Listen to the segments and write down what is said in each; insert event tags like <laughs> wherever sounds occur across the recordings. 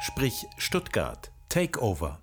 Sprich Stuttgart Takeover.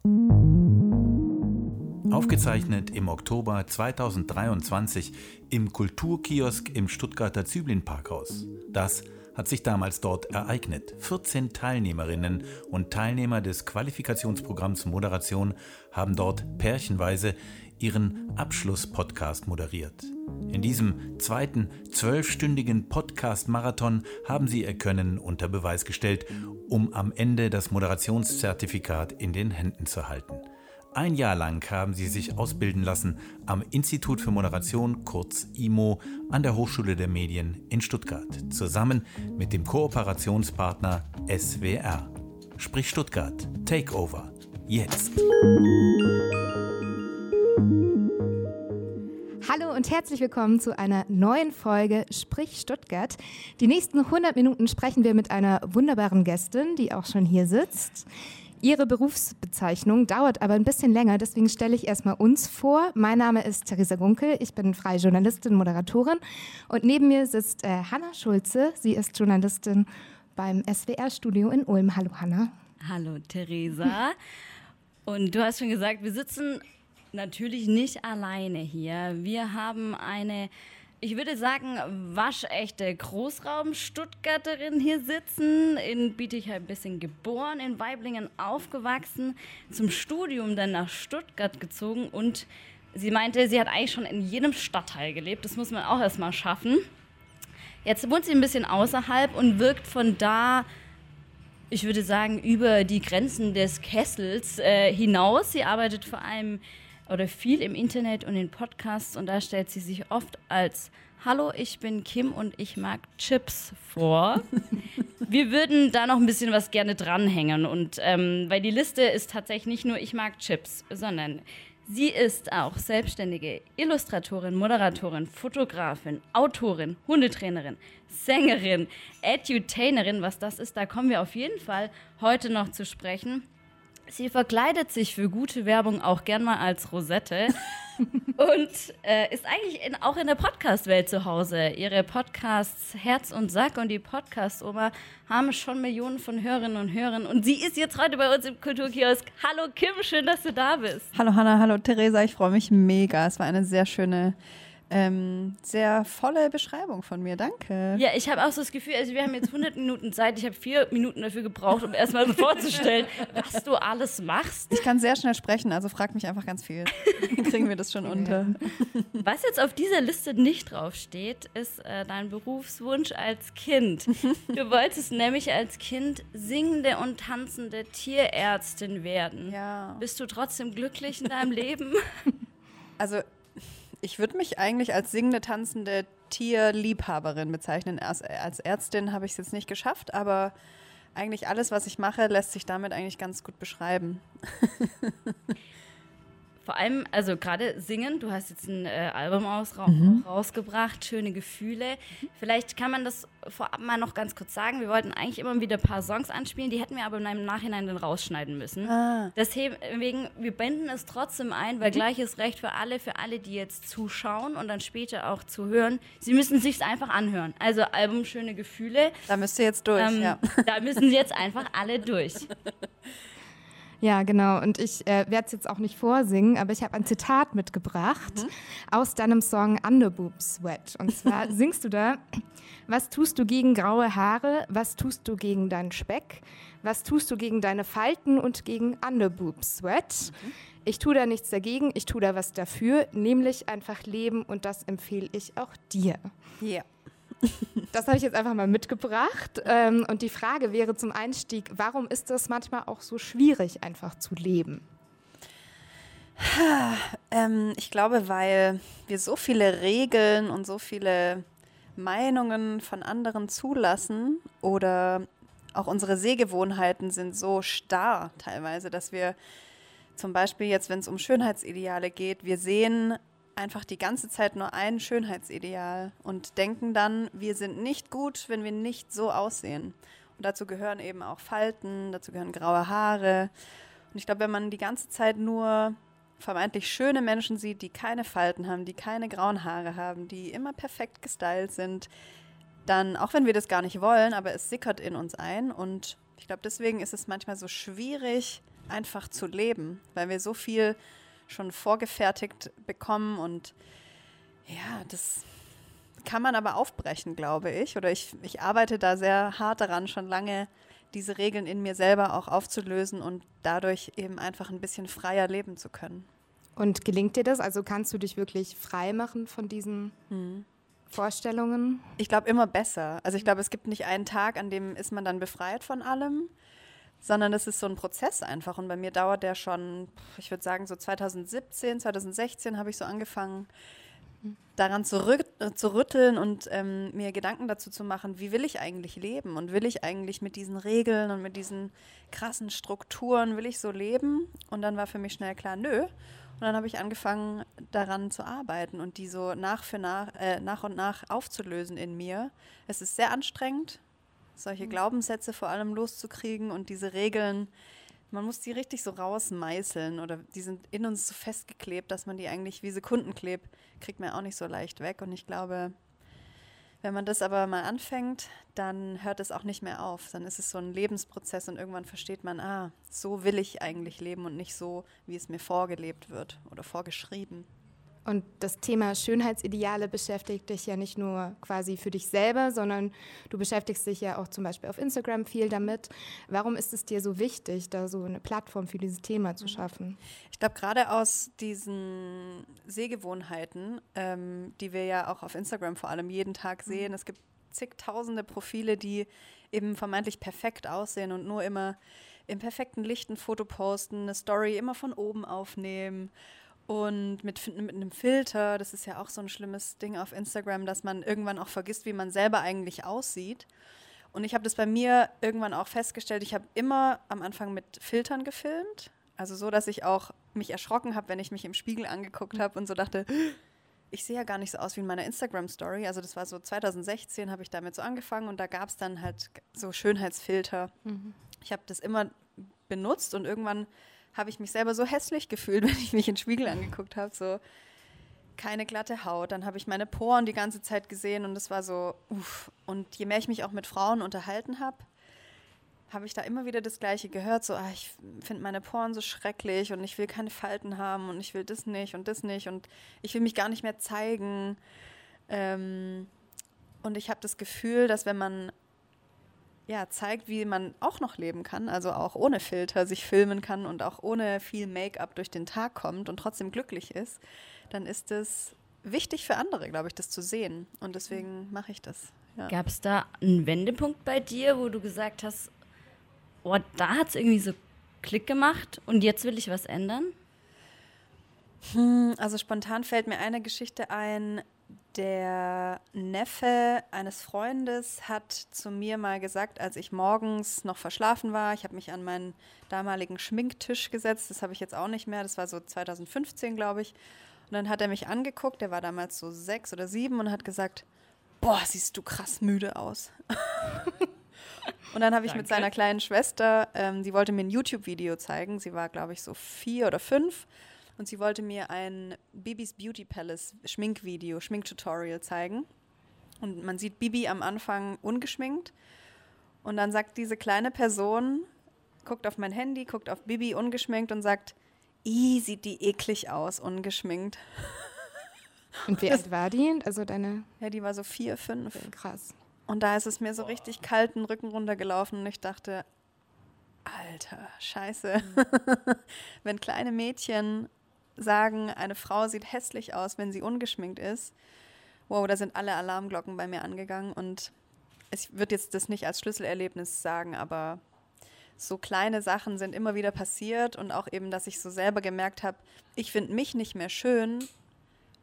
Aufgezeichnet im Oktober 2023 im Kulturkiosk im Stuttgarter Züblin Parkhaus. Das hat sich damals dort ereignet. 14 Teilnehmerinnen und Teilnehmer des Qualifikationsprogramms Moderation haben dort pärchenweise ihren Abschlusspodcast moderiert. In diesem zweiten zwölfstündigen Podcast-Marathon haben sie ihr Können unter Beweis gestellt, um am Ende das Moderationszertifikat in den Händen zu halten. Ein Jahr lang haben sie sich ausbilden lassen am Institut für Moderation, kurz IMO, an der Hochschule der Medien in Stuttgart, zusammen mit dem Kooperationspartner SWR. Sprich Stuttgart, Takeover, jetzt. Und herzlich willkommen zu einer neuen Folge Sprich Stuttgart. Die nächsten 100 Minuten sprechen wir mit einer wunderbaren Gästin, die auch schon hier sitzt. Ihre Berufsbezeichnung dauert aber ein bisschen länger, deswegen stelle ich erstmal uns vor. Mein Name ist Theresa Gunkel, ich bin freie Journalistin, Moderatorin und neben mir sitzt äh, Hanna Schulze. Sie ist Journalistin beim SWR-Studio in Ulm. Hallo Hanna. Hallo Theresa. Und du hast schon gesagt, wir sitzen natürlich nicht alleine hier. Wir haben eine ich würde sagen, waschechte Großraum-Stuttgarterin hier sitzen, in Bietigheim ein bisschen geboren, in Weiblingen aufgewachsen, zum Studium dann nach Stuttgart gezogen und sie meinte, sie hat eigentlich schon in jedem Stadtteil gelebt. Das muss man auch erstmal schaffen. Jetzt wohnt sie ein bisschen außerhalb und wirkt von da, ich würde sagen, über die Grenzen des Kessels äh, hinaus. Sie arbeitet vor allem oder viel im Internet und in Podcasts und da stellt sie sich oft als Hallo, ich bin Kim und ich mag Chips vor. <laughs> Wir würden da noch ein bisschen was gerne dranhängen und ähm, weil die Liste ist tatsächlich nicht nur ich mag Chips, sondern sie ist auch selbstständige Illustratorin, Moderatorin, Fotografin, Autorin, Hundetrainerin, Sängerin, Edutainerin. Was das ist, da kommen wir auf jeden Fall heute noch zu sprechen. Sie verkleidet sich für gute Werbung auch gern mal als Rosette <laughs> und äh, ist eigentlich in, auch in der Podcast-Welt zu Hause. Ihre Podcasts Herz und Sack und die Podcast-Oma haben schon Millionen von Hörerinnen und Hörern. Und sie ist jetzt heute bei uns im Kulturkiosk. Hallo Kim, schön, dass du da bist. Hallo Hanna, hallo Theresa, ich freue mich mega. Es war eine sehr schöne ähm, sehr volle Beschreibung von mir, danke. Ja, ich habe auch so das Gefühl, also wir haben jetzt 100 Minuten Zeit, ich habe vier Minuten dafür gebraucht, um erstmal vorzustellen, <laughs> was du alles machst. Ich kann sehr schnell sprechen, also frag mich einfach ganz viel. Dann <laughs> kriegen wir das schon unter. Was jetzt auf dieser Liste nicht draufsteht, ist äh, dein Berufswunsch als Kind. <laughs> Du wolltest nämlich als Kind singende und tanzende Tierärztin werden. Ja. Bist du trotzdem glücklich in deinem Leben? Also ich würde mich eigentlich als singende, tanzende Tierliebhaberin bezeichnen. Als, als Ärztin habe ich es jetzt nicht geschafft, aber eigentlich alles, was ich mache, lässt sich damit eigentlich ganz gut beschreiben. <laughs> Vor allem, also gerade singen, du hast jetzt ein äh, Album aus, ra mhm. rausgebracht, schöne Gefühle. Vielleicht kann man das vorab mal noch ganz kurz sagen. Wir wollten eigentlich immer wieder ein paar Songs anspielen, die hätten wir aber im Nachhinein dann rausschneiden müssen. Ah. Deswegen, wir binden es trotzdem ein, weil mhm. gleiches Recht für alle, für alle, die jetzt zuschauen und dann später auch zu hören. Sie müssen sich einfach anhören. Also Album Schöne Gefühle. Da müsst ihr jetzt durch, ähm, ja. Da müssen sie jetzt einfach alle durch. <laughs> Ja, genau. Und ich äh, werde es jetzt auch nicht vorsingen, aber ich habe ein Zitat mitgebracht mhm. aus deinem Song Underboob Sweat. Und zwar <laughs> singst du da, was tust du gegen graue Haare? Was tust du gegen deinen Speck? Was tust du gegen deine Falten und gegen Underboob Sweat? Mhm. Ich tue da nichts dagegen, ich tue da was dafür, nämlich einfach leben und das empfehle ich auch dir. Ja. Das habe ich jetzt einfach mal mitgebracht. Ähm, und die Frage wäre zum Einstieg, warum ist das manchmal auch so schwierig, einfach zu leben? Ähm, ich glaube, weil wir so viele Regeln und so viele Meinungen von anderen zulassen oder auch unsere Sehgewohnheiten sind so starr teilweise, dass wir zum Beispiel jetzt, wenn es um Schönheitsideale geht, wir sehen einfach die ganze Zeit nur ein Schönheitsideal und denken dann, wir sind nicht gut, wenn wir nicht so aussehen. Und dazu gehören eben auch Falten, dazu gehören graue Haare. Und ich glaube, wenn man die ganze Zeit nur vermeintlich schöne Menschen sieht, die keine Falten haben, die keine grauen Haare haben, die immer perfekt gestylt sind, dann, auch wenn wir das gar nicht wollen, aber es sickert in uns ein und Ich glaube, deswegen ist es manchmal so schwierig, einfach zu leben, weil wir so viel schon vorgefertigt bekommen und ja, das kann man aber aufbrechen, glaube ich. Oder ich, ich arbeite da sehr hart daran, schon lange diese Regeln in mir selber auch aufzulösen und dadurch eben einfach ein bisschen freier leben zu können. Und gelingt dir das? Also kannst du dich wirklich frei machen von diesen hm. Vorstellungen? Ich glaube immer besser. Also ich glaube, es gibt nicht einen Tag, an dem ist man dann befreit von allem, sondern es ist so ein Prozess einfach. Und bei mir dauert der schon, ich würde sagen, so 2017, 2016 habe ich so angefangen, daran zu, rüt zu rütteln und ähm, mir Gedanken dazu zu machen, wie will ich eigentlich leben und will ich eigentlich mit diesen Regeln und mit diesen krassen Strukturen, will ich so leben? Und dann war für mich schnell klar, nö. Und dann habe ich angefangen, daran zu arbeiten und die so nach, für nach, äh, nach und nach aufzulösen in mir. Es ist sehr anstrengend, solche mhm. Glaubenssätze vor allem loszukriegen und diese Regeln man muss die richtig so rausmeißeln oder die sind in uns so festgeklebt, dass man die eigentlich wie Sekundenkleb kriegt man auch nicht so leicht weg. Und ich glaube, wenn man das aber mal anfängt, dann hört es auch nicht mehr auf. Dann ist es so ein Lebensprozess und irgendwann versteht man, ah, so will ich eigentlich leben und nicht so, wie es mir vorgelebt wird oder vorgeschrieben. Und das Thema Schönheitsideale beschäftigt dich ja nicht nur quasi für dich selber, sondern du beschäftigst dich ja auch zum Beispiel auf Instagram viel damit. Warum ist es dir so wichtig, da so eine Plattform für dieses Thema zu mhm. schaffen? Ich glaube, gerade aus diesen Sehgewohnheiten, ähm, die wir ja auch auf Instagram vor allem jeden Tag mhm. sehen, mhm. es gibt zigtausende Profile, die eben vermeintlich perfekt aussehen und nur immer im perfekten Licht ein Foto posten, eine Story immer von oben aufnehmen und mit, mit einem Filter, das ist ja auch so ein schlimmes Ding auf Instagram, dass man irgendwann auch vergisst, wie man selber eigentlich aussieht. Und ich habe das bei mir irgendwann auch festgestellt, ich habe immer am Anfang mit Filtern gefilmt. Also so, dass ich auch mich erschrocken habe, wenn ich mich im Spiegel angeguckt habe und so dachte, ich sehe ja gar nicht so aus wie in meiner Instagram-Story. Also das war so 2016, habe ich damit so angefangen und da gab es dann halt so Schönheitsfilter. Mhm. Ich habe das immer benutzt und irgendwann habe ich mich selber so hässlich gefühlt, <laughs> wenn ich mich in den Spiegel angeguckt habe. So keine glatte Haut. Dann habe ich meine Poren die ganze Zeit gesehen und es war so, uff. Und je mehr ich mich auch mit Frauen unterhalten habe, habe ich da immer wieder das Gleiche gehört. So, ah, ich finde meine Poren so schrecklich und ich will keine Falten haben und ich will das nicht und das nicht und ich will mich gar nicht mehr zeigen. Ähm, und ich habe das Gefühl, dass wenn man ja, zeigt, wie man auch noch leben kann, also auch ohne Filter sich filmen kann und auch ohne viel Make-up durch den Tag kommt und trotzdem glücklich ist, dann ist es wichtig für andere, glaube ich, das zu sehen. Und deswegen mache ich das. Ja. Gab es da einen Wendepunkt bei dir, wo du gesagt hast, oh, da hat es irgendwie so Klick gemacht und jetzt will ich was ändern? Hm, also spontan fällt mir eine Geschichte ein, der Neffe eines Freundes hat zu mir mal gesagt, als ich morgens noch verschlafen war, ich habe mich an meinen damaligen Schminktisch gesetzt, das habe ich jetzt auch nicht mehr, das war so 2015, glaube ich. Und dann hat er mich angeguckt, der war damals so sechs oder sieben und hat gesagt, boah, siehst du krass müde aus. <laughs> und dann habe ich Danke. mit seiner kleinen Schwester, ähm, die wollte mir ein YouTube-Video zeigen, sie war, glaube ich, so vier oder fünf und sie wollte mir ein Bibis Beauty Palace Schminkvideo, Schminktutorial zeigen. Und man sieht Bibi am Anfang ungeschminkt. Und dann sagt diese kleine Person, guckt auf mein Handy, guckt auf Bibi ungeschminkt und sagt, Ih, sieht die eklig aus, ungeschminkt. <laughs> Und wie alt war die? Also deine. Ja, die war so vier, fünf. Krass. Und da ist es mir so richtig kalt den Rücken runtergelaufen und ich dachte, Alter, scheiße. Mhm. <laughs> Wenn kleine Mädchen sagen, eine Frau sieht hässlich aus, wenn sie ungeschminkt ist, wow, da sind alle Alarmglocken bei mir angegangen und ich würde jetzt das nicht als Schlüsselerlebnis sagen, aber so kleine Sachen sind immer wieder passiert und auch eben, dass ich so selber gemerkt habe, ich finde mich nicht mehr schön,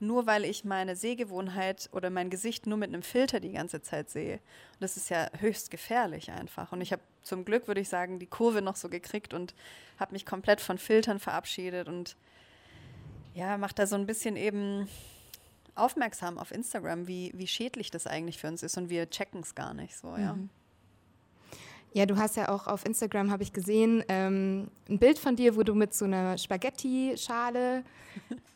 nur weil ich meine Sehgewohnheit oder mein Gesicht nur mit einem Filter die ganze Zeit sehe. Und das ist ja höchst gefährlich einfach. Und ich habe zum Glück, würde ich sagen, die Kurve noch so gekriegt und habe mich komplett von Filtern verabschiedet und ja, macht da so ein bisschen eben aufmerksam auf Instagram, wie, wie schädlich das eigentlich für uns ist und wir checken es gar nicht so, ja. Mhm. Ja, du hast ja auch auf Instagram, habe ich gesehen, ähm, ein Bild von dir, wo du mit so einer Spaghetti-Schale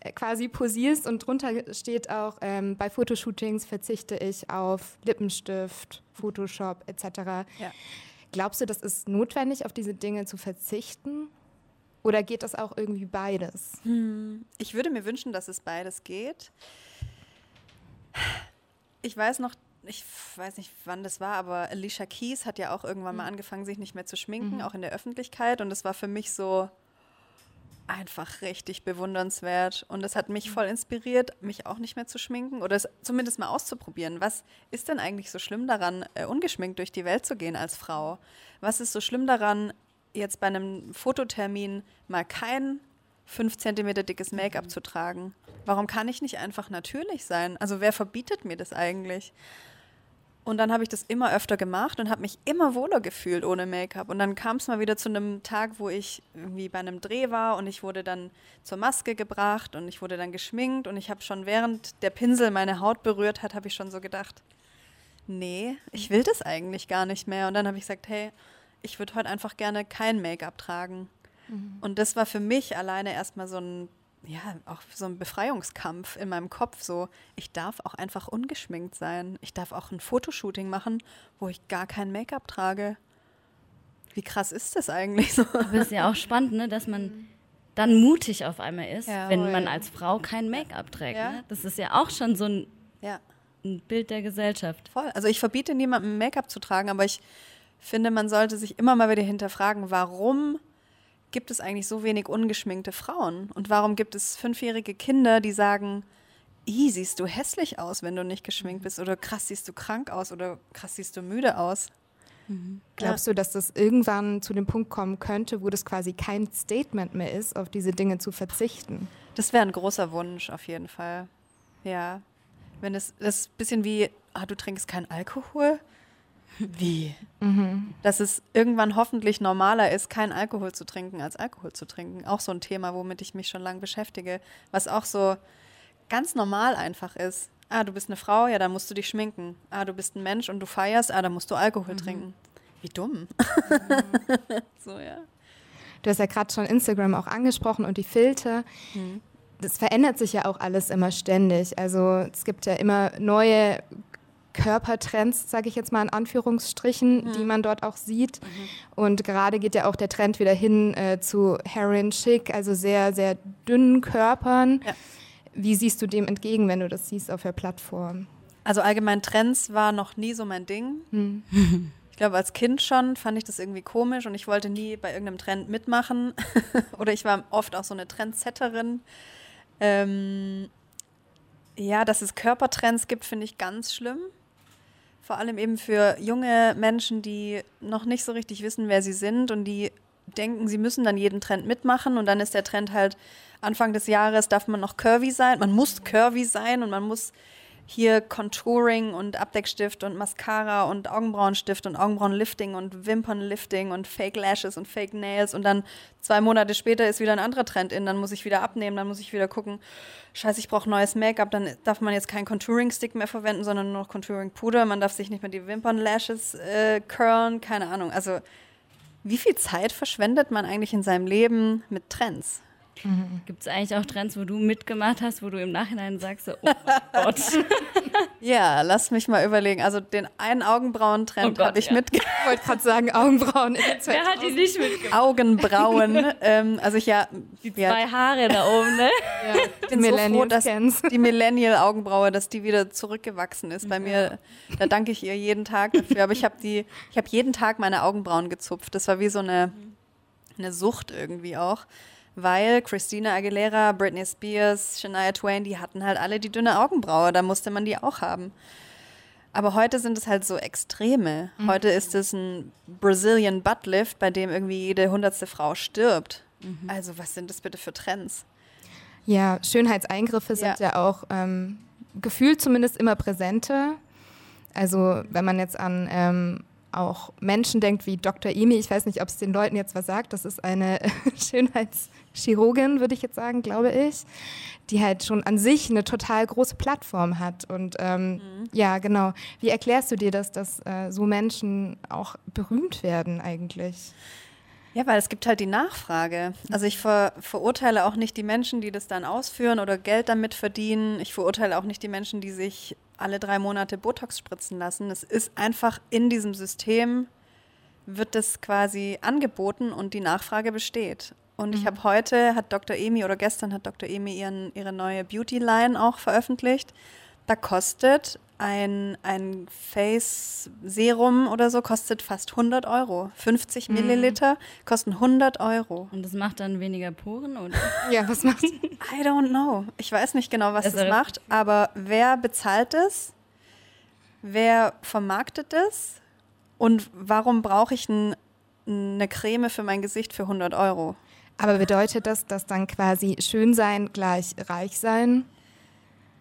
äh, quasi posierst und drunter steht auch, ähm, bei Fotoshootings verzichte ich auf Lippenstift, Photoshop etc. Ja. glaubst du, das ist notwendig, auf diese Dinge zu verzichten? Oder geht das auch irgendwie beides? Hm. Ich würde mir wünschen, dass es beides geht. Ich weiß noch, ich weiß nicht, wann das war, aber Alicia Keys hat ja auch irgendwann mal hm. angefangen, sich nicht mehr zu schminken, mhm. auch in der Öffentlichkeit. Und das war für mich so einfach richtig bewundernswert. Und das hat mich hm. voll inspiriert, mich auch nicht mehr zu schminken oder es zumindest mal auszuprobieren. Was ist denn eigentlich so schlimm daran, äh, ungeschminkt durch die Welt zu gehen als Frau? Was ist so schlimm daran, jetzt bei einem Fototermin mal kein 5 cm dickes Make-up mhm. zu tragen? Warum kann ich nicht einfach natürlich sein? Also wer verbietet mir das eigentlich? Und dann habe ich das immer öfter gemacht und habe mich immer wohler gefühlt ohne Make-up. Und dann kam es mal wieder zu einem Tag, wo ich irgendwie bei einem Dreh war und ich wurde dann zur Maske gebracht und ich wurde dann geschminkt und ich habe schon während der Pinsel meine Haut berührt hat, habe ich schon so gedacht, nee, ich will das eigentlich gar nicht mehr. Und dann habe ich gesagt, hey, ich würde heute einfach gerne kein Make-up tragen. Mhm. Und das war für mich alleine erstmal so ein, ja, auch so ein Befreiungskampf in meinem Kopf. So, ich darf auch einfach ungeschminkt sein. Ich darf auch ein Fotoshooting machen, wo ich gar kein Make-up trage. Wie krass ist das eigentlich so? Aber ist ja auch spannend, ne, dass man dann mutig auf einmal ist, ja, wenn man als Frau kein Make-up trägt. Ja. Ne? Das ist ja auch schon so ein, ja. ein Bild der Gesellschaft. Voll. Also ich verbiete niemandem Make-up zu tragen, aber ich finde, man sollte sich immer mal wieder hinterfragen, warum gibt es eigentlich so wenig ungeschminkte Frauen? Und warum gibt es fünfjährige Kinder, die sagen, siehst du hässlich aus, wenn du nicht geschminkt bist? Oder krass, siehst du krank aus? Oder krass, siehst du müde aus? Mhm. Glaubst du, dass das irgendwann zu dem Punkt kommen könnte, wo das quasi kein Statement mehr ist, auf diese Dinge zu verzichten? Das wäre ein großer Wunsch, auf jeden Fall. Ja. Wenn es das ist ein bisschen wie, ah, du trinkst keinen Alkohol, wie? Mhm. Dass es irgendwann hoffentlich normaler ist, keinen Alkohol zu trinken, als Alkohol zu trinken. Auch so ein Thema, womit ich mich schon lange beschäftige, was auch so ganz normal einfach ist. Ah, du bist eine Frau, ja, dann musst du dich schminken. Ah, du bist ein Mensch und du feierst, ah, dann musst du Alkohol mhm. trinken. Wie dumm. Mhm. <laughs> so, ja. Du hast ja gerade schon Instagram auch angesprochen und die Filter. Mhm. Das verändert sich ja auch alles immer ständig. Also es gibt ja immer neue Körpertrends, sage ich jetzt mal in Anführungsstrichen, mhm. die man dort auch sieht. Mhm. Und gerade geht ja auch der Trend wieder hin äh, zu Heroin Chic, also sehr, sehr dünnen Körpern. Ja. Wie siehst du dem entgegen, wenn du das siehst auf der Plattform? Also allgemein Trends war noch nie so mein Ding. Mhm. <laughs> Ich glaube, als Kind schon fand ich das irgendwie komisch und ich wollte nie bei irgendeinem Trend mitmachen. <laughs> Oder ich war oft auch so eine Trendsetterin. Ähm, ja, dass es Körpertrends gibt, finde ich ganz schlimm. Vor allem eben für junge Menschen, die noch nicht so richtig wissen, wer sie sind und die denken, sie müssen dann jeden Trend mitmachen und dann ist der Trend halt Anfang des Jahres darf man noch curvy sein, man muss curvy sein und man muss hier Contouring und Abdeckstift und Mascara und Augenbrauenstift und Augenbrauenlifting und Wimpernlifting und Fake Lashes und Fake Nails. Und dann zwei Monate später ist wieder ein anderer Trend in, dann muss ich wieder abnehmen, dann muss ich wieder gucken, scheiße, ich brauche neues Make-up, dann darf man jetzt keinen Contouring-Stick mehr verwenden, sondern nur noch Contouring-Puder, man darf sich nicht mehr die Wimpernlashes äh, curlen, keine Ahnung. Also wie viel Zeit verschwendet man eigentlich in seinem Leben mit Trends? Mhm. Gibt es eigentlich auch Trends, wo du mitgemacht hast, wo du im Nachhinein sagst, so, oh <laughs> Gott. ja, lass mich mal überlegen. Also den einen Augenbrauentrend oh habe ich ja. mitgemacht. Ich wollte gerade sagen, Augenbrauen. Wer hat die nicht mitgemacht? Augenbrauen. <laughs> ähm, also ich ja. Die ja, zwei Haare da oben, ne? Ja, die Millennial so Die Millennial-Augenbraue, dass die wieder zurückgewachsen ist. Bei mir, da danke ich ihr jeden Tag dafür. Aber ich habe die, ich habe jeden Tag meine Augenbrauen gezupft. Das war wie so eine, eine Sucht irgendwie auch weil Christina Aguilera, Britney Spears, Shania Twain, die hatten halt alle die dünne Augenbraue, da musste man die auch haben. Aber heute sind es halt so Extreme. Mhm. Heute ist es ein Brazilian Buttlift, bei dem irgendwie jede hundertste Frau stirbt. Mhm. Also was sind das bitte für Trends? Ja, Schönheitseingriffe sind ja, ja auch ähm, gefühlt zumindest immer präsenter. Also wenn man jetzt an ähm, auch Menschen denkt wie Dr. Emi, ich weiß nicht, ob es den Leuten jetzt was sagt, das ist eine <laughs> Schönheitschirurgin, würde ich jetzt sagen, glaube ich, die halt schon an sich eine total große Plattform hat. Und ähm, mhm. ja, genau. Wie erklärst du dir das, dass äh, so Menschen auch berühmt werden eigentlich? Ja, weil es gibt halt die Nachfrage. Also ich ver verurteile auch nicht die Menschen, die das dann ausführen oder Geld damit verdienen. Ich verurteile auch nicht die Menschen, die sich alle drei Monate Botox spritzen lassen. Es ist einfach in diesem System wird das quasi angeboten und die Nachfrage besteht. Und ich habe heute, hat Dr. Emi oder gestern hat Dr. Emi ihren, ihre neue Beauty-Line auch veröffentlicht. Da kostet ein, ein Face-Serum oder so, kostet fast 100 Euro. 50 Milliliter kosten 100 Euro. Und das macht dann weniger Poren, oder? <laughs> Ja, was machst du? I don't know. Ich weiß nicht genau, was das macht, aber wer bezahlt es? Wer vermarktet es? Und warum brauche ich ein, eine Creme für mein Gesicht für 100 Euro? Aber bedeutet das, dass dann quasi schön sein gleich reich sein?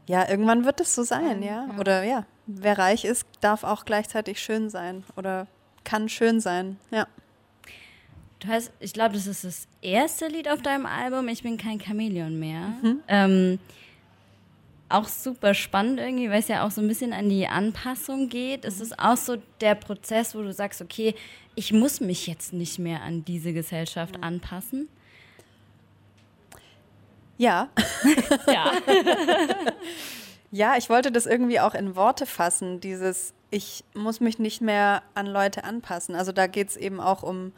Ja, irgendwann wird es so sein, ja. ja. Oder ja, wer reich ist, darf auch gleichzeitig schön sein oder kann schön sein, ja. Du hast, ich glaube, das ist das erste Lied auf deinem Album. Ich bin kein Chamäleon mehr. Ähm, auch super spannend irgendwie, weil es ja auch so ein bisschen an die Anpassung geht. Es ist auch so der Prozess, wo du sagst, okay, ich muss mich jetzt nicht mehr an diese Gesellschaft anpassen. Ja, Ja. <laughs> Ja, ich wollte das irgendwie auch in Worte fassen, dieses, ich muss mich nicht mehr an Leute anpassen. Also da geht es eben auch um,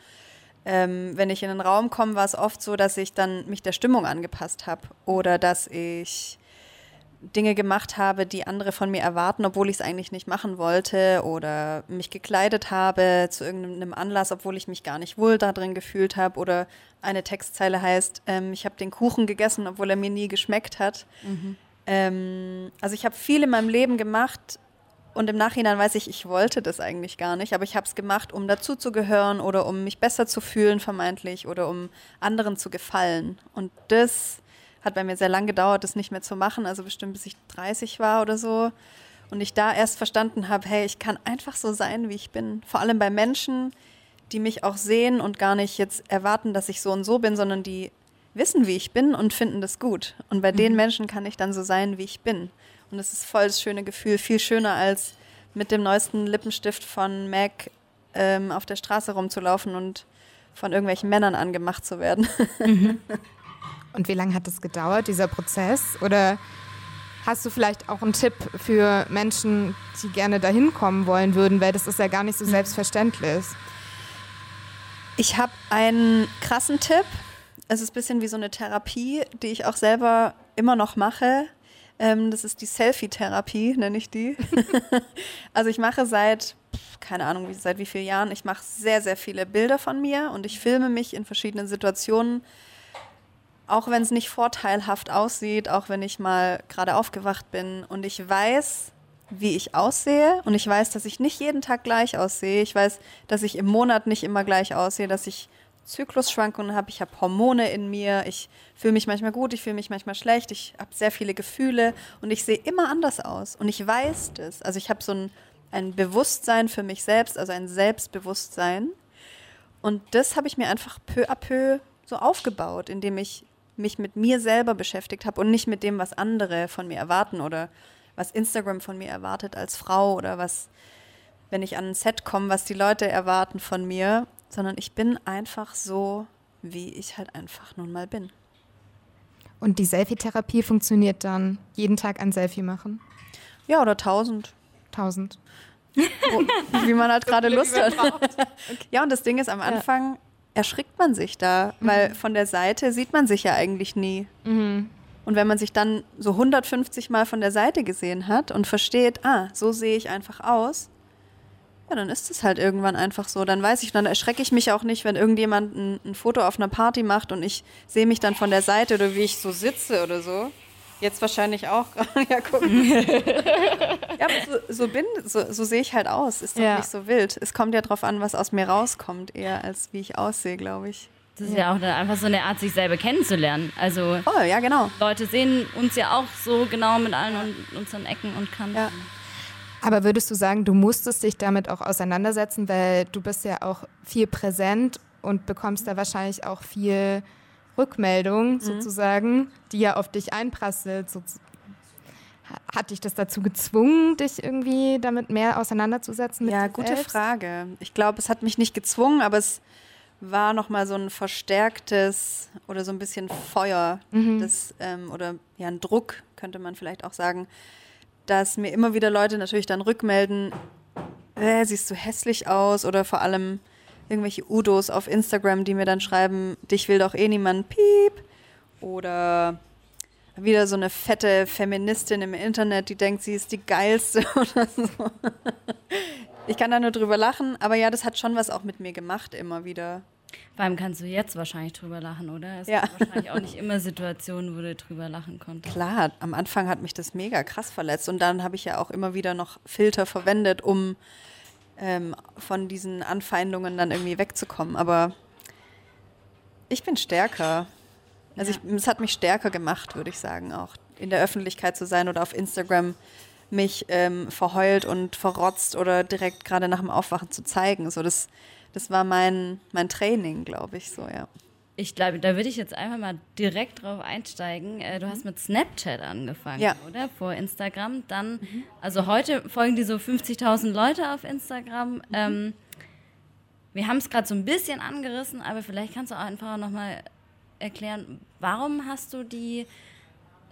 ähm, wenn ich in einen Raum komme, war es oft so, dass ich dann mich der Stimmung angepasst habe oder dass ich Dinge gemacht habe, die andere von mir erwarten, obwohl ich es eigentlich nicht machen wollte oder mich gekleidet habe zu irgendeinem Anlass, obwohl ich mich gar nicht wohl da drin gefühlt habe oder eine Textzeile heißt, ähm, ich habe den Kuchen gegessen, obwohl er mir nie geschmeckt hat. Ähm, also ich habe viel in meinem Leben gemacht und im Nachhinein weiß ich, ich wollte das eigentlich gar nicht, aber ich habe es gemacht, um dazuzugehören oder um mich besser zu fühlen vermeintlich oder um anderen zu gefallen. Und das hat bei mir sehr lang gedauert, das nicht mehr zu machen, also bestimmt bis ich 30 war oder so. Und ich da erst verstanden habe, hey, ich kann einfach so sein, wie ich bin. Vor allem bei Menschen, die mich auch sehen und gar nicht jetzt erwarten, dass ich so und so bin, sondern die wissen, wie ich bin und finden das gut. Und bei den Menschen kann ich dann so sein, wie ich bin. Und das ist voll das schöne Gefühl, viel schöner als mit dem neuesten Lippenstift von MAC ähm, auf der Straße rumzulaufen und von irgendwelchen Männern angemacht zu werden. <laughs> Und wie lange hat das gedauert, dieser Prozess? Oder hast du vielleicht auch einen Tipp für Menschen, die gerne dahin kommen wollen würden? Weil das ist ja gar nicht so selbstverständlich. Ich habe einen krassen Tipp. Es ist ein bisschen wie so eine Therapie, die ich auch selber immer noch mache. Ähm, das ist die Selfie-Therapie, nenne ich die. <laughs> also ich mache seit, keine Ahnung, seit wie vielen Jahren, ich mache sehr, sehr viele Bilder von mir und ich filme mich in verschiedenen Situationen, auch wenn es nicht vorteilhaft aussieht, auch wenn ich mal gerade aufgewacht bin und ich weiß, wie ich aussehe und ich weiß, dass ich nicht jeden Tag gleich aussehe. Ich weiß, dass ich im Monat nicht immer gleich aussehe, dass ich Zyklusschwankungen habe, ich habe Hormone in mir, ich fühle mich manchmal gut, ich fühle mich manchmal schlecht, ich habe sehr viele Gefühle und ich sehe immer anders aus. Und ich weiß das. Also ich habe so ein, ein Bewusstsein für mich selbst, also ein Selbstbewusstsein. Und das habe ich mir einfach peu à peu so aufgebaut, indem ich mich mit mir selber beschäftigt habe und nicht mit dem, was andere von mir erwarten oder was Instagram von mir erwartet als Frau oder was, wenn ich an ein Set komme, was die Leute erwarten von mir, sondern ich bin einfach so, wie ich halt einfach nun mal bin. Und die Selfie-Therapie funktioniert dann jeden Tag ein Selfie machen? Ja, oder tausend. Tausend. Wo, wie man halt <laughs> gerade Lust hat. <laughs> Ja, und das Ding ist, am Anfang erschrickt man sich da, weil von der Seite sieht man sich ja eigentlich nie. Und wenn man sich dann so 150 Mal von der Seite gesehen hat und versteht, ah, so sehe ich einfach aus, ja, dann ist es halt irgendwann einfach so. Dann weiß ich, dann erschrecke ich mich auch nicht, wenn irgendjemand ein, ein Foto auf einer Party macht und ich sehe mich dann von der Seite oder wie ich so sitze oder so. Jetzt wahrscheinlich auch. <laughs> ja, gucken. <laughs> ja, aber so, so bin, so, so sehe ich halt aus. Ist doch Ja. nicht so wild. Es kommt ja drauf an, was aus mir rauskommt, eher als wie ich aussehe, glaube ich. Das ist ja auch einfach so eine Art, sich selber kennenzulernen. Also Oh, ja, genau. Leute sehen uns ja auch so genau mit allen un- unseren Ecken und Kanten. Ja. Aber würdest du sagen, du musstest dich damit auch auseinandersetzen, weil du bist ja auch viel präsent und bekommst da wahrscheinlich auch viel Rückmeldung sozusagen, die ja auf dich einprasselt. So, hat dich das dazu gezwungen, dich irgendwie damit mehr auseinanderzusetzen? Mit Ja, gute selbst? Frage. Ich glaube, es hat mich nicht gezwungen, aber es war nochmal so ein verstärktes oder so ein bisschen Feuer, das, ähm, oder ja, ein Druck, könnte man vielleicht auch sagen, dass mir immer wieder Leute natürlich dann rückmelden, äh, siehst du hässlich aus oder vor allem irgendwelche Udos auf Instagram, die mir dann schreiben, dich will doch eh niemand, piep. Oder wieder so eine fette Feministin im Internet, die denkt, sie ist die geilste <laughs> oder so. Ich kann da nur drüber lachen, aber ja, das hat schon was auch mit mir gemacht, immer wieder. Vor allem kannst du jetzt wahrscheinlich drüber lachen, oder? Es Ja. gibt wahrscheinlich auch nicht immer Situationen, wo du drüber lachen konntest. Klar, am Anfang hat mich das mega krass verletzt und dann habe ich ja auch immer wieder noch Filter verwendet, um ähm, von diesen Anfeindungen dann irgendwie wegzukommen. Aber ich bin stärker. Also Ja. ich, es hat mich stärker gemacht, würde ich sagen, auch in der Öffentlichkeit zu sein oder auf Instagram mich ähm, verheult und verrotzt oder direkt gerade nach dem Aufwachen zu zeigen. So das, das war mein, mein Training, glaube ich, so ja. Ich glaube, da würde ich jetzt einfach mal direkt drauf einsteigen. Äh, Du hast mit Snapchat angefangen, Ja. oder? Vor Instagram. Dann, also heute folgen die so 50.000 Leute auf Instagram. Ähm, wir haben es gerade so ein bisschen angerissen, aber vielleicht kannst du auch einfach nochmal erklären, warum hast du die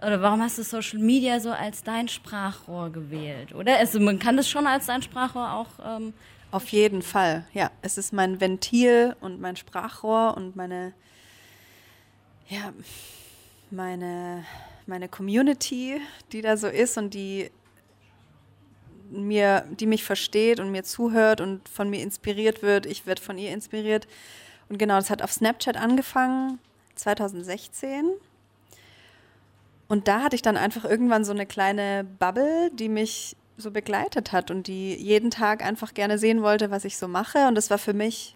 oder warum hast du Social Media so als dein Sprachrohr gewählt? Oder? Also man kann das schon als dein Sprachrohr auch. Ähm, Auf jeden Fall, ja. Es ist mein Ventil und mein Sprachrohr und meine, ja, meine, meine Community, die da so ist und die mir, die mich versteht und mir zuhört und von mir inspiriert wird. Ich werde von ihr inspiriert. Und genau, das hat auf Snapchat angefangen, 2016. Und da hatte ich dann einfach irgendwann so eine kleine Bubble, die mich so begleitet hat und die jeden Tag einfach gerne sehen wollte, was ich so mache. Und das war für mich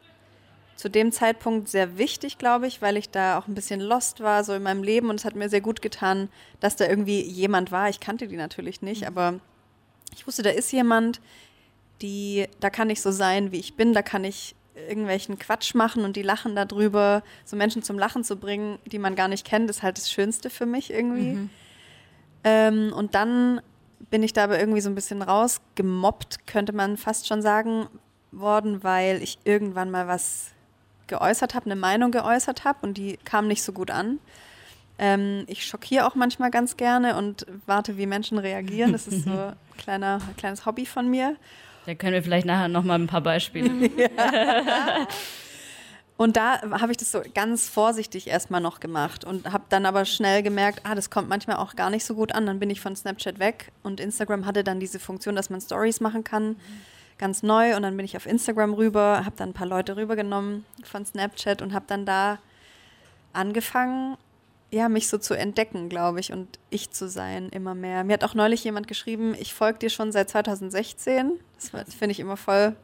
zu dem Zeitpunkt sehr wichtig, glaube ich, weil ich da auch ein bisschen lost war, so in meinem Leben. Und es hat mir sehr gut getan, dass da irgendwie jemand war. Ich kannte die natürlich nicht, aber ich wusste, da ist jemand, die, da kann ich so sein, wie ich bin, da kann ich irgendwelchen Quatsch machen und die lachen darüber. So Menschen zum Lachen zu bringen, die man gar nicht kennt, ist halt das Schönste für mich irgendwie. Ähm, und dann bin ich da aber irgendwie so ein bisschen rausgemobbt, könnte man fast schon sagen, worden, weil ich irgendwann mal was geäußert habe, eine Meinung geäußert habe und die kam nicht so gut an. Ähm, ich schockiere auch manchmal ganz gerne und warte, wie Menschen reagieren. Das ist so <laughs> ein kleiner, kleines Hobby von mir. da können wir vielleicht nachher nochmal ein paar Beispiele. <laughs> Und da habe ich das so ganz vorsichtig erstmal noch gemacht und habe dann aber schnell gemerkt, ah, das kommt manchmal auch gar nicht so gut an. Dann bin ich von Snapchat weg und Instagram hatte dann diese Funktion, dass man Stories machen kann, ganz neu. Und dann bin ich auf Instagram rüber, habe dann ein paar Leute rübergenommen von Snapchat und habe dann da angefangen, ja, mich so zu entdecken, glaube ich, und ich zu sein immer mehr. Mir hat auch neulich jemand geschrieben, ich folge dir schon seit 2016. Das, finde ich immer voll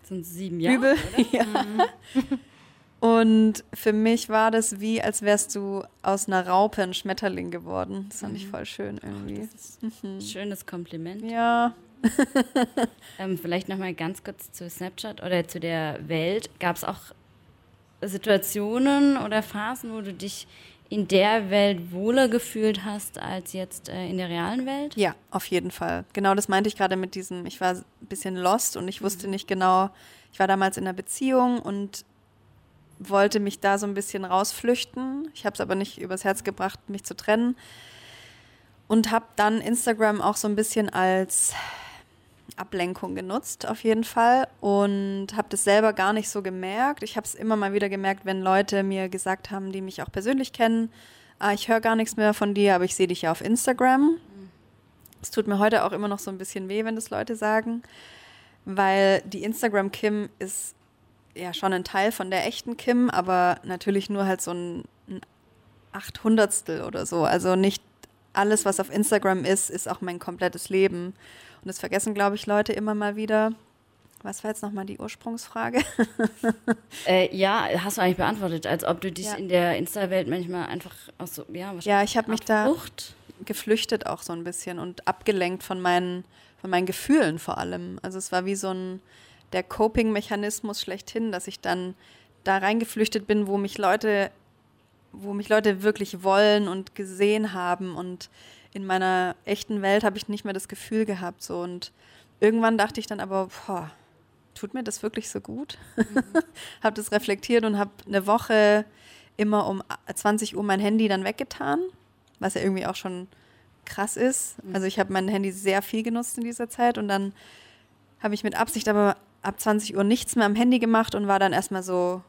Das sind sieben Jahre. übel. <laughs> Ja. Und für mich war das wie, als wärst du aus einer Raupe ein Schmetterling geworden. Das fand ich voll schön irgendwie. Ein schönes Kompliment. Ja. <laughs> Ähm, vielleicht nochmal ganz kurz zu Snapchat oder zu der Welt. Gab es auch Situationen oder Phasen, wo du dich in der Welt wohler gefühlt hast als jetzt äh, in der realen Welt? Ja, auf jeden Fall. Genau das meinte ich gerade mit diesem, ich war ein bisschen lost und ich wusste nicht genau, ich war damals in einer Beziehung und wollte mich da so ein bisschen rausflüchten. Ich habe es aber nicht übers Herz gebracht, mich zu trennen. Und habe dann Instagram auch so ein bisschen als Ablenkung genutzt, auf jeden Fall. Und habe das selber gar nicht so gemerkt. Ich habe es immer mal wieder gemerkt, wenn Leute mir gesagt haben, die mich auch persönlich kennen, ah, ich höre gar nichts mehr von dir, aber ich sehe dich ja auf Instagram. Es tut mir heute auch immer noch so ein bisschen weh, wenn das Leute sagen, weil die Instagram Kim ist ja schon ein Teil von der echten Kim, aber natürlich nur halt so ein, ein Achthundertstel oder so. Also nicht alles, was auf Instagram ist, ist auch mein komplettes Leben. Und das vergessen, glaube ich, Leute immer mal wieder. Was war jetzt nochmal die Ursprungsfrage? <laughs> Äh, ja, hast du eigentlich beantwortet, als ob du dich Ja. in der Insta-Welt manchmal einfach auch so, ja, Ja, ich habe mich da geflüchtet auch so ein bisschen und abgelenkt von meinen, von meinen Gefühlen vor allem. Also es war wie so ein der Coping-Mechanismus schlechthin, dass ich dann da reingeflüchtet bin, wo mich Leute, wo mich Leute wirklich wollen und gesehen haben und in meiner echten Welt habe ich nicht mehr das Gefühl gehabt so und irgendwann dachte ich dann aber, boah, tut mir das wirklich so gut? <laughs> habe das reflektiert und habe eine Woche immer um 20 Uhr mein Handy dann weggetan, was ja irgendwie auch schon krass ist. Also ich habe mein Handy sehr viel genutzt in dieser Zeit und dann habe ich mit Absicht aber ab 20 Uhr nichts mehr am Handy gemacht und war dann erstmal so,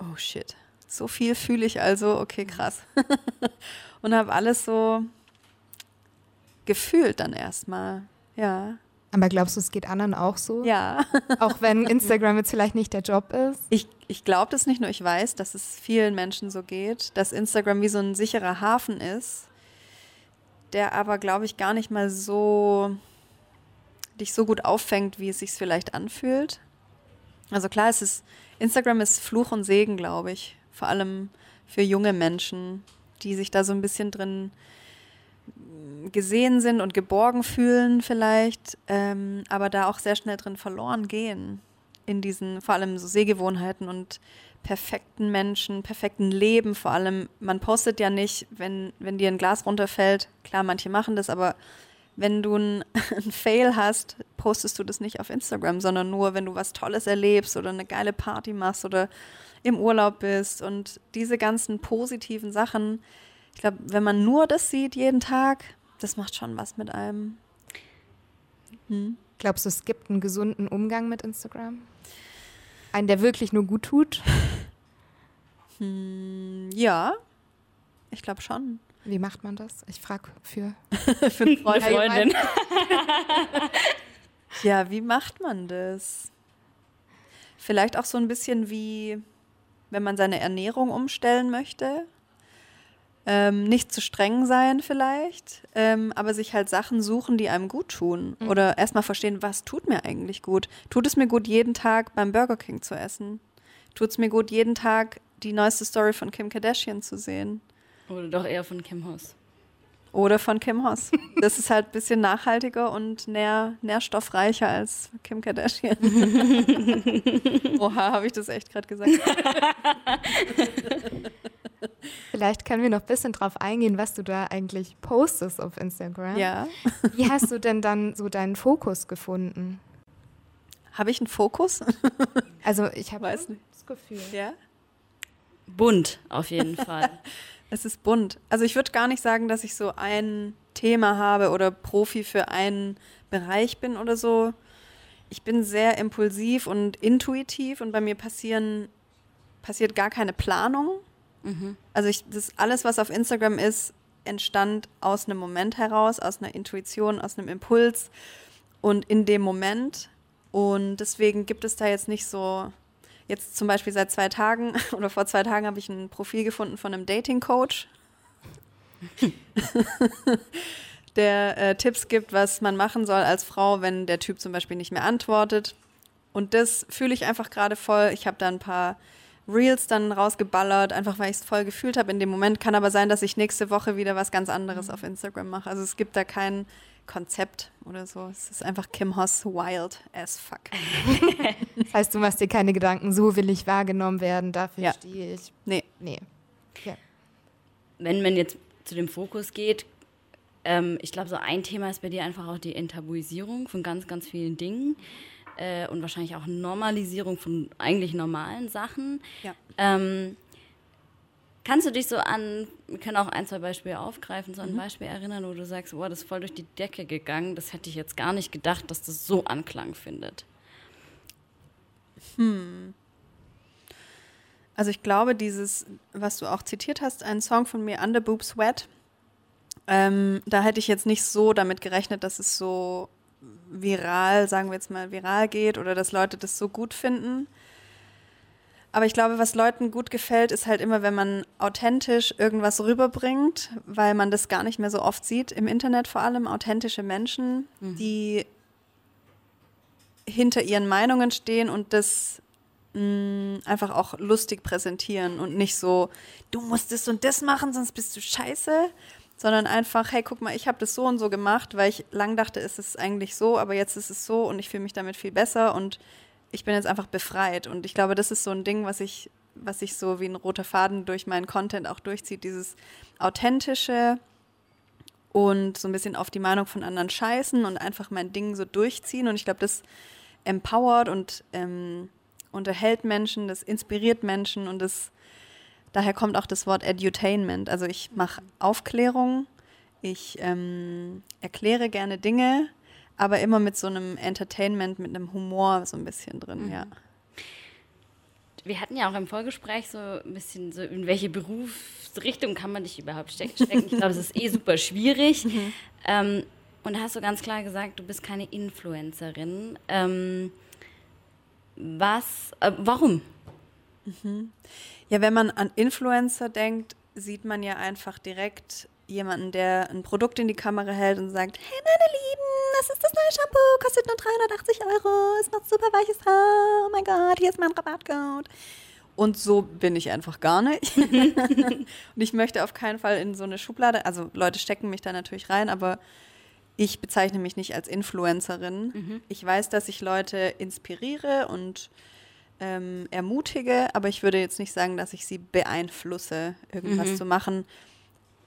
oh shit, so viel fühle ich also, okay, krass. <laughs> und habe alles so gefühlt dann erstmal, ja. Aber glaubst du, es geht anderen auch so? Ja. <laughs> Auch wenn Instagram jetzt vielleicht nicht der Job ist? Ich, ich glaube das nicht nur, ich weiß, dass es vielen Menschen so geht, dass Instagram wie so ein sicherer Hafen ist, der aber, glaube ich, gar nicht mal so dich so gut auffängt, wie es sich vielleicht anfühlt. Also klar, es ist, Instagram ist Fluch und Segen, glaube ich. Vor allem für junge Menschen, die sich da so ein bisschen drin gesehen sind und geborgen fühlen vielleicht, ähm, aber da auch sehr schnell drin verloren gehen in diesen vor allem so Sehgewohnheiten und perfekten Menschen, perfekten Leben vor allem. Man postet ja nicht, wenn, wenn dir ein Glas runterfällt. Klar, manche machen das, aber wenn du ein, <laughs> ein Fail hast, postest du das nicht auf Instagram, sondern nur, wenn du was Tolles erlebst oder eine geile Party machst oder im Urlaub bist und diese ganzen positiven Sachen. Ich glaube, wenn man nur das sieht jeden Tag, das macht schon was mit einem. Hm? Glaubst du, es gibt einen gesunden Umgang mit Instagram? Einen, der wirklich nur gut tut? <laughs> Hm, ja, ich glaube schon. Wie macht man das? Ich frage für, <laughs> <laughs> für eine Freundin. ja, wie macht man das? Vielleicht auch so ein bisschen wie, wenn man seine Ernährung umstellen möchte ähm, nicht zu streng sein vielleicht, ähm, aber sich halt Sachen suchen, die einem gut tun. Mhm. Oder erstmal verstehen, was tut mir eigentlich gut. Tut es mir gut, jeden Tag beim Burger King zu essen? Tut es mir gut, jeden Tag die neueste Story von Kim Kardashian zu sehen? Oder doch eher von Kim Hoss. Oder von Kim Hoss. Das ist halt ein bisschen nachhaltiger und nähr, nährstoffreicher als Kim Kardashian. <laughs> Oha, habe ich das echt gerade gesagt. <laughs> Vielleicht können wir noch ein bisschen drauf eingehen, was du da eigentlich postest auf Instagram. Ja. Wie hast du denn dann so deinen Fokus gefunden? Habe ich einen Fokus? Also ich habe das Gefühl. Ja. Bunt auf jeden Fall. <laughs> es ist bunt. Also ich würde gar nicht sagen, dass ich so ein Thema habe oder Profi für einen Bereich bin oder so. Ich bin sehr impulsiv und intuitiv und bei mir passieren passiert gar keine Planung. Mhm. Also ich, das alles, was auf Instagram ist, entstand aus einem Moment heraus, aus einer Intuition, aus einem Impuls und in dem Moment. Und deswegen gibt es da jetzt nicht so, jetzt zum Beispiel seit zwei Tagen <laughs> oder vor zwei Tagen habe ich ein Profil gefunden von einem Dating-Coach, <laughs> der äh, Tipps gibt, was man machen soll als Frau, wenn der Typ zum Beispiel nicht mehr antwortet. Und das fühle ich einfach gerade voll. Ich habe da ein paar Reels dann rausgeballert, einfach weil ich es voll gefühlt habe in dem Moment. Kann aber sein, dass ich nächste Woche wieder was ganz anderes mhm. auf Instagram mache. Also es gibt da kein Konzept oder so. Es ist einfach Kim Hoss wild as fuck. <laughs> das heißt, du machst dir keine Gedanken, so will ich wahrgenommen werden, dafür ja. stehe ich. Nee. Nee. Ja. Wenn man jetzt zu dem Fokus geht, ähm, ich glaube, so ein Thema ist bei dir einfach auch die Enttabuisierung von ganz, ganz vielen Dingen äh, und wahrscheinlich auch Normalisierung von eigentlich normalen Sachen. Ja. Ähm, kannst du dich so an, wir können auch ein, zwei Beispiele aufgreifen, so ein mhm. Beispiel erinnern, wo du sagst, boah, das ist voll durch die Decke gegangen, das hätte ich jetzt gar nicht gedacht, dass das so Anklang findet? Hm. Also ich glaube, dieses, was du auch zitiert hast, ein Song von mir, Under Boob Sweat, ähm, da hätte ich jetzt nicht so damit gerechnet, dass es so viral, sagen wir jetzt mal, viral geht oder dass Leute das so gut finden. Aber ich glaube, was Leuten gut gefällt, ist halt immer, wenn man authentisch irgendwas rüberbringt, weil man das gar nicht mehr so oft sieht, im Internet vor allem, authentische Menschen, mhm. die hinter ihren Meinungen stehen und das mh, mm, einfach auch lustig präsentieren und nicht so, du musst das und das machen, sonst bist du scheiße, sondern einfach, hey, guck mal, ich habe das so und so gemacht, weil ich lang dachte, es ist eigentlich so, aber jetzt ist es so und ich fühle mich damit viel besser und ich bin jetzt einfach befreit. Und ich glaube, das ist so ein Ding, was ich, was sich so wie ein roter Faden durch meinen Content auch durchzieht, dieses authentische und so ein bisschen auf die Meinung von anderen scheißen und einfach mein Ding so durchziehen. Und ich glaube, das empowert und ähm, unterhält Menschen, das inspiriert Menschen und das Daher kommt auch das Wort Edutainment. Also ich mache Aufklärung, ich ähm, erkläre gerne Dinge, aber immer mit so einem Entertainment, mit einem Humor so ein bisschen drin, ja. Wir hatten ja auch im Vorgespräch so ein bisschen so, in welche Berufsrichtung kann man dich überhaupt stecken? Ich glaube, das ist eh super schwierig. <laughs> Ähm, und da hast du ganz klar gesagt, du bist keine Influencerin. Ähm, was, äh, warum? Ja, wenn man an Influencer denkt, sieht man ja einfach direkt jemanden, der ein Produkt in die Kamera hält und sagt, hey meine Lieben, das ist das neue Shampoo, kostet nur 380 Euro, es macht super weiches Haar, oh mein Gott, hier ist mein Rabattcode. Und so bin ich einfach gar nicht. <laughs> und ich möchte auf keinen Fall in so eine Schublade, also Leute stecken mich da natürlich rein, aber ich bezeichne mich nicht als Influencerin. Ich weiß, dass ich Leute inspiriere und ähm, ermutige, aber ich würde jetzt nicht sagen, dass ich sie beeinflusse, irgendwas zu machen.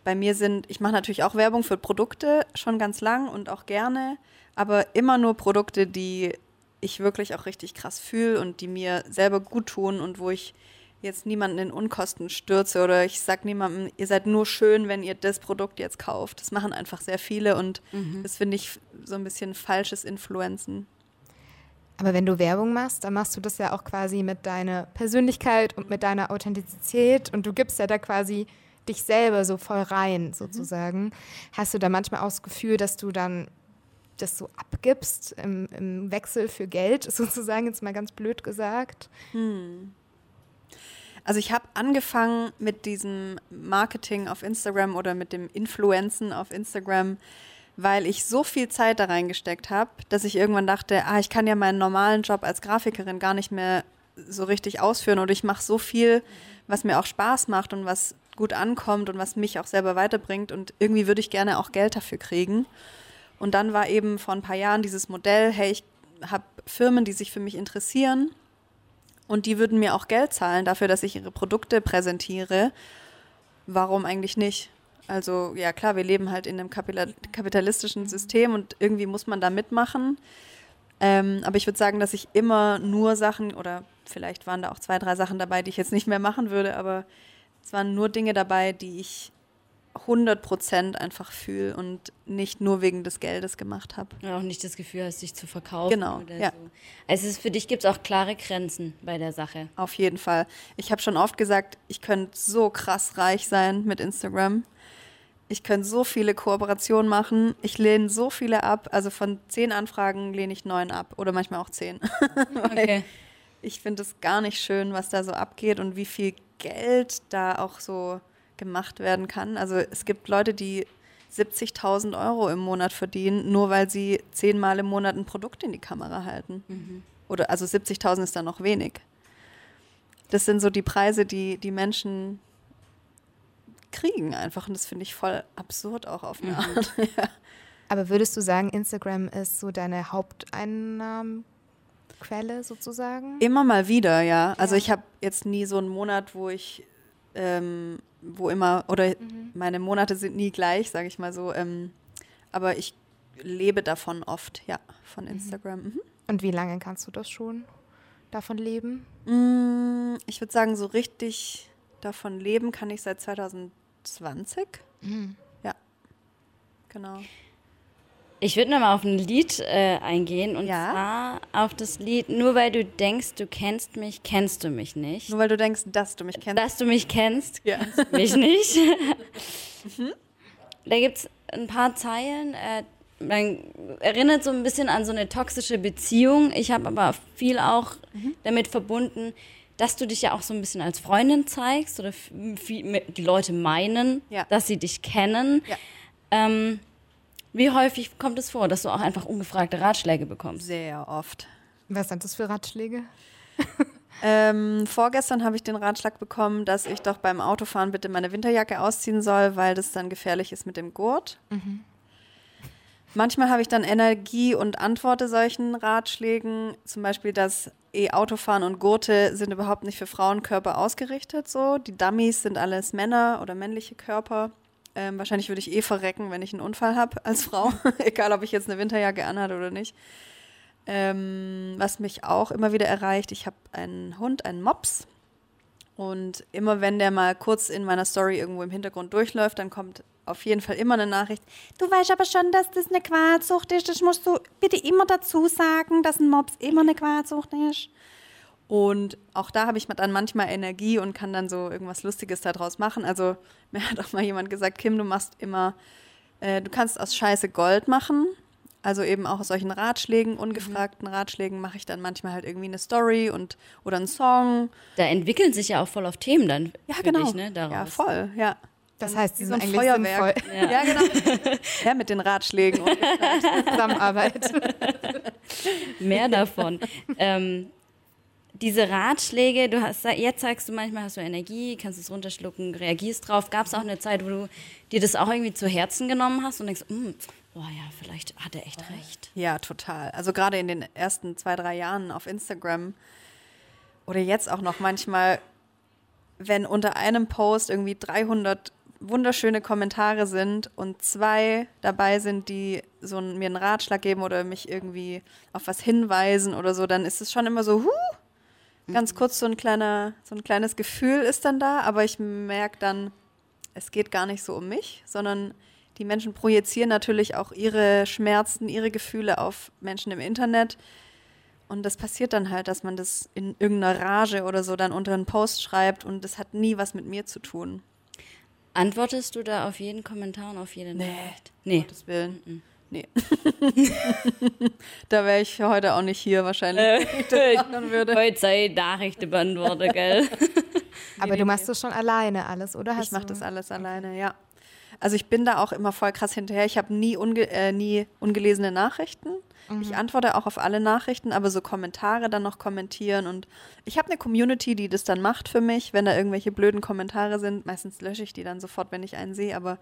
Bei mir sind, ich mache natürlich auch Werbung für Produkte schon ganz lang und auch gerne, aber immer nur Produkte, die ich wirklich auch richtig krass fühle und die mir selber gut tun und wo ich jetzt niemanden in Unkosten stürze oder ich sag niemandem, ihr seid nur schön, wenn ihr das Produkt jetzt kauft. Das machen einfach sehr viele und das finde ich so ein bisschen falsches Influenzen. Aber wenn du Werbung machst, dann machst du das ja auch quasi mit deiner Persönlichkeit und mit deiner Authentizität und du gibst ja da quasi dich selber so voll rein, sozusagen. Hast du da manchmal auch das Gefühl, dass du dann das so abgibst im, im Wechsel für Geld, <laughs> sozusagen, jetzt mal ganz blöd gesagt? Also ich habe angefangen mit diesem Marketing auf Instagram oder mit dem Influenzen auf Instagram, weil ich so viel Zeit da reingesteckt habe, dass ich irgendwann dachte, ah, ich kann ja meinen normalen Job als Grafikerin gar nicht mehr so richtig ausführen oder ich mache so viel, was mir auch Spaß macht und was gut ankommt und was mich auch selber weiterbringt und irgendwie würde ich gerne auch Geld dafür kriegen. Und dann war eben vor ein paar Jahren dieses Modell, hey, ich habe Firmen, die sich für mich interessieren und die würden mir auch Geld zahlen dafür, dass ich ihre Produkte präsentiere. Warum eigentlich nicht? Also ja klar, wir leben halt in einem kapitalistischen System und irgendwie muss man da mitmachen. Ähm, aber ich würde sagen, dass ich immer nur Sachen oder vielleicht waren da auch zwei, drei Sachen dabei, die ich jetzt nicht mehr machen würde, aber es waren nur Dinge dabei, die ich 100 Prozent einfach fühle und nicht nur wegen des Geldes gemacht habe. Und auch nicht das Gefühl hast, dich zu verkaufen Genau, oder ja. so. Also es ist, für dich gibt es auch klare Grenzen bei der Sache. Auf jeden Fall. Ich habe schon oft gesagt, ich könnte so krass reich sein mit Instagram. Ich könnte so viele Kooperationen machen. Ich lehne so viele ab. Also von zehn Anfragen lehne ich neun ab oder manchmal auch zehn. <laughs> Okay. Ich finde es gar nicht schön, was da so abgeht und wie viel Geld da auch so gemacht werden kann. Also es gibt Leute, die 70.000 Euro im Monat verdienen, nur weil sie zehnmal im Monat ein Produkt in die Kamera halten. Oder also 70.000 ist dann noch wenig. Das sind so die Preise, die die Menschen kriegen einfach. Und das finde ich voll absurd auch auf eine Art. <laughs> ja. Aber würdest du sagen, Instagram ist so deine Haupteinnahmenquelle sozusagen? Immer mal wieder, ja. Also ich habe jetzt nie so einen Monat, wo ich, ähm, wo immer, oder meine Monate sind nie gleich, sage ich mal so. Ähm, aber ich lebe davon oft, ja, von Instagram. Mhm. Und wie lange kannst du das schon davon leben? Mm, Ich würde sagen, so richtig davon leben kann ich seit 2020. Ja, genau. Ich würde nochmal auf ein Lied äh, eingehen und Ja. zwar auf das Lied Nur weil du denkst, du kennst mich, kennst du mich nicht. Nur weil du denkst, dass du mich kennst. Dass du mich kennst, Ja. mich nicht. <laughs> Da gibt es ein paar Zeilen. Äh, man erinnert so ein bisschen an so eine toxische Beziehung. Ich habe aber viel auch damit verbunden, dass du dich ja auch so ein bisschen als Freundin zeigst oder viel, die Leute meinen, Ja. dass sie dich kennen. Ja. Ähm, wie häufig kommt es vor, dass du auch einfach ungefragte Ratschläge bekommst? Sehr oft. Was sind das für Ratschläge? <laughs> Ähm, vorgestern habe ich den Ratschlag bekommen, dass ich doch beim Autofahren bitte meine Winterjacke ausziehen soll, weil das dann gefährlich ist mit dem Gurt. Manchmal habe ich dann Energie und antworte solchen Ratschlägen, zum Beispiel, dass E-Autofahren und Gurte sind überhaupt nicht für Frauenkörper ausgerichtet. So, die Dummies sind alles Männer oder männliche Körper. Ähm, wahrscheinlich würde ich eh verrecken, wenn ich einen Unfall habe als Frau, <laughs> egal ob ich jetzt eine Winterjacke anhatte oder nicht. Ähm, was mich auch immer wieder erreicht, ich habe einen Hund, einen Mops. Und immer wenn der mal kurz in meiner Story irgendwo im Hintergrund durchläuft, dann kommt auf jeden Fall immer eine Nachricht. Du weißt aber schon, dass das eine Qualzucht ist. Das musst du bitte immer dazu sagen, dass ein Mops immer eine Qualzucht ist. Und auch da habe ich dann manchmal Energie und kann dann so irgendwas Lustiges daraus machen. Also mir hat auch mal jemand gesagt, Kim, du machst immer, äh, du kannst aus Scheiße Gold machen. Also eben auch aus solchen Ratschlägen, ungefragten Ratschlägen mache ich dann manchmal halt irgendwie eine Story und oder einen Song. Da entwickeln sich ja auch voll auf Themen dann Ja, genau. dich, ne? Ja, voll, ja. Das heißt, sie sind so ein eigentlich Feuerwerk. sinnvoll. Ja. Ja, genau. <laughs> ja, mit den Ratschlägen. Und <laughs> Zusammenarbeit. Mehr davon. ähm, diese Ratschläge, du hast jetzt sagst du manchmal hast du Energie, kannst es runterschlucken, reagierst drauf. Gab es auch eine Zeit, wo du dir das auch irgendwie zu Herzen genommen hast und denkst, "Hm, boah ja, vielleicht hat er echt recht. Ja, total. Also gerade in den ersten zwei, drei Jahren auf Instagram oder jetzt auch noch manchmal, wenn unter einem Post irgendwie 300 wunderschöne Kommentare sind und zwei dabei sind, die so einen, mir einen Ratschlag geben oder mich irgendwie auf was hinweisen oder so, dann ist es schon immer so, huh, ganz kurz so ein kleiner, so ein kleines Gefühl ist dann da, aber ich merke dann, es geht gar nicht so um mich, sondern die Menschen projizieren natürlich auch ihre Schmerzen, ihre Gefühle auf Menschen im Internet. Und das passiert dann halt, dass man das in irgendeiner Rage oder so dann unter einen Post schreibt und das hat nie was mit mir zu tun. Antwortest du da auf jeden Kommentar und auf jede Nee. Nachricht? Nee. Gottes Willen. Nee. <laughs> da wäre ich heute auch nicht hier wahrscheinlich, <laughs> würde. Heute sei Nachrichten beantwortet, <laughs> gell? Aber du machst das schon alleine alles, oder? Hast Ich mache das alles alleine, ja. Also ich bin da auch immer voll krass hinterher. Ich habe nie, unge äh, nie ungelesene Nachrichten. Ich antworte auch auf alle Nachrichten, aber so Kommentare dann noch kommentieren. Und ich habe eine Community, die das dann macht für mich, wenn da irgendwelche blöden Kommentare sind. Meistens lösche ich die dann sofort, wenn ich einen sehe, aber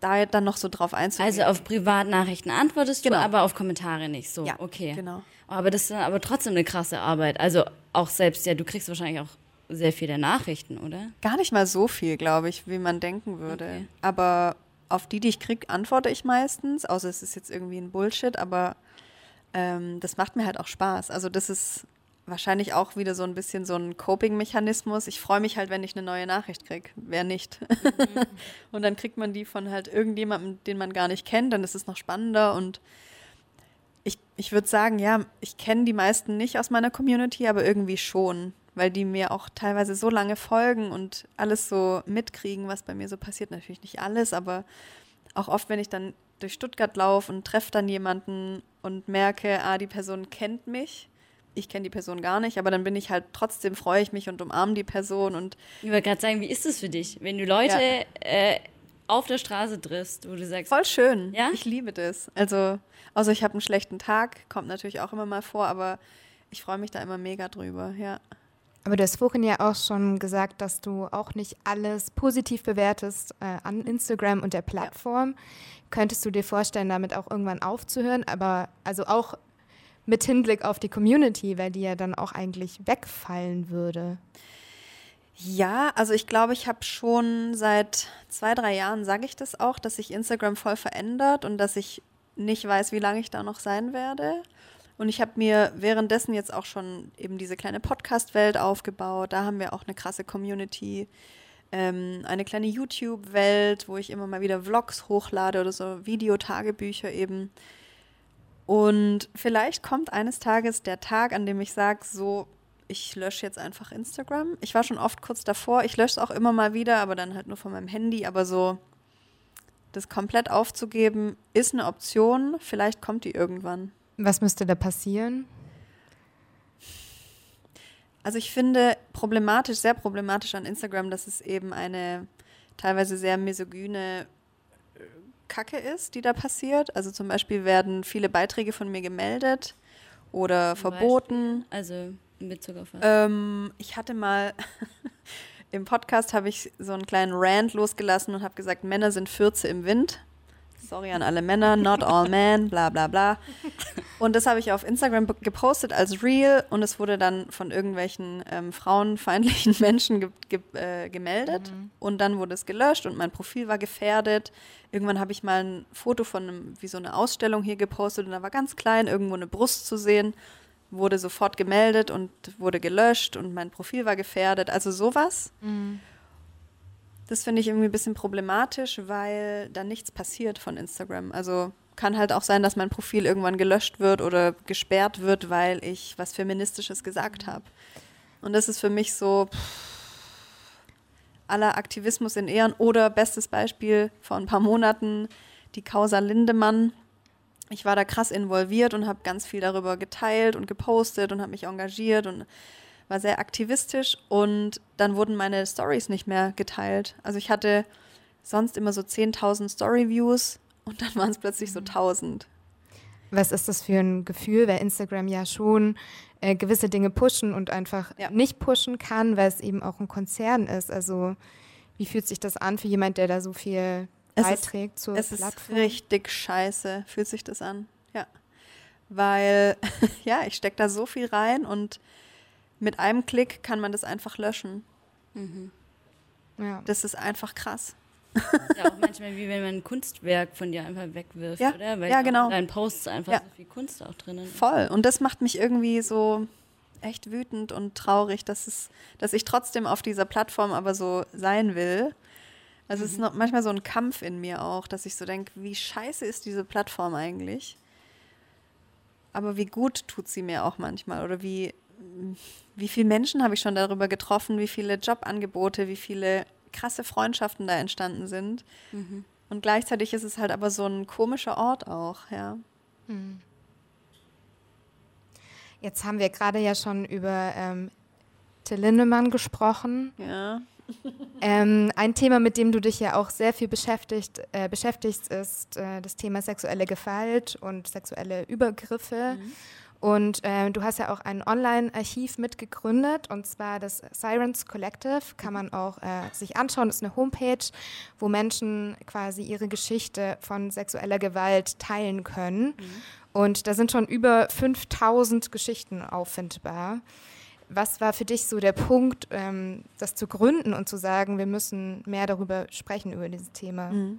da dann noch so drauf einzugehen. Also auf Privatnachrichten antwortest Genau. du, aber auf Kommentare nicht. So, Ja, okay. genau. Aber das ist dann aber trotzdem eine krasse Arbeit. Also auch selbst, ja, du kriegst wahrscheinlich auch sehr viele Nachrichten, oder? Gar nicht mal so viel, glaube ich, wie man denken würde. Okay. Aber auf die, die ich kriege, antworte ich meistens, außer es ist jetzt irgendwie ein Bullshit, aber ähm, das macht mir halt auch Spaß. Also das ist wahrscheinlich auch wieder so ein bisschen so ein Coping-Mechanismus. Ich freue mich halt, wenn ich eine neue Nachricht kriege. Wer nicht? <laughs> und dann kriegt man die von halt irgendjemandem, den man gar nicht kennt, dann ist es noch spannender und ich, ich würde sagen, ja, ich kenne die meisten nicht aus meiner Community, aber irgendwie schon, weil die mir auch teilweise so lange folgen und alles so mitkriegen, was bei mir so passiert. Natürlich nicht alles, aber auch oft, wenn ich dann durch Stuttgart laufe und treffe dann jemanden und merke, ah, die Person kennt mich. Ich kenne die Person gar nicht, aber dann bin ich halt trotzdem, freue ich mich und umarme die Person und Ich wollte gerade sagen, wie ist es für dich, wenn du Leute Ja. äh, auf der Straße triffst, wo du sagst, Voll schön. Ja? Ich liebe das. Also, außer ich habe einen schlechten Tag, kommt natürlich auch immer mal vor, aber ich freue mich da immer mega drüber, ja. Aber du hast vorhin ja auch schon gesagt, dass du auch nicht alles positiv bewertest äh, an Instagram und der Plattform. Könntest du dir vorstellen, damit auch irgendwann aufzuhören? Aber also auch mit Hinblick auf die Community, weil die ja dann auch eigentlich wegfallen würde. Ja, also ich glaube, ich habe schon seit zwei, drei Jahren, sage ich das auch, dass sich Instagram voll verändert und dass ich nicht weiß, wie lange ich da noch sein werde. Und ich habe mir währenddessen jetzt auch schon eben diese kleine Podcast-Welt aufgebaut. Da haben wir auch eine krasse Community. Ähm, eine kleine YouTube-Welt, wo ich immer mal wieder Vlogs hochlade oder so Videotagebücher eben. Und vielleicht kommt eines Tages der Tag, an dem ich sage, so, ich lösche jetzt einfach Instagram. Ich war schon oft kurz davor. Ich lösche es auch immer mal wieder, aber dann halt nur von meinem Handy. Aber so, das komplett aufzugeben, ist eine Option. Vielleicht kommt die irgendwann. Was müsste da passieren? Also ich finde problematisch, sehr problematisch an Instagram, dass es eben eine teilweise sehr misogyne äh, Kacke ist, die da passiert. Also zum Beispiel werden viele Beiträge von mir gemeldet oder Zum verboten. also in Bezug auf was? Ähm, ich hatte mal <laughs> im Podcast habe ich so einen kleinen Rant losgelassen und habe gesagt, Männer sind Fürze im Wind. Sorry an alle Männer, not all men, bla bla bla. Und das habe ich auf Instagram gepostet als Real und es wurde dann von irgendwelchen ähm, frauenfeindlichen <laughs> Menschen ge ge äh, gemeldet und dann wurde es gelöscht und mein Profil war gefährdet. Irgendwann habe ich mal ein Foto von einem, wie so eine Ausstellung hier gepostet und da war ganz klein irgendwo eine Brust zu sehen. wurde sofort gemeldet und wurde gelöscht und mein Profil war gefährdet. Also sowas. Mhm. Das finde ich irgendwie ein bisschen problematisch, weil da nichts passiert von Instagram. Also kann halt auch sein, dass mein Profil irgendwann gelöscht wird oder gesperrt wird, weil ich was Feministisches gesagt habe. Und das ist für mich so aller Aktivismus in Ehren. Oder bestes Beispiel vor ein paar Monaten die Causa Lindemann. Ich war da krass involviert und habe ganz viel darüber geteilt und gepostet und habe mich engagiert und war sehr aktivistisch und dann wurden meine Stories nicht mehr geteilt. Also ich hatte sonst immer so 10.000 Story-Views und dann <laughs> waren es plötzlich so 1000. Was ist das für ein Gefühl, weil Instagram ja schon äh, gewisse Dinge pushen und einfach ja. nicht pushen kann, weil es eben auch ein Konzern ist. Also wie fühlt sich das an für jemand, der da so viel es beiträgt ist, zur es Plattform? Es ist richtig scheiße, fühlt sich das an. Ja. Weil, <laughs> ja, ich stecke da so viel rein und mit einem Klick kann man das einfach löschen. Mhm. Ja. Das ist einfach krass. Das ist ja auch manchmal wie wenn man ein Kunstwerk von dir einfach wegwirft, ja, oder? Weil ja, genau. in deinen Posts einfach ja. so viel Kunst auch drin ist. Voll. Und das macht mich irgendwie so echt wütend und traurig, dass, es, dass ich trotzdem auf dieser Plattform aber so sein will. Also mhm. es ist mhm. noch manchmal so ein Kampf in mir auch, dass ich so denke, wie scheiße ist diese Plattform eigentlich? Aber wie gut tut sie mir auch manchmal oder wie wie viele Menschen habe ich schon darüber getroffen, wie viele Jobangebote, wie viele krasse Freundschaften da entstanden sind. Mhm. Und gleichzeitig ist es halt aber so ein komischer Ort auch, ja. Mhm. Jetzt haben wir gerade ja schon über ähm, Till Lindemann gesprochen. Ja. <laughs> ähm, ein Thema, mit dem du dich ja auch sehr viel beschäftigt, äh, beschäftigst, ist äh, das Thema sexuelle Gewalt und sexuelle Übergriffe. Mhm. Und äh, du hast ja auch ein Online-Archiv mitgegründet, und zwar das Sirens Collective. Kann man auch äh, sich anschauen. Das ist eine Homepage, wo Menschen quasi ihre Geschichte von sexueller Gewalt teilen können. Mhm. Und da sind schon über 5000 Geschichten auffindbar. Was war für dich so der Punkt, ähm, das zu gründen und zu sagen, wir müssen mehr darüber sprechen, über dieses Thema? Mhm.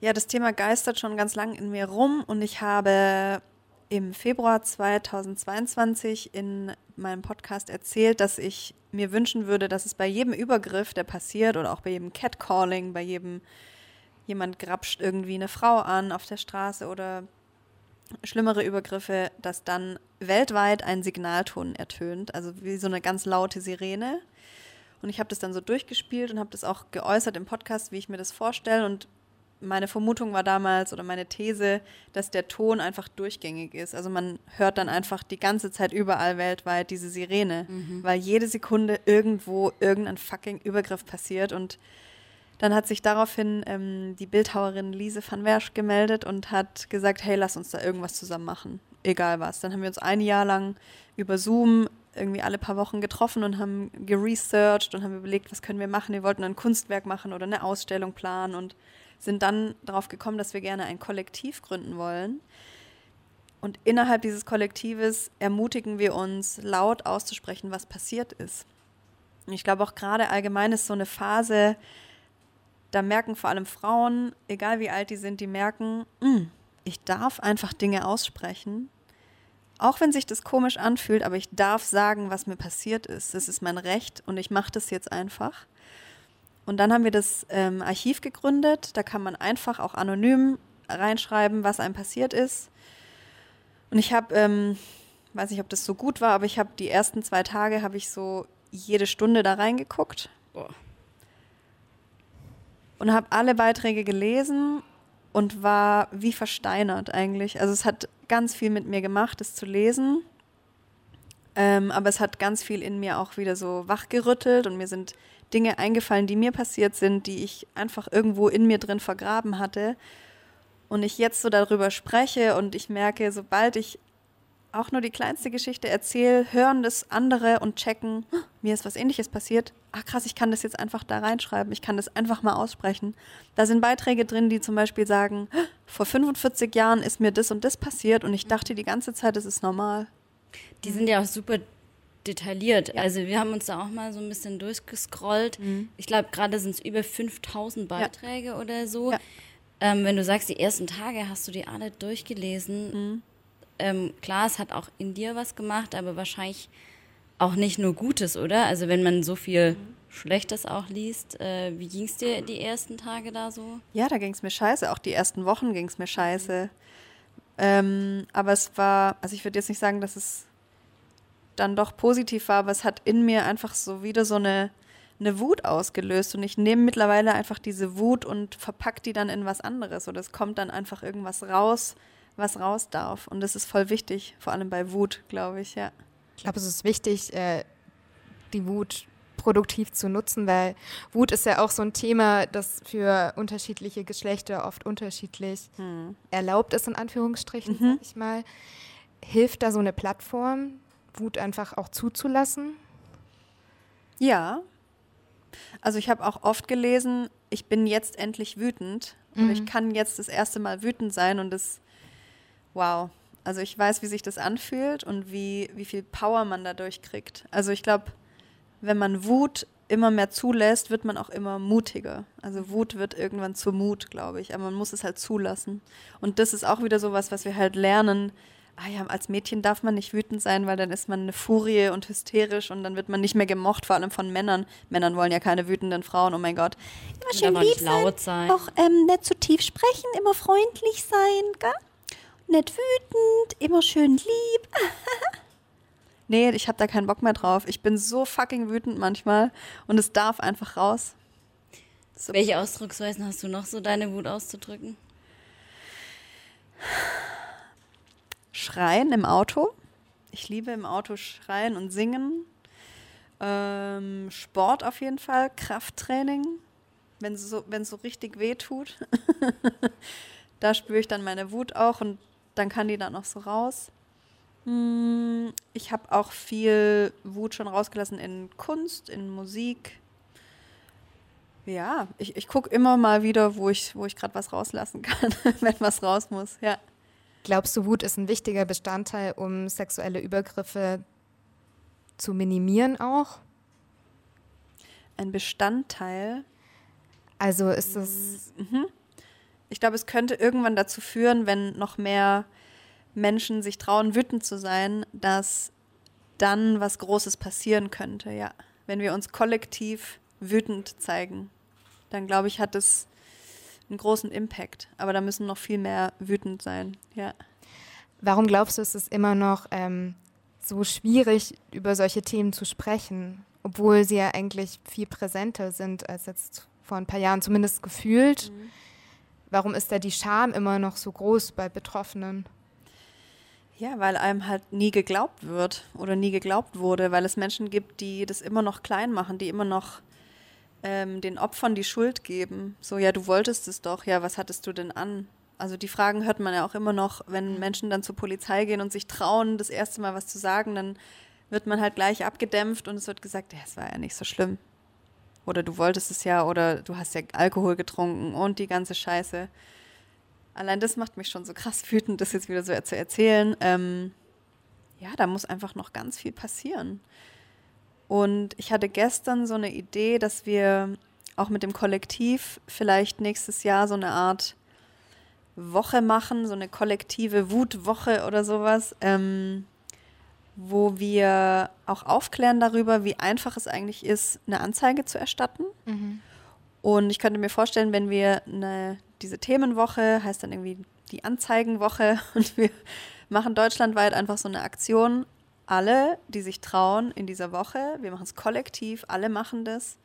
Ja, das Thema geistert schon ganz lang in mir rum und ich habe im Februar 2022 in meinem Podcast erzählt, dass ich mir wünschen würde, dass es bei jedem Übergriff, der passiert, oder auch bei jedem Catcalling, bei jedem jemand grapscht irgendwie eine Frau an auf der Straße oder schlimmere Übergriffe, dass dann weltweit ein Signalton ertönt, also wie so eine ganz laute Sirene. Und ich habe das dann so durchgespielt und habe das auch geäußert im Podcast, wie ich mir das vorstelle. Und meine Vermutung war damals oder meine These, dass der Ton einfach durchgängig ist. Also man hört dann einfach die ganze Zeit überall weltweit diese Sirene, mhm. weil jede Sekunde irgendwo irgendein fucking Übergriff passiert. Und dann hat sich daraufhin ähm, die Bildhauerin Lise van Wersch gemeldet und hat gesagt, hey, lass uns da irgendwas zusammen machen, egal was. Dann haben wir uns ein Jahr lang über Zoom irgendwie alle paar Wochen getroffen und haben geresearched und haben überlegt, was können wir machen. Wir wollten ein Kunstwerk machen oder eine Ausstellung planen und sind dann darauf gekommen, dass wir gerne ein Kollektiv gründen wollen. Und innerhalb dieses Kollektives ermutigen wir uns, laut auszusprechen, was passiert ist. Und ich glaube auch gerade allgemein ist so eine Phase, da merken vor allem Frauen, egal wie alt die sind, die merken, hm, ich darf einfach Dinge aussprechen. Auch wenn sich das komisch anfühlt, aber ich darf sagen, was mir passiert ist. Das ist mein Recht und ich mache das jetzt einfach. Und dann haben wir das ähm, Archiv gegründet. Da kann man einfach auch anonym reinschreiben, was einem passiert ist. Und ich habe, ähm, weiß nicht, ob das so gut war, aber ich habe die ersten zwei Tage habe ich so jede Stunde da reingeguckt. Boah. Und habe alle Beiträge gelesen und war wie versteinert eigentlich. Also es hat ganz viel mit mir gemacht, es zu lesen. Ähm, aber es hat ganz viel in mir auch wieder so wachgerüttelt und mir sind Dinge eingefallen, die mir passiert sind, die ich einfach irgendwo in mir drin vergraben hatte. Und ich jetzt so darüber spreche und ich merke, sobald ich auch nur die kleinste Geschichte erzähle, hören das andere und checken, mir ist was ähnliches passiert. Ach krass, ich kann das jetzt einfach da reinschreiben, ich kann das einfach mal aussprechen. Da sind Beiträge drin, die zum Beispiel sagen, vor 45 Jahren ist mir das und das passiert und ich dachte die ganze Zeit, das ist normal. Die sind ja auch super detailliert. Ja. Also wir haben uns da auch mal so ein bisschen durchgescrollt. Mhm. Ich glaube, gerade sind es über 5000 Beiträge ja. oder so. Ja. Ähm, wenn du sagst, die ersten Tage hast du die alle durchgelesen, mhm. ähm, klar, es hat auch in dir was gemacht, aber wahrscheinlich auch nicht nur Gutes, oder? Also wenn man so viel mhm. Schlechtes auch liest, äh, wie ging es dir die ersten Tage da so? Ja, da ging es mir scheiße. Auch die ersten Wochen ging es mir scheiße. Ähm, aber es war, also ich würde jetzt nicht sagen, dass es dann doch positiv war, aber es hat in mir einfach so wieder so eine, eine Wut ausgelöst. Und ich nehme mittlerweile einfach diese Wut und verpacke die dann in was anderes. Oder es kommt dann einfach irgendwas raus, was raus darf. Und das ist voll wichtig, vor allem bei Wut, glaube ich, ja. Ich glaube, es ist wichtig, äh, die Wut produktiv zu nutzen, weil Wut ist ja auch so ein Thema, das für unterschiedliche Geschlechter oft unterschiedlich hm. erlaubt ist, in Anführungsstrichen, mhm. sag ich mal. Hilft da so eine Plattform, Wut einfach auch zuzulassen? Ja. Also ich habe auch oft gelesen, ich bin jetzt endlich wütend mhm. und ich kann jetzt das erste Mal wütend sein und das, wow. Also ich weiß, wie sich das anfühlt und wie, wie viel Power man dadurch kriegt. Also ich glaube, wenn man Wut immer mehr zulässt, wird man auch immer mutiger. Also Wut wird irgendwann zur Mut, glaube ich. Aber man muss es halt zulassen. Und das ist auch wieder so was, was wir halt lernen. Ah ja, als Mädchen darf man nicht wütend sein, weil dann ist man eine Furie und hysterisch und dann wird man nicht mehr gemocht, vor allem von Männern. Männern wollen ja keine wütenden Frauen, oh mein Gott. Immer schön lieb sein, sein, auch ähm, nicht zu tief sprechen, immer freundlich sein, gell? Nicht wütend, immer schön lieb. <laughs> nee, ich habe da keinen Bock mehr drauf. Ich bin so fucking wütend manchmal und es darf einfach raus. So. Welche Ausdrucksweisen hast du noch, so deine Wut auszudrücken? Schreien im Auto. Ich liebe im Auto schreien und singen. Ähm, Sport auf jeden Fall, Krafttraining, wenn es so, so richtig weh tut. <laughs> da spüre ich dann meine Wut auch und dann kann die dann noch so raus. Hm, ich habe auch viel Wut schon rausgelassen in Kunst, in Musik. Ja, ich, ich gucke immer mal wieder, wo ich, wo ich gerade was rauslassen <laughs> kann, wenn was raus muss, ja. Glaubst du, Wut ist ein wichtiger Bestandteil, um sexuelle Übergriffe zu minimieren auch? Ein Bestandteil? Also ist es. Mhm. Ich glaube, es könnte irgendwann dazu führen, wenn noch mehr Menschen sich trauen, wütend zu sein, dass dann was Großes passieren könnte, ja. Wenn wir uns kollektiv wütend zeigen, dann glaube ich, hat es einen großen Impact. Aber da müssen noch viel mehr wütend sein, ja. Warum glaubst du, ist es immer noch ähm, so schwierig, über solche Themen zu sprechen, obwohl sie ja eigentlich viel präsenter sind als jetzt vor ein paar Jahren, zumindest gefühlt? Mhm. Warum ist da die Scham immer noch so groß bei Betroffenen? Ja, weil einem halt nie geglaubt wird oder nie geglaubt wurde, weil es Menschen gibt, die das immer noch klein machen, die immer noch ähm, den Opfern die Schuld geben. So, ja, du wolltest es doch, ja, was hattest du denn an? Also die Fragen hört man ja auch immer noch, wenn Menschen dann zur Polizei gehen und sich trauen, das erste Mal was zu sagen, dann wird man halt gleich abgedämpft und es wird gesagt, ja, es war ja nicht so schlimm. Oder du wolltest es ja, oder du hast ja Alkohol getrunken und die ganze Scheiße. Allein das macht mich schon so krass wütend, das jetzt wieder so zu erzählen. Ähm, ja, da muss einfach noch ganz viel passieren. Und ich hatte gestern so eine Idee, dass wir auch mit dem Kollektiv vielleicht nächstes Jahr so eine Art Woche machen, so eine kollektive Wutwoche oder sowas, ähm, wo wir auch aufklären darüber, wie einfach es eigentlich ist, eine Anzeige zu erstatten. Mhm. Und ich könnte mir vorstellen, wenn wir eine diese Themenwoche, heißt dann irgendwie die Anzeigenwoche <laughs> und wir machen deutschlandweit einfach so eine Aktion. Alle, die sich trauen in dieser Woche, wir machen es kollektiv, alle machen das.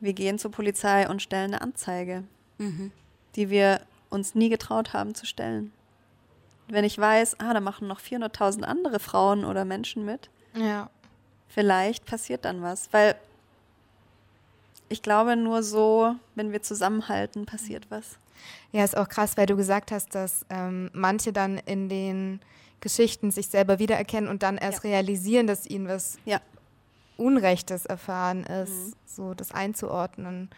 Wir gehen zur Polizei und stellen eine Anzeige, mhm. die wir uns nie getraut haben zu stellen. Wenn ich weiß, ah, da machen noch 400.000 andere Frauen oder Menschen mit, ja. vielleicht passiert dann was. Weil ich glaube, nur so, wenn wir zusammenhalten, passiert was. Ja, ist auch krass, weil du gesagt hast, dass ähm, manche dann in den Geschichten sich selber wiedererkennen und dann erst ja. realisieren, dass ihnen was ja. Unrechtes erfahren ist, mhm. so das einzuordnen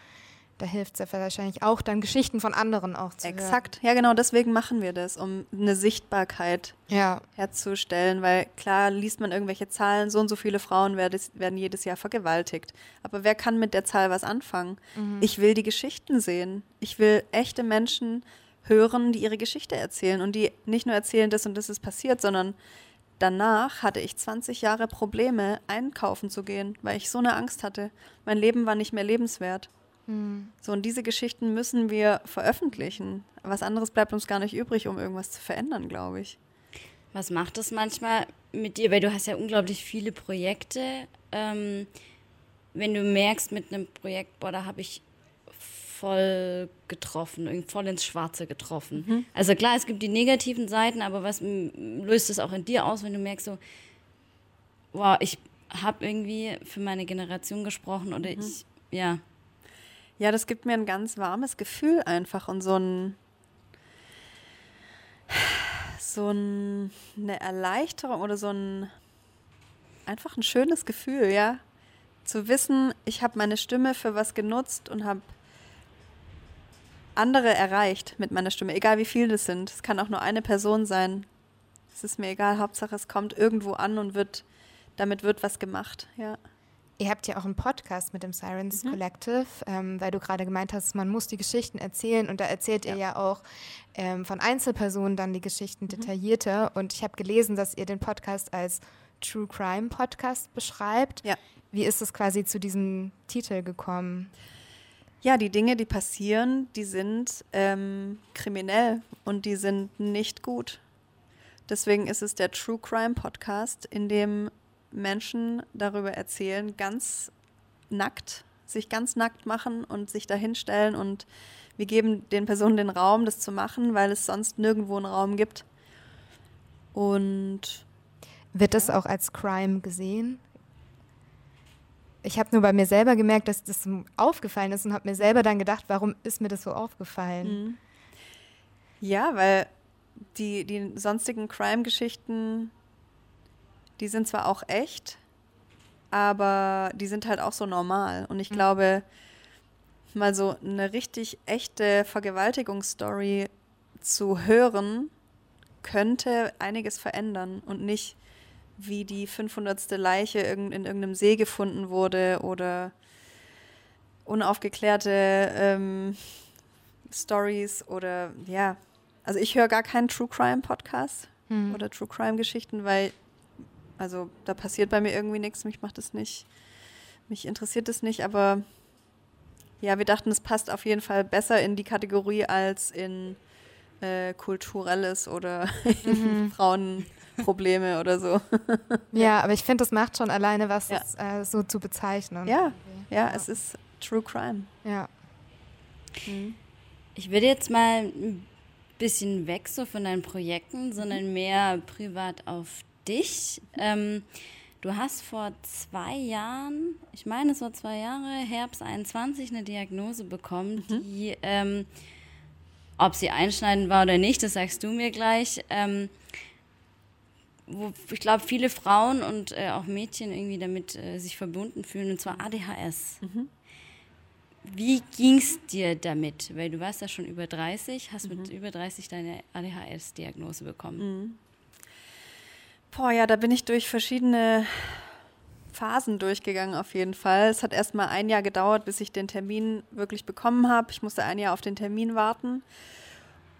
da hilft es ja wahrscheinlich auch, dann Geschichten von anderen auch zu Exakt, hören. ja genau, deswegen machen wir das, um eine Sichtbarkeit ja. herzustellen, weil klar liest man irgendwelche Zahlen, so und so viele Frauen werden, jedes Jahr vergewaltigt. Aber wer kann mit der Zahl was anfangen? Mhm. Ich will die Geschichten sehen. Ich will echte Menschen hören, die ihre Geschichte erzählen und die nicht nur erzählen, das und das ist passiert, sondern danach hatte ich 20 Jahre Probleme, einkaufen zu gehen, weil ich so eine Angst hatte. Mein Leben war nicht mehr lebenswert. Mhm. So, und diese Geschichten müssen wir veröffentlichen. Was anderes bleibt uns gar nicht übrig, um irgendwas zu verändern, glaube ich. Was macht das manchmal mit dir? Weil du hast ja unglaublich viele Projekte. Ähm, wenn du merkst mit einem Projekt, boah, da habe ich voll getroffen, voll ins Schwarze getroffen. Mhm. Also klar, es gibt die negativen Seiten, aber was löst es auch in dir aus, wenn du merkst so, wow, ich habe irgendwie für meine Generation gesprochen oder mhm. ich, ja. Ja, das gibt mir ein ganz warmes Gefühl einfach und so ein so ein, eine Erleichterung oder so ein einfach ein schönes Gefühl, ja. Zu wissen, ich habe meine Stimme für was genutzt und habe andere erreicht mit meiner Stimme, egal wie viele das sind. Es kann auch nur eine Person sein. Es ist mir egal, Hauptsache es kommt irgendwo an und wird, damit wird was gemacht, ja. Ihr habt ja auch einen Podcast mit dem Sirens mhm. Collective, ähm, weil du gerade gemeint hast, man muss die Geschichten erzählen und da erzählt ja. ihr ja auch ähm, von Einzelpersonen dann die Geschichten mhm. detaillierter. Und ich habe gelesen, dass ihr den Podcast als True Crime Podcast beschreibt. Ja. Wie ist es quasi zu diesem Titel gekommen? Ja, die Dinge, die passieren, die sind ähm, kriminell und die sind nicht gut. Deswegen ist es der True Crime Podcast, in dem Menschen darüber erzählen, ganz nackt, sich ganz nackt machen und sich dahinstellen und wir geben den Personen den Raum, das zu machen, weil es sonst nirgendwo einen Raum gibt. Und wird das auch als Crime gesehen? Ich habe nur bei mir selber gemerkt, dass das aufgefallen ist und habe mir selber dann gedacht, warum ist mir das so aufgefallen? Mhm. Ja, weil die, die sonstigen Crime-Geschichten die sind zwar auch echt, aber die sind halt auch so normal. Und ich mhm. glaube, mal so eine richtig echte Vergewaltigungsstory zu hören, könnte einiges verändern und nicht wie die 500. Leiche in irgendeinem See gefunden wurde oder unaufgeklärte ähm, Stories oder ja. Also ich höre gar keinen True Crime Podcast hm. oder True Crime Geschichten, weil also da passiert bei mir irgendwie nichts, mich macht es nicht, mich interessiert es nicht, aber ja, wir dachten, es passt auf jeden Fall besser in die Kategorie als in äh, kulturelles oder mhm. <laughs> Frauenprobleme oder so. <laughs> ja, aber ich finde, das macht schon alleine was, ja. das, äh, so zu bezeichnen. Ja, ja, ja, es ist True Crime. Ja. Mhm. Ich würde jetzt mal ein bisschen weg so von deinen Projekten, sondern mhm. mehr privat auf dich. Ähm, du hast vor zwei Jahren, ich meine es war zwei Jahre, Herbst 21, eine Diagnose bekommen, mhm. die, ähm, ob sie einschneidend war oder nicht, das sagst du mir gleich. Ähm, wo ich glaube, viele Frauen und äh, auch Mädchen irgendwie damit äh, sich verbunden fühlen, und zwar ADHS. Mhm. Wie ging es dir damit? Weil du warst ja schon über 30, hast mhm. mit über 30 deine ADHS-Diagnose bekommen. Mhm. Boah, ja, da bin ich durch verschiedene Phasen durchgegangen auf jeden Fall. Es hat erst mal ein Jahr gedauert, bis ich den Termin wirklich bekommen habe. Ich musste ein Jahr auf den Termin warten.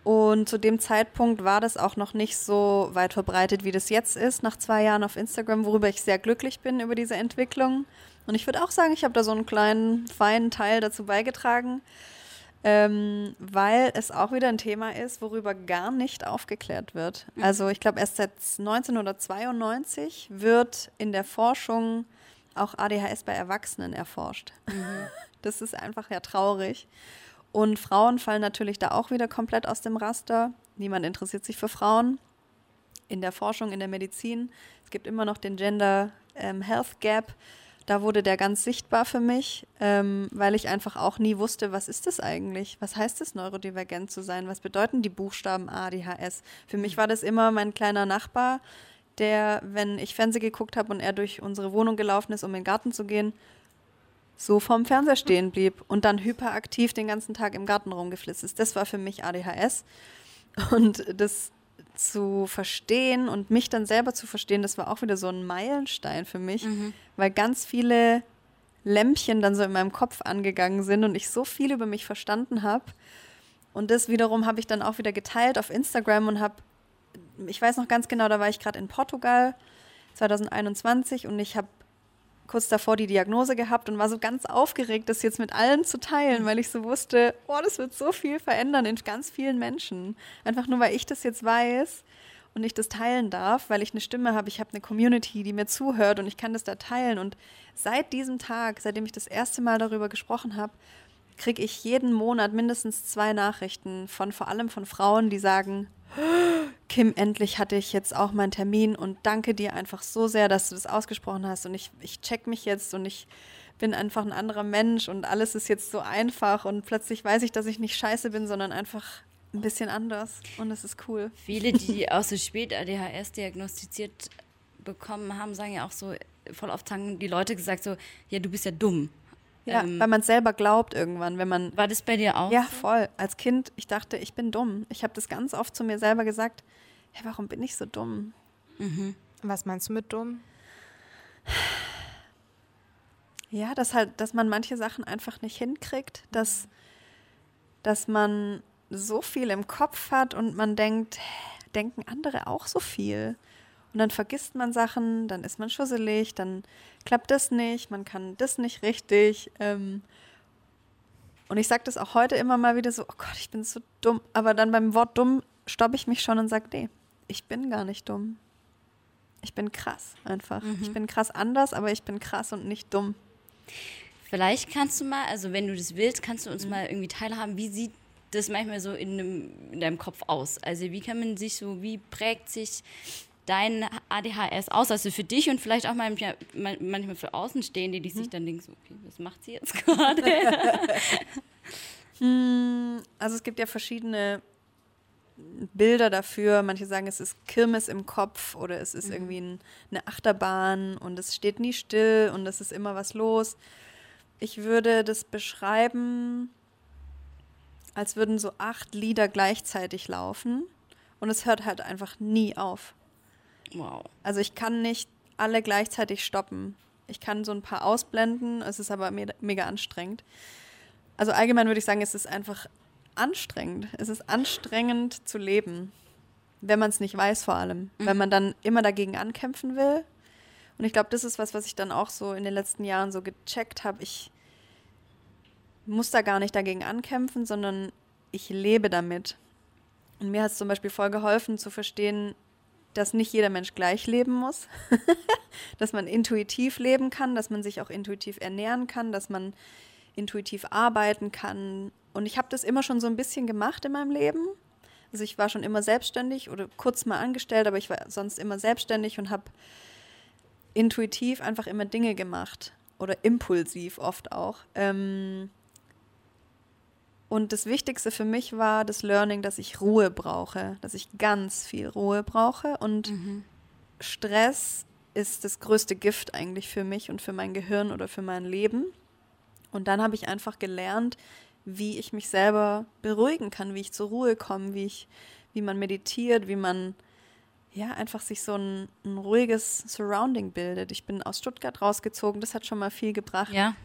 Und zu dem Zeitpunkt war das auch noch nicht so weit verbreitet, wie das jetzt ist, nach zwei Jahren auf Instagram, worüber ich sehr glücklich bin über diese Entwicklung. Und ich würde auch sagen, ich habe da so einen kleinen, feinen Teil dazu beigetragen ähm, weil es auch wieder ein Thema ist, worüber gar nicht aufgeklärt wird. Mhm. Also ich glaube, erst seit 1992 wird in der Forschung auch ADHS bei Erwachsenen erforscht. Mhm. <laughs> Das ist einfach ja traurig. Und Frauen fallen natürlich da auch wieder komplett aus dem Raster. Niemand interessiert sich für Frauen. In der Forschung, in der Medizin. Es gibt immer noch den Gender ähm, Health Gap da wurde der ganz sichtbar für mich, ähm, weil ich einfach auch nie wusste, was ist das eigentlich? Was heißt es, neurodivergent zu sein? Was bedeuten die Buchstaben A, D, H, S? Für mich war das immer mein kleiner Nachbar, der, wenn ich Fernsehen geguckt habe und er durch unsere Wohnung gelaufen ist, um in den Garten zu gehen, so vorm Fernseher stehen blieb und dann hyperaktiv den ganzen Tag im Garten rumgeflitzt ist. Das war für mich ADHS. Und das zu verstehen und mich dann selber zu verstehen, das war auch wieder so ein Meilenstein für mich, mhm. weil ganz viele Lämpchen dann so in meinem Kopf angegangen sind und ich so viel über mich verstanden habe Und das wiederum habe ich dann auch wieder geteilt auf Instagram und habe, ich weiß noch ganz genau, da war ich gerade in Portugal 2021 und ich habe kurz davor die Diagnose gehabt und war so ganz aufgeregt, das jetzt mit allen zu teilen, weil ich so wusste, oh, das wird so viel verändern in ganz vielen Menschen. Einfach nur, weil ich das jetzt weiß und ich das teilen darf, weil ich eine Stimme habe, ich habe eine Community, die mir zuhört und ich kann das da teilen. Und seit diesem Tag, seitdem ich das erste Mal darüber gesprochen habe, kriege ich jeden Monat mindestens zwei Nachrichten von vor allem von Frauen, die sagen, Kim, endlich hatte ich jetzt auch meinen Termin und danke dir einfach so sehr, dass du das ausgesprochen hast und ich, ich check mich jetzt und ich bin einfach ein anderer Mensch und alles ist jetzt so einfach und plötzlich weiß ich, dass ich nicht scheiße bin, sondern einfach ein bisschen anders und es ist cool. Viele, die <laughs> auch so spät ADHS diagnostiziert bekommen haben, sagen ja auch so, voll oft haben die Leute gesagt so, ja, du bist ja dumm. Ja, ähm, weil man es selber glaubt irgendwann, wenn man. War das bei dir auch? Ja, voll. Als Kind, ich dachte, ich bin dumm. Ich habe das ganz oft zu mir selber gesagt. Hey, warum bin ich so dumm? Mhm. Was meinst du mit dumm? Ja, dass halt, dass man manche Sachen einfach nicht hinkriegt, dass, dass man so viel im Kopf hat und man denkt, denken andere auch so viel? Und dann vergisst man Sachen, dann ist man schusselig, dann klappt das nicht, man kann das nicht richtig. Ähm und ich sage das auch heute immer mal wieder so, oh Gott, ich bin so dumm. Aber dann beim Wort dumm stoppe ich mich schon und sage, nee, ich bin gar nicht dumm. Ich bin krass einfach. Mhm. Ich bin krass anders, aber ich bin krass und nicht dumm. Vielleicht kannst du mal, also wenn du das willst, kannst du uns mhm. mal irgendwie teilhaben, wie sieht das manchmal so in, einem, in deinem Kopf aus? Also wie kann man sich so, wie prägt sich dein ADHS aus? Also für dich und vielleicht auch manchmal, manchmal für Außenstehende, die sich hm. dann denken, so, okay, was macht sie jetzt <laughs> gerade? <laughs> Hm, also es gibt ja verschiedene Bilder dafür. Manche sagen, es ist Kirmes im Kopf oder es ist mhm. irgendwie ein, eine Achterbahn und es steht nie still und es ist immer was los. Ich würde das beschreiben, als würden so acht Lieder gleichzeitig laufen und es hört halt einfach nie auf. Wow. Also ich kann nicht alle gleichzeitig stoppen. Ich kann so ein paar ausblenden, es ist aber me mega anstrengend. Also allgemein würde ich sagen, es ist einfach anstrengend. Es ist anstrengend zu leben, wenn man es nicht weiß vor allem. Mhm. Wenn man dann immer dagegen ankämpfen will. Und ich glaube, das ist was, was ich dann auch so in den letzten Jahren so gecheckt habe. Ich muss da gar nicht dagegen ankämpfen, sondern ich lebe damit. Und mir hat es zum Beispiel voll geholfen zu verstehen, dass nicht jeder Mensch gleich leben muss, <laughs> dass man intuitiv leben kann, dass man sich auch intuitiv ernähren kann, dass man intuitiv arbeiten kann. Und ich habe das immer schon so ein bisschen gemacht in meinem Leben. Also ich war schon immer selbstständig oder kurz mal angestellt, aber ich war sonst immer selbstständig und habe intuitiv einfach immer Dinge gemacht oder impulsiv oft auch. Ähm, und das Wichtigste für mich war das Learning, dass ich Ruhe brauche, dass ich ganz viel Ruhe brauche. Und mhm. Stress ist das größte Gift eigentlich für mich und für mein Gehirn oder für mein Leben. Und dann habe ich einfach gelernt, wie ich mich selber beruhigen kann, wie ich zur Ruhe komme, wie ich, wie man meditiert, wie man ja einfach sich so ein, ein ruhiges Surrounding bildet. Ich bin aus Stuttgart rausgezogen, das hat schon mal viel gebracht. Ja.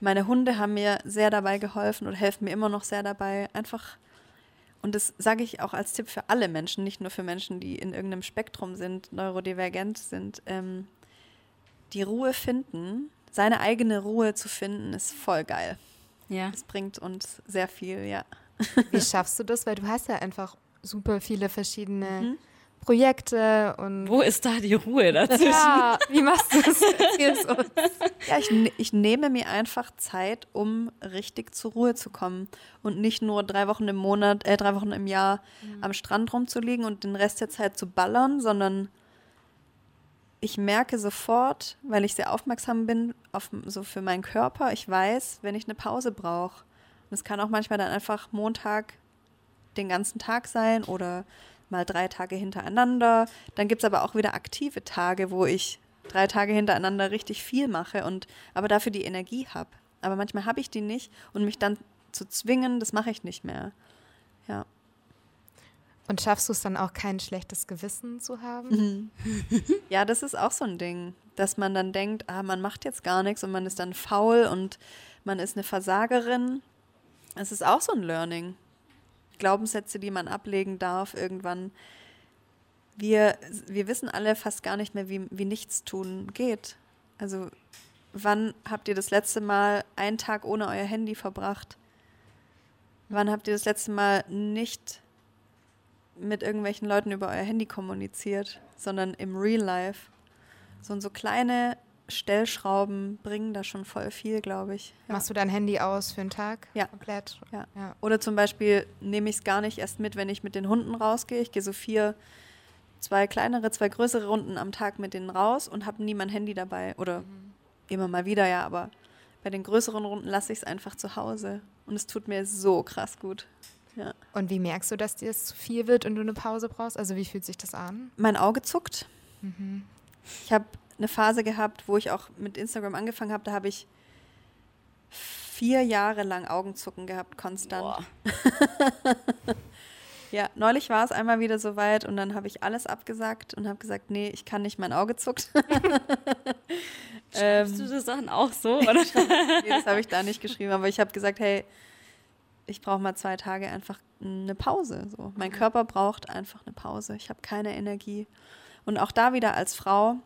Meine Hunde haben mir sehr dabei geholfen und helfen mir immer noch sehr dabei. Einfach, und das sage ich auch als Tipp für alle Menschen, nicht nur für Menschen, die in irgendeinem Spektrum sind, neurodivergent sind. Ähm, die Ruhe finden, seine eigene Ruhe zu finden, ist voll geil. Ja. Das bringt uns sehr viel, ja. Wie schaffst du das? Weil du hast ja einfach super viele verschiedene mhm. Projekte und. Wo ist da die Ruhe dazwischen? Ja, wie machst du das? <laughs> ja, ich, ne-, ich nehme mir einfach Zeit, um richtig zur Ruhe zu kommen und nicht nur drei Wochen im Monat, äh, drei Wochen im Jahr mhm. am Strand rumzuliegen und den Rest der Zeit zu ballern, sondern ich merke sofort, weil ich sehr aufmerksam bin, auf, so für meinen Körper, ich weiß, wenn ich eine Pause brauche. Und es kann auch manchmal dann einfach Montag den ganzen Tag sein oder mal drei Tage hintereinander. Dann gibt es aber auch wieder aktive Tage, wo ich drei Tage hintereinander richtig viel mache und aber dafür die Energie habe. Aber manchmal habe ich die nicht und mich dann zu zwingen, das mache ich nicht mehr. Ja. Und schaffst du es dann auch, kein schlechtes Gewissen zu haben? Mhm. <laughs> ja, das ist auch so ein Ding, dass man dann denkt, ah, man macht jetzt gar nichts und man ist dann faul und man ist eine Versagerin. Es ist auch so ein Learning. Glaubenssätze, die man ablegen darf irgendwann. Wir, wir wissen alle fast gar nicht mehr, wie, wie nichts tun geht. Also wann habt ihr das letzte Mal einen Tag ohne euer Handy verbracht? Wann habt ihr das letzte Mal nicht mit irgendwelchen Leuten über euer Handy kommuniziert, sondern im Real Life? So und so kleine Stellschrauben bringen da schon voll viel, glaube ich. Ja. Machst du dein Handy aus für einen Tag? Ja. Komplett? Ja. ja. Oder zum Beispiel nehme ich es gar nicht erst mit, wenn ich mit den Hunden rausgehe. Ich gehe so vier, zwei kleinere, zwei größere Runden am Tag mit denen raus und habe nie mein Handy dabei. Oder mhm. immer mal wieder, ja, aber bei den größeren Runden lasse ich es einfach zu Hause. Und es tut mir so krass gut. Ja. Und wie merkst du, dass dir es zu viel wird und du eine Pause brauchst? Also wie fühlt sich das an? Mein Auge zuckt. Mhm. Ich habe eine Phase gehabt, wo ich auch mit Instagram angefangen habe. Da habe ich vier Jahre lang Augenzucken gehabt, konstant. <laughs> ja, neulich war es einmal wieder so weit und dann habe ich alles abgesagt und habe gesagt, nee, ich kann nicht, mein Auge zuckt. <laughs> <laughs> Schreibst ähm, du das Sachen auch so? Oder? nee, das habe ich da nicht geschrieben, aber ich habe gesagt, hey, ich brauche mal zwei Tage einfach eine Pause. So. Mein mhm. Körper braucht einfach eine Pause. Ich habe keine Energie. Und auch da wieder als Frau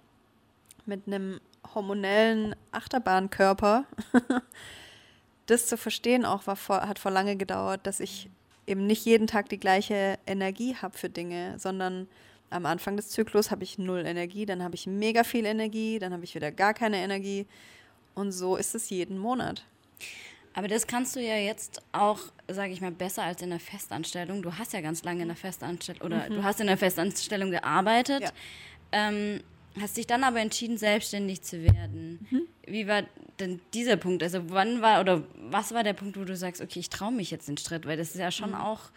mit einem hormonellen Achterbahnkörper, <laughs> das zu verstehen auch war vor, hat vor lange gedauert, dass ich eben nicht jeden Tag die gleiche Energie habe für Dinge, sondern am Anfang des Zyklus habe ich null Energie, dann habe ich mega viel Energie, dann habe ich wieder gar keine Energie. Und so ist es jeden Monat. Aber das kannst du ja jetzt auch, sage ich mal, besser als in der Festanstellung. Du hast ja ganz lange in der Festanstellung oder mhm. du hast in der Festanstellung gearbeitet. Ja. Ähm, hast dich dann aber entschieden, selbstständig zu werden. Mhm. Wie war denn dieser Punkt? Also wann war oder was war der Punkt, wo du sagst, okay, ich traue mich jetzt den Schritt, weil das ist ja schon mhm. auch,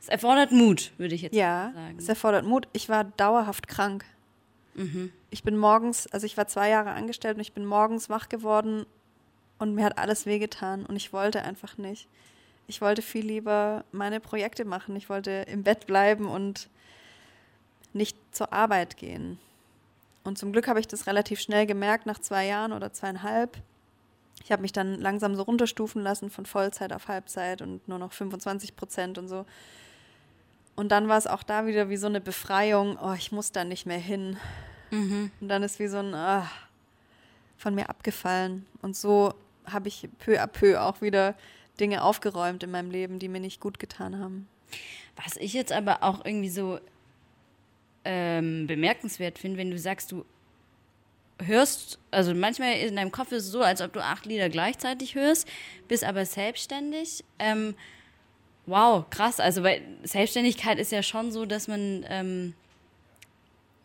es erfordert Mut, würde ich jetzt ja, sagen. Ja, es erfordert Mut. Ich war dauerhaft krank. Mhm. Ich bin morgens, also ich war zwei Jahre angestellt und ich bin morgens wach geworden und mir hat alles wehgetan und ich wollte einfach nicht. Ich wollte viel lieber meine Projekte machen. Ich wollte im Bett bleiben und nicht zur Arbeit gehen. Und zum Glück habe ich das relativ schnell gemerkt, nach zwei Jahren oder zweieinhalb. Ich habe mich dann langsam so runterstufen lassen von Vollzeit auf Halbzeit und nur noch 25 Prozent und so. Und dann war es auch da wieder wie so eine Befreiung, oh, ich muss da nicht mehr hin. Mhm. Und dann ist wie so ein oh, von mir abgefallen. Und so habe ich peu à peu auch wieder Dinge aufgeräumt in meinem Leben, die mir nicht gut getan haben. Was ich jetzt aber auch irgendwie so ähm, bemerkenswert finde, wenn du sagst, du hörst, also manchmal in deinem Kopf ist es so, als ob du acht Lieder gleichzeitig hörst, bist aber selbstständig. Ähm, wow, krass. Also weil Selbstständigkeit ist ja schon so, dass man ähm,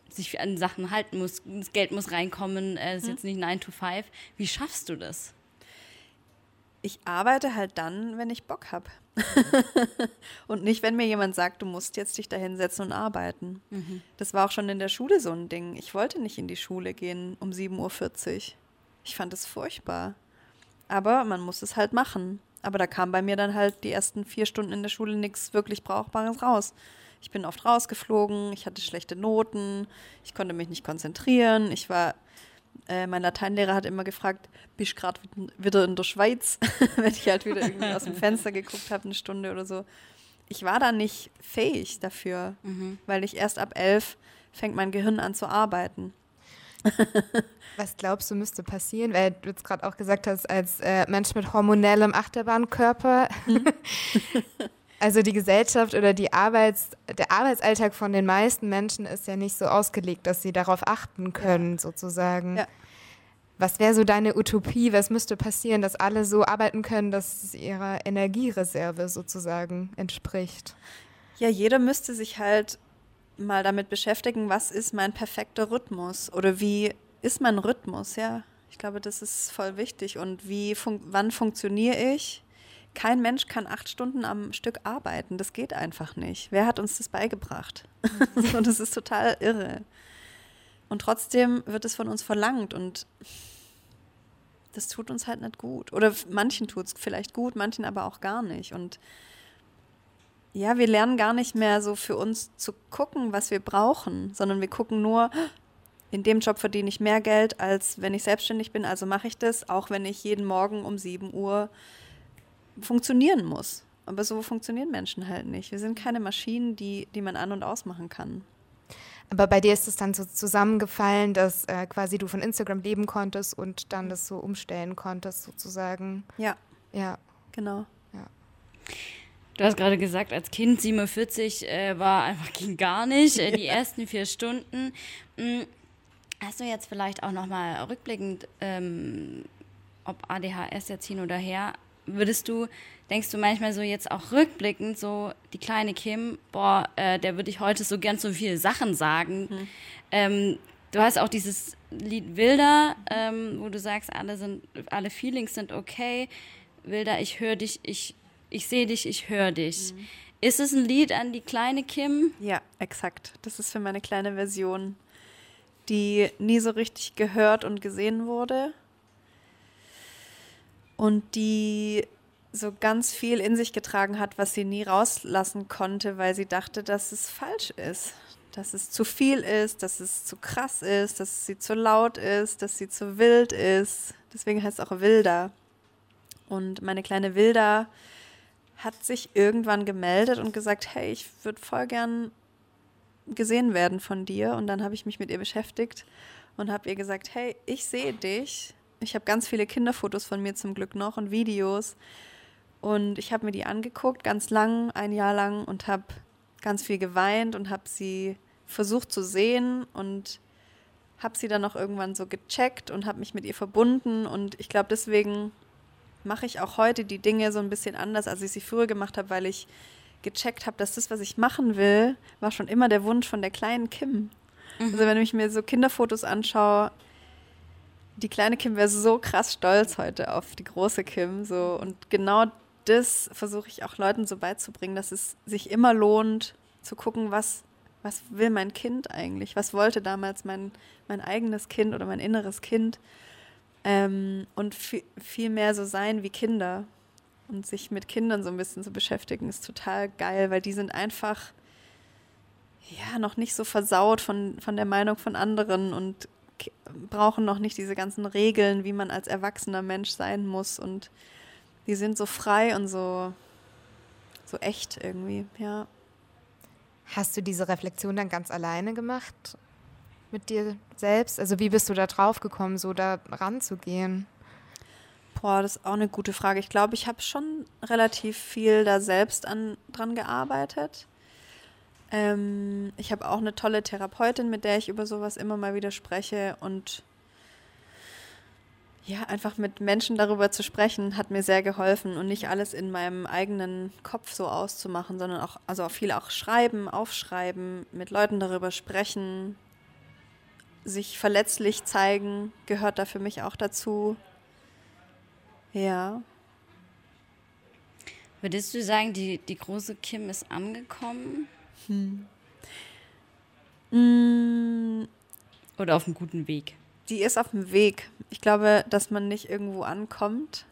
sich an Sachen halten muss, das Geld muss reinkommen, es äh, ist mhm. jetzt nicht 9 to 5. Wie schaffst du das? Ich arbeite halt dann, wenn ich Bock habe. <laughs> und nicht, wenn mir jemand sagt, du musst jetzt dich da hinsetzen und arbeiten. Mhm. Das war auch schon in der Schule so ein Ding. Ich wollte nicht in die Schule gehen um 7.40 Uhr. Ich fand es furchtbar. Aber man muss es halt machen. Aber da kam bei mir dann halt die ersten vier Stunden in der Schule nichts wirklich Brauchbares raus. Ich bin oft rausgeflogen, ich hatte schlechte Noten, ich konnte mich nicht konzentrieren, ich war äh, mein Lateinlehrer hat immer gefragt, bist du gerade wieder in der Schweiz? <laughs> Wenn ich halt wieder irgendwie aus dem Fenster geguckt habe, eine Stunde oder so. Ich war da nicht fähig dafür, mhm. weil ich erst ab elf fängt mein Gehirn an zu arbeiten. <laughs> Was glaubst du, müsste passieren? Weil du jetzt gerade auch gesagt hast, als äh, Mensch mit hormonellem Achterbahnkörper, mhm. <laughs> Also die Gesellschaft oder die Arbeits, der Arbeitsalltag von den meisten Menschen ist ja nicht so ausgelegt, dass sie darauf achten können, ja. sozusagen. Ja. Was wäre so deine Utopie? Was müsste passieren, dass alle so arbeiten können, dass es ihrer Energiereserve sozusagen entspricht? Ja, jeder müsste sich halt mal damit beschäftigen, was ist mein perfekter Rhythmus oder wie ist mein Rhythmus, ja. Ich glaube, das ist voll wichtig. Und wie fun wann funktioniere ich? Kein Mensch kann acht Stunden am Stück arbeiten. Das geht einfach nicht. Wer hat uns das beigebracht? <laughs> und das ist total irre. Und trotzdem wird es von uns verlangt und das tut uns halt nicht gut. Oder manchen tut es vielleicht gut, manchen aber auch gar nicht. Und ja, wir lernen gar nicht mehr so für uns zu gucken, was wir brauchen, sondern wir gucken nur, in dem Job verdiene ich mehr Geld, als wenn ich selbstständig bin, also mache ich das, auch wenn ich jeden Morgen um 7 Uhr funktionieren muss. Aber so funktionieren Menschen halt nicht. Wir sind keine Maschinen, die, die man an- und ausmachen kann. Aber bei dir ist es dann so zusammengefallen, dass äh, quasi du von Instagram leben konntest und dann das so umstellen konntest, sozusagen. Ja. Ja. Genau. Ja. Du hast gerade gesagt, als Kind 47 äh, war einfach ging gar nicht. Äh, die <laughs> ersten vier Stunden. Hm, hast du jetzt vielleicht auch nochmal rückblickend, ähm, ob ADHS jetzt hin oder her, würdest du, denkst du manchmal so jetzt auch rückblickend, so die kleine Kim, boah, äh, der würde ich heute so gern so viele Sachen sagen. Mhm. Ähm, du hast auch dieses Lied Wilder, ähm, wo du sagst, alle sind, alle Feelings sind okay. Wilder, ich höre dich, ich, ich sehe dich, ich höre dich. Mhm. Ist es ein Lied an die kleine Kim? Ja, exakt. Das ist für meine kleine Version, die nie so richtig gehört und gesehen wurde und die so ganz viel in sich getragen hat, was sie nie rauslassen konnte, weil sie dachte, dass es falsch ist, dass es zu viel ist, dass es zu krass ist, dass sie zu laut ist, dass sie zu wild ist. Deswegen heißt es auch Wilder. Und meine kleine Wilda hat sich irgendwann gemeldet und gesagt, hey, ich würde voll gern gesehen werden von dir. Und dann habe ich mich mit ihr beschäftigt und habe ihr gesagt, hey, ich sehe dich ich habe ganz viele Kinderfotos von mir zum Glück noch und Videos. Und ich habe mir die angeguckt, ganz lang, ein Jahr lang, und habe ganz viel geweint und habe sie versucht zu sehen und habe sie dann noch irgendwann so gecheckt und habe mich mit ihr verbunden. Und ich glaube, deswegen mache ich auch heute die Dinge so ein bisschen anders, als ich sie früher gemacht habe, weil ich gecheckt habe, dass das, was ich machen will, war schon immer der Wunsch von der kleinen Kim. Mhm. Also wenn ich mir so Kinderfotos anschaue, die kleine Kim wäre so krass stolz heute auf die große Kim. So. Und genau das versuche ich auch Leuten so beizubringen, dass es sich immer lohnt, zu gucken, was, was will mein Kind eigentlich? Was wollte damals mein, mein eigenes Kind oder mein inneres Kind? Ähm, und viel, mehr so sein wie Kinder. Und sich mit Kindern so ein bisschen zu beschäftigen, ist total geil, weil die sind einfach ja noch nicht so versaut von, von der Meinung von anderen und brauchen noch nicht diese ganzen Regeln, wie man als erwachsener Mensch sein muss. Und die sind so frei und so, so echt irgendwie, ja. Hast du diese Reflexion dann ganz alleine gemacht mit dir selbst? Also wie bist du da drauf gekommen, so da ranzugehen? Boah, das ist auch eine gute Frage. Ich glaube, ich habe schon relativ viel da selbst an, dran gearbeitet. Ähm, ich habe auch eine tolle Therapeutin, mit der ich über sowas immer mal wieder spreche und ja, einfach mit Menschen darüber zu sprechen, hat mir sehr geholfen und nicht alles in meinem eigenen Kopf so auszumachen, sondern auch, also viel auch schreiben, aufschreiben, mit Leuten darüber sprechen, sich verletzlich zeigen, gehört da für mich auch dazu. Ja. Würdest du sagen, die, die große Kim ist angekommen? Hm. Mm. Oder auf einem guten Weg? Die ist auf dem Weg. Ich glaube, dass man nicht irgendwo ankommt.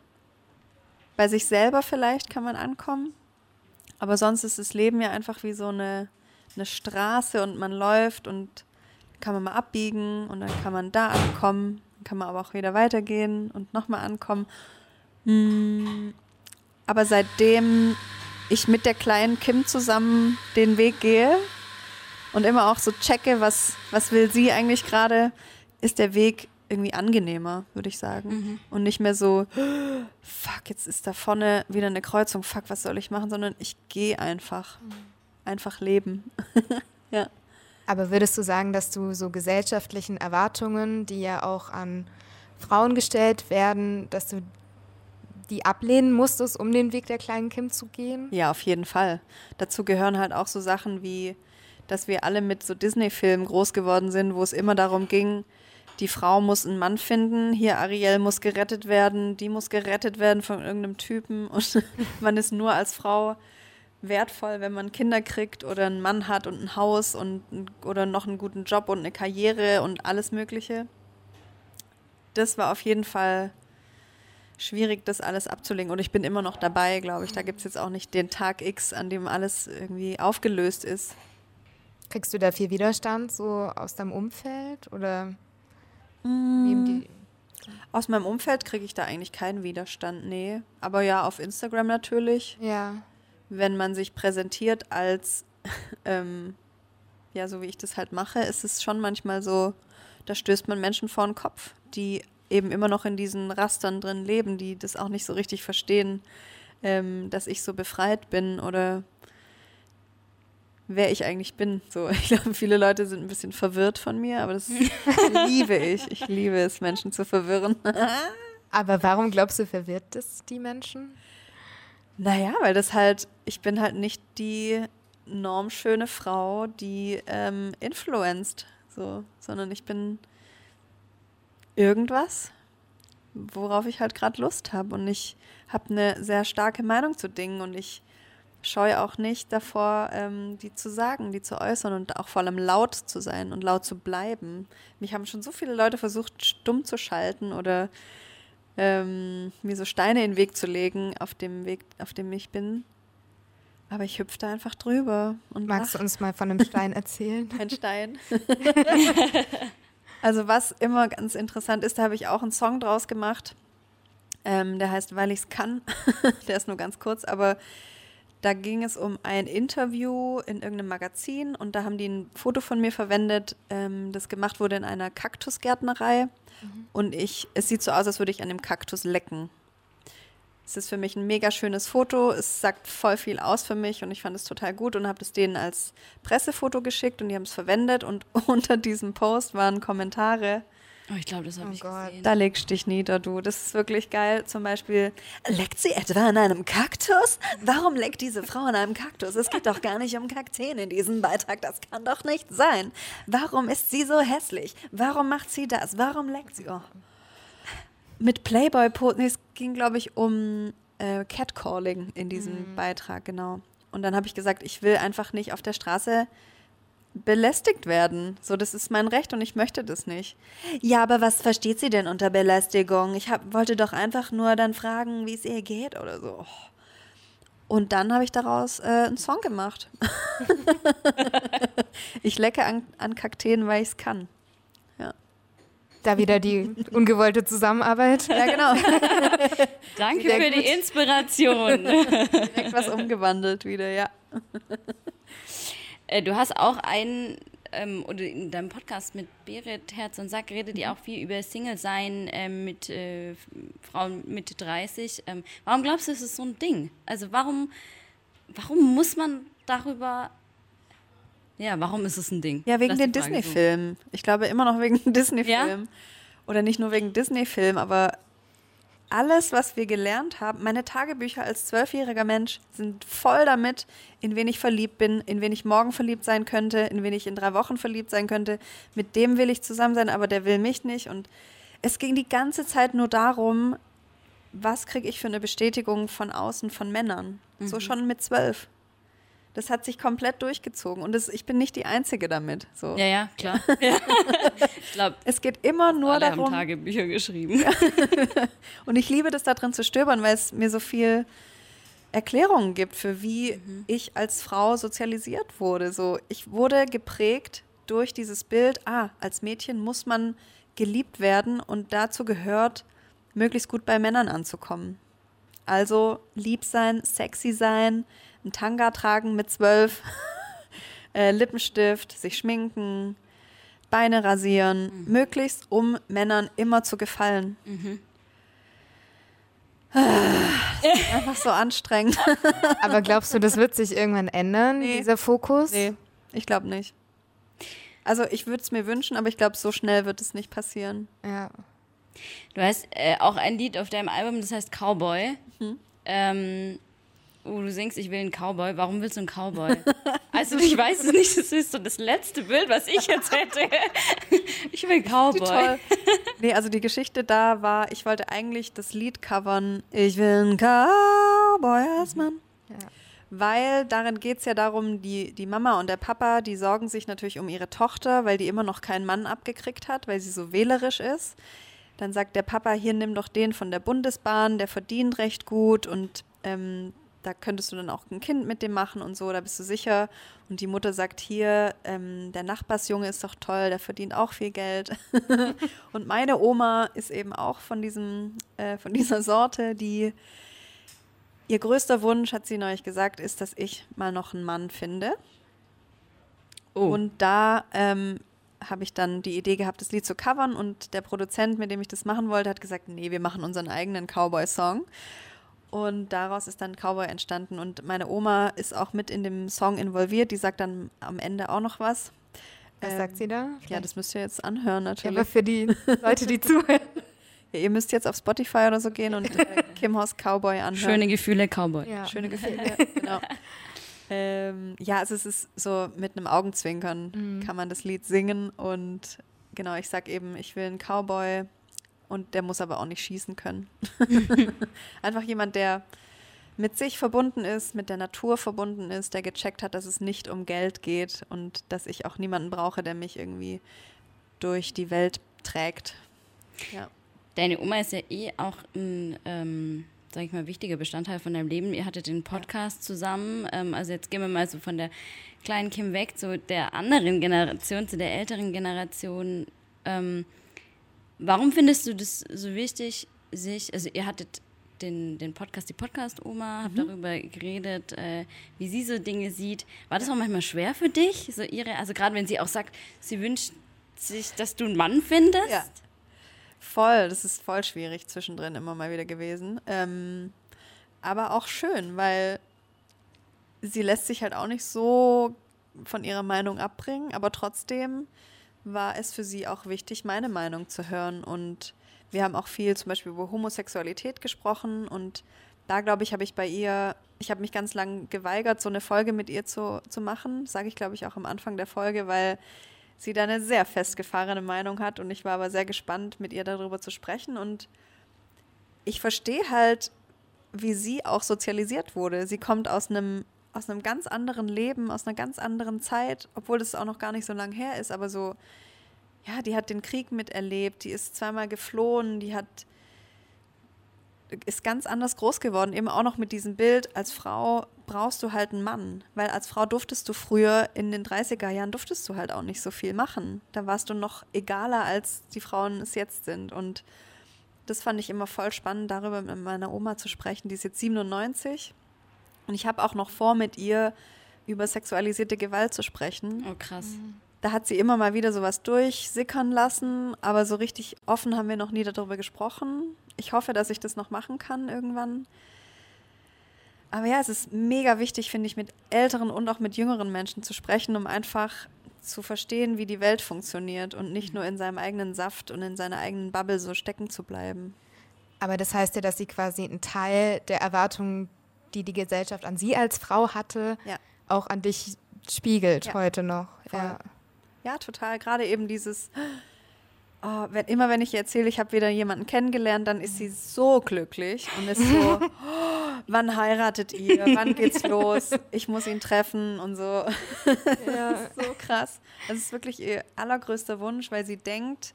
Bei sich selber vielleicht kann man ankommen. Aber sonst ist das Leben ja einfach wie so eine, eine Straße und man läuft und kann man mal abbiegen und dann kann man da ankommen. Dann kann man aber auch wieder weitergehen und nochmal ankommen. Hm. Aber seitdem ich mit der kleinen Kim zusammen den Weg gehe und immer auch so checke, was, was will sie eigentlich gerade, ist der Weg irgendwie angenehmer, würde ich sagen. Mhm. Und nicht mehr so, fuck, jetzt ist da vorne wieder eine Kreuzung, fuck, was soll ich machen, sondern ich gehe einfach. Mhm. Einfach leben. <laughs> ja. Aber würdest du sagen, dass du so gesellschaftlichen Erwartungen, die ja auch an Frauen gestellt werden, dass du die ablehnen musstest, um den Weg der kleinen Kim zu gehen? Ja, auf jeden Fall. Dazu gehören halt auch so Sachen wie, dass wir alle mit so Disney-Filmen groß geworden sind, wo es immer darum ging, die Frau muss einen Mann finden, hier Ariel muss gerettet werden, die muss gerettet werden von irgendeinem Typen <laughs> und man ist nur als Frau wertvoll, wenn man Kinder kriegt oder einen Mann hat und ein Haus und oder noch einen guten Job und eine Karriere und alles Mögliche. Das war auf jeden Fall schwierig, das alles abzulegen. Und ich bin immer noch dabei, glaube ich. Da gibt es jetzt auch nicht den Tag X, an dem alles irgendwie aufgelöst ist. Kriegst du da viel Widerstand so aus deinem Umfeld oder mm. Aus meinem Umfeld kriege ich da eigentlich keinen Widerstand, nee. Aber ja, auf Instagram natürlich. Ja. wenn man sich präsentiert als, <laughs> ähm, ja, so wie ich das halt mache, ist es schon manchmal so, da stößt man Menschen vor den Kopf, die eben immer noch in diesen Rastern drin leben, die das auch nicht so richtig verstehen, ähm, dass ich so befreit bin oder wer ich eigentlich bin. So, <laughs> ich glaube, viele Leute sind ein bisschen verwirrt von mir, aber das <laughs> liebe ich. Ich liebe es, Menschen zu verwirren. <laughs> aber warum glaubst du, verwirrt das die Menschen? Naja, weil das halt, ich bin halt nicht die normschöne Frau, die ähm, influenced, so, sondern ich bin irgendwas, worauf ich halt gerade Lust habe. Und ich habe eine sehr starke Meinung zu Dingen und ich scheue auch nicht davor, ähm, die zu sagen, die zu äußern und auch vor allem laut zu sein und laut zu bleiben. Mich haben schon so viele Leute versucht, stumm zu schalten oder ähm, mir so Steine in den Weg zu legen, auf dem Weg, auf dem ich bin. Aber ich hüpfe da einfach drüber. Und Magst lach. du uns mal von einem <laughs> Stein erzählen? Ein Stein. <laughs> <laughs> also was immer ganz interessant ist, da habe ich auch einen Song draus gemacht. Ähm, der heißt Weil ich's kann. <laughs> der ist nur ganz kurz, aber da ging es um ein Interview in irgendeinem Magazin und da haben die ein Foto von mir verwendet, ähm, das gemacht wurde in einer Kaktusgärtnerei. Mhm. Und ich, es sieht so aus, als würde ich an dem Kaktus lecken. Es ist für mich ein mega schönes Foto. Es sagt voll viel aus für mich und ich fand es total gut und habe es denen als Pressefoto geschickt und die haben es verwendet. Und <laughs> unter diesem Post waren Kommentare, Oh, ich glaube, das habe oh ich Gott. gesehen. Da legst dich nieder, du. Das ist wirklich geil. Zum Beispiel, leckt sie etwa an einem Kaktus? Warum leckt diese Frau an einem Kaktus? Es geht doch gar nicht um Kakteen in diesem Beitrag. Das kann doch nicht sein. Warum ist sie so hässlich? Warum macht sie das? Warum leckt sie? Oh. Mit Playboy, nee, es ging, glaube ich, um äh, Catcalling in diesem mhm. Beitrag, genau. Und dann habe ich gesagt, ich will einfach nicht auf der Straße belästigt werden. So, das ist mein Recht und ich möchte das nicht. Ja, aber was versteht sie denn unter Belästigung? Ich hab, wollte doch einfach nur dann fragen, wie es ihr geht oder so. Und dann habe ich daraus äh, einen Song gemacht. <laughs> <laughs> ich lecke an, an Kakteen, weil ich es kann. Da wieder die ungewollte Zusammenarbeit. Ja, genau. <laughs> Danke Sehr für gut. die Inspiration. <laughs> Direkt was umgewandelt wieder, ja. Äh, du hast auch einen, ähm, oder in deinem Podcast mit Berit Herz und Sack redet ihr mhm. auch viel über Single-Sein äh, mit äh, Frauen Mitte 30. Ähm, warum glaubst du, ist es so ein Ding? Also warum, warum muss man darüber ja, warum ist es ein Ding? Ja, wegen den Disney-Filmen. Ich glaube immer noch wegen Disney-Filmen. Ja? Oder nicht nur wegen Disney-Filmen, aber alles, was wir gelernt haben, meine Tagebücher als zwölfjähriger Mensch sind voll damit, in wen ich verliebt bin, in wen ich morgen verliebt sein könnte, in wen ich in drei Wochen verliebt sein könnte. Mit dem will ich zusammen sein, aber der will mich nicht. Und es ging die ganze Zeit nur darum, was kriege ich für eine Bestätigung von außen von Männern. Mhm. So schon mit zwölf. Das hat sich komplett durchgezogen und das, ich bin nicht die Einzige damit. So. Ja, ja, klar. <laughs> Ja. ich glaube, es geht immer nur alle darum. Haben Tagebücher geschrieben. <laughs> und ich liebe das da drin zu stöbern, weil es mir so viel Erklärungen gibt für wie mhm. ich als Frau sozialisiert wurde. So, ich wurde geprägt durch dieses Bild. Ah, als Mädchen muss man geliebt werden und dazu gehört, möglichst gut bei Männern anzukommen. Also lieb sein, sexy sein, ein Tanga tragen mit zwölf, <laughs> äh, Lippenstift, sich schminken, Beine rasieren, mhm. möglichst um Männern immer zu gefallen. Mhm. Das ist einfach so anstrengend. <laughs> Aber glaubst du, das wird sich irgendwann ändern, nee. dieser Fokus? Nee, ich glaube nicht. Also ich würde es mir wünschen, aber ich glaube, so schnell wird es nicht passieren. Ja. Du hast äh, auch ein Lied auf deinem Album, das heißt Cowboy. Mhm. Ähm, Oh, du singst, ich will einen Cowboy. Warum willst du einen Cowboy? <laughs> also ich weiß es nicht, das ist so das letzte Bild, was ich jetzt hätte. <laughs> ich will einen Cowboy. <laughs> Nee, also die Geschichte da war, ich wollte eigentlich das Lied covern, ich will einen Cowboy als Mann. Ja. Weil darin geht es ja darum, die, die Mama und der Papa, die sorgen sich natürlich um ihre Tochter, weil die immer noch keinen Mann abgekriegt hat, weil sie so wählerisch ist. Dann sagt der Papa, hier nimm doch den von der Bundesbahn, der verdient recht gut und ähm, da könntest du dann auch ein Kind mit dem machen und so, da bist du sicher. Und die Mutter sagt hier, ähm, der Nachbarsjunge ist doch toll, der verdient auch viel Geld. <laughs> und meine Oma ist eben auch von diesem, äh, von dieser Sorte, die ihr größter Wunsch, hat sie neulich gesagt, ist, dass ich mal noch einen Mann finde. Oh. Und da ähm, habe ich dann die Idee gehabt, das Lied zu covern und der Produzent, mit dem ich das machen wollte, hat gesagt, nee, wir machen unseren eigenen Cowboy-Song. Und daraus ist dann Cowboy entstanden. Und meine Oma ist auch mit in dem Song involviert. Die sagt dann am Ende auch noch was. Was Ähm, sagt sie da? Ja, das müsst ihr jetzt anhören Ja, natürlich. aber für die Leute, die <laughs> zuhören. Ja, ihr müsst jetzt auf Spotify oder so gehen und äh, <laughs> Kim Haus Cowboy anhören. Schöne Gefühle, Cowboy. Ja. Schöne Gefühle, <laughs> genau. Ähm, ja, also es ist so mit einem Augenzwinkern Mhm. kann man das Lied singen und genau, ich sag eben, ich will einen Cowboy und der muss aber auch nicht schießen können. <laughs> <laughs> Einfach jemand, der mit sich verbunden ist, mit der Natur verbunden ist, der gecheckt hat, dass es nicht um Geld geht und dass ich auch niemanden brauche, der mich irgendwie durch die Welt trägt. Ja. Deine Oma ist ja eh auch ein, ähm, sag ich mal, wichtiger Bestandteil von deinem Leben. Ihr hattet den Podcast zusammen. Ähm, also jetzt gehen wir mal so von der kleinen Kim weg zu der anderen Generation, zu der älteren Generation. Ähm, warum findest du das so wichtig, sich, also ihr hattet den, den Podcast, die Podcast-Oma, habt darüber geredet, äh, wie sie so Dinge sieht. War das auch manchmal schwer für dich? So ihre, also gerade wenn sie auch sagt, sie wünscht sich, dass du einen Mann findest? Ja. Voll, das ist voll schwierig zwischendrin immer mal wieder gewesen. Ähm, aber auch schön, weil sie lässt sich halt auch nicht so von ihrer Meinung abbringen, aber trotzdem war es für sie auch wichtig, meine Meinung zu hören. Und wir haben auch viel zum Beispiel über Homosexualität gesprochen und da glaube ich, habe ich bei ihr, ich habe mich ganz lang geweigert, so eine Folge mit ihr zu, zu machen, sage ich glaube ich auch am Anfang der Folge, weil sie da eine sehr festgefahrene Meinung hat und ich war aber sehr gespannt, mit ihr darüber zu sprechen und ich verstehe halt, wie sie auch sozialisiert wurde. Sie kommt aus einem aus einem ganz anderen Leben, aus einer ganz anderen Zeit, obwohl das auch noch gar nicht so lang her ist, aber so, ja, die hat den Krieg miterlebt, die ist zweimal geflohen, die hat ist ganz anders groß geworden, eben auch noch mit diesem Bild, als Frau brauchst du halt einen Mann, weil als Frau durftest du früher in den 30er Jahren durftest du halt auch nicht so viel machen. Da warst du noch egaler, als die Frauen es jetzt sind und das fand ich immer voll spannend, darüber mit meiner Oma zu sprechen. Die ist jetzt 97 und ich habe auch noch vor, mit ihr über sexualisierte Gewalt zu sprechen. Oh, krass. Da hat sie immer mal wieder sowas durchsickern lassen, aber so richtig offen haben wir noch nie darüber gesprochen. Ich hoffe, dass ich das noch machen kann irgendwann. Aber ja, es ist mega wichtig, finde ich, mit älteren und auch mit jüngeren Menschen zu sprechen, um einfach zu verstehen, wie die Welt funktioniert und nicht nur in seinem eigenen Saft und in seiner eigenen Bubble so stecken zu bleiben. Aber das heißt ja, dass sie quasi einen Teil der Erwartungen, die die Gesellschaft an sie als Frau hatte, Ja. auch an dich spiegelt Ja. heute noch. Ja. Ja, total. Gerade eben dieses, oh, wenn, immer wenn ich ihr erzähle, ich habe wieder jemanden kennengelernt, dann ist sie so glücklich und ist so, <laughs> oh, wann heiratet ihr? Wann geht's <laughs> los? Ich muss ihn treffen und so. <laughs> Ja. Das ist so krass. Das ist wirklich ihr allergrößter Wunsch, weil sie denkt,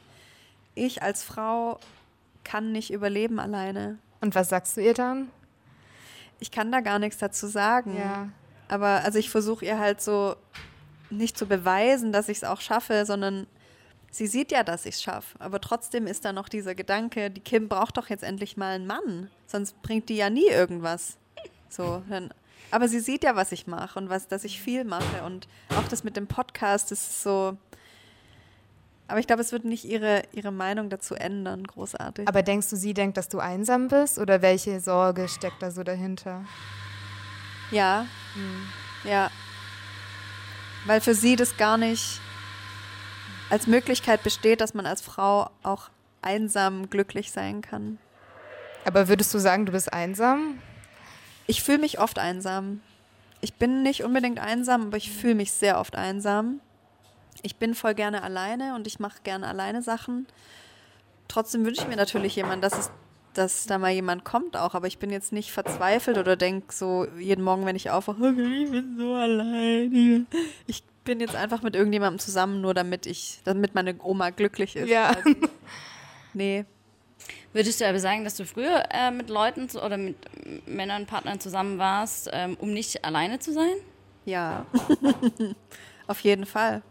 ich als Frau kann nicht überleben alleine. Und was sagst du ihr dann? Ich kann da gar nichts dazu sagen. Ja. Aber also ich versuche ihr halt so nicht zu beweisen, dass ich es auch schaffe, sondern sie sieht ja, dass ich es schaffe. Aber trotzdem ist da noch dieser Gedanke, die Kim braucht doch jetzt endlich mal einen Mann, sonst bringt die ja nie irgendwas. So, dann, aber sie sieht ja, was ich mache und was, dass ich viel mache und auch das mit dem Podcast ist so. Aber ich glaube, es wird nicht ihre, ihre Meinung dazu ändern, großartig. Aber denkst du, sie denkt, dass du einsam bist? Oder welche Sorge steckt da so dahinter? Ja. Ja. Weil für sie das gar nicht als Möglichkeit besteht, dass man als Frau auch einsam glücklich sein kann. Aber würdest du sagen, du bist einsam? Ich fühle mich oft einsam. Ich bin nicht unbedingt einsam, aber ich fühle mich sehr oft einsam. Ich bin voll gerne alleine und ich mache gerne alleine Sachen. Trotzdem wünsche ich mir natürlich jemanden, dass es dass da mal jemand kommt auch, aber ich bin jetzt nicht verzweifelt oder denke so jeden Morgen, wenn ich aufwache, okay, ich bin so allein. Ich bin jetzt einfach mit irgendjemandem zusammen, nur damit ich, damit meine Oma glücklich ist. Ja. quasi. Nee. Würdest du aber sagen, dass du früher äh, mit Leuten zu, oder mit Männern, Partnern zusammen warst, ähm, um nicht alleine zu sein? Ja, <laughs> auf jeden Fall.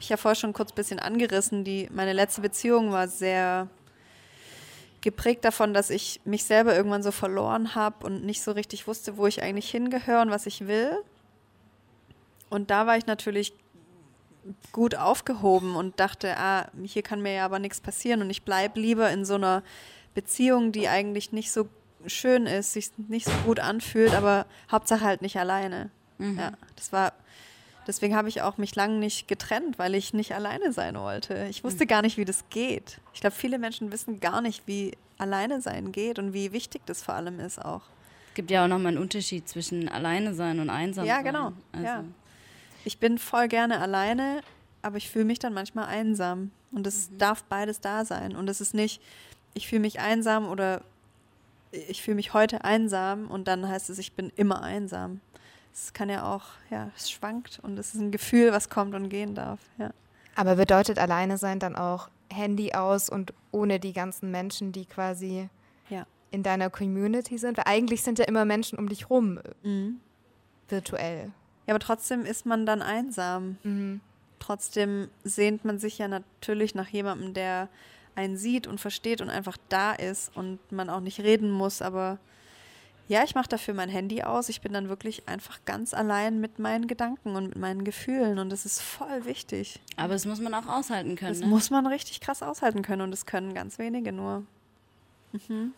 Ich ja vorher schon kurz ein bisschen angerissen. Die, meine letzte Beziehung war sehr geprägt davon, dass ich mich selber irgendwann so verloren habe und nicht so richtig wusste, wo ich eigentlich hingehöre und was ich will. Und da war ich natürlich gut aufgehoben und dachte, ah, hier kann mir ja aber nichts passieren und ich bleibe lieber in so einer Beziehung, die eigentlich nicht so schön ist, sich nicht so gut anfühlt, aber Hauptsache halt nicht alleine. Mhm. Ja, das war Deswegen habe ich auch mich lange nicht getrennt, weil ich nicht alleine sein wollte. Ich wusste gar nicht, wie das geht. Ich glaube, viele Menschen wissen gar nicht, wie alleine sein geht und wie wichtig das vor allem ist auch. Es gibt ja auch nochmal einen Unterschied zwischen alleine sein und einsam ja, sein. Genau. Also. Ja, genau. Ich bin voll gerne alleine, aber ich fühle mich dann manchmal einsam. Und es mhm. darf beides da sein. Und es ist nicht, ich fühle mich einsam oder ich fühle mich heute einsam und dann heißt es, ich bin immer einsam es kann ja auch, ja, es schwankt und es ist ein Gefühl, was kommt und gehen darf, ja. Aber bedeutet alleine sein dann auch Handy aus und ohne die ganzen Menschen, die quasi ja. in deiner Community sind? Weil eigentlich sind ja immer Menschen um dich rum, mhm. virtuell. Ja, aber trotzdem ist man dann einsam. Mhm. Trotzdem sehnt man sich ja natürlich nach jemandem, der einen sieht und versteht und einfach da ist und man auch nicht reden muss, aber ja, ich mache dafür mein Handy aus. Ich bin dann wirklich einfach ganz allein mit meinen Gedanken und mit meinen Gefühlen und das ist voll wichtig. Aber das muss man auch aushalten können. Das ne? muss man richtig krass aushalten können und das können ganz wenige nur. Mhm.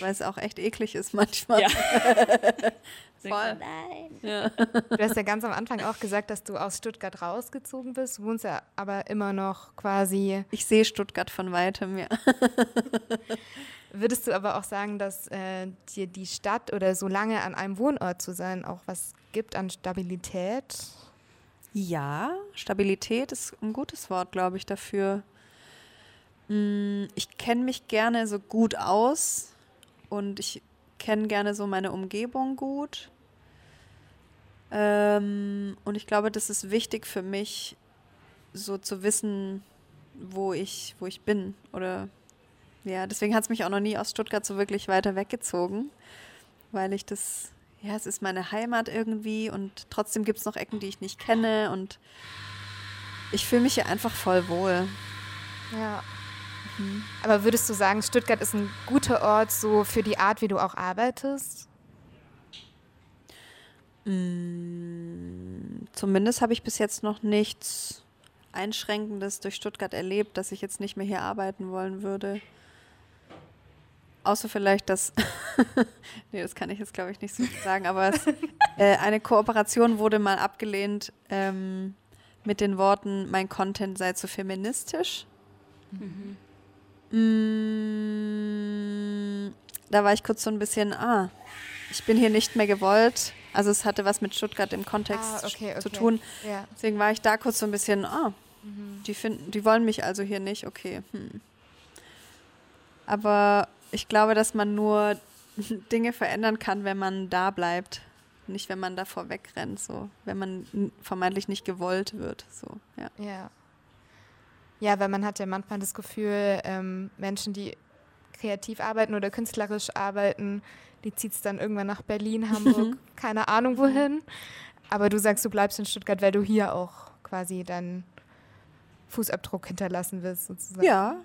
Weil es auch echt eklig ist manchmal. Ja. <laughs> Voll. Nein. Ja. Du hast ja ganz am Anfang auch gesagt, dass du aus Stuttgart rausgezogen bist, du wohnst ja aber immer noch quasi. Ich sehe Stuttgart von weitem, ja. <laughs> Würdest du aber auch sagen, dass äh, dir die Stadt oder so lange an einem Wohnort zu sein auch was gibt an Stabilität? Ja, Stabilität ist ein gutes Wort, glaube ich, dafür. Mm, ich kenne mich gerne so gut aus und ich kenne gerne so meine Umgebung gut. Ähm, und ich glaube, das ist wichtig für mich, so zu wissen, wo ich, wo ich bin oder ja, deswegen hat es mich auch noch nie aus Stuttgart so wirklich weiter weggezogen, weil ich das, ja, es ist meine Heimat irgendwie und trotzdem gibt es noch Ecken, die ich nicht kenne und ich fühle mich hier einfach voll wohl. Ja. Mhm. Aber würdest du sagen, Stuttgart ist ein guter Ort so für die Art, wie du auch arbeitest? Mm, zumindest habe ich bis jetzt noch nichts Einschränkendes durch Stuttgart erlebt, dass ich jetzt nicht mehr hier arbeiten wollen würde. Außer vielleicht, dass, <laughs> nee, das kann ich jetzt glaube ich nicht so sagen, aber es, äh, eine Kooperation wurde mal abgelehnt ähm, mit den Worten, mein Content sei zu feministisch. Mhm. Mm, da war ich kurz so ein bisschen, ah, ich bin hier nicht mehr gewollt. Also es hatte was mit Stuttgart im Kontext ah, okay, okay. zu tun. Ja. Deswegen war ich da kurz so ein bisschen, ah, mhm. die finden, die wollen mich also hier nicht, okay. Hm. Aber ich glaube, dass man nur <laughs> Dinge verändern kann, wenn man da bleibt. Nicht, wenn man davor wegrennt, so. Wenn man vermeintlich nicht gewollt wird, so, ja. Ja. Ja, weil man hat ja manchmal das Gefühl, ähm, Menschen, die kreativ arbeiten oder künstlerisch arbeiten, die zieht es dann irgendwann nach Berlin, Hamburg, <laughs> keine Ahnung wohin. Aber du sagst, du bleibst in Stuttgart, weil du hier auch quasi deinen Fußabdruck hinterlassen willst, sozusagen. Ja,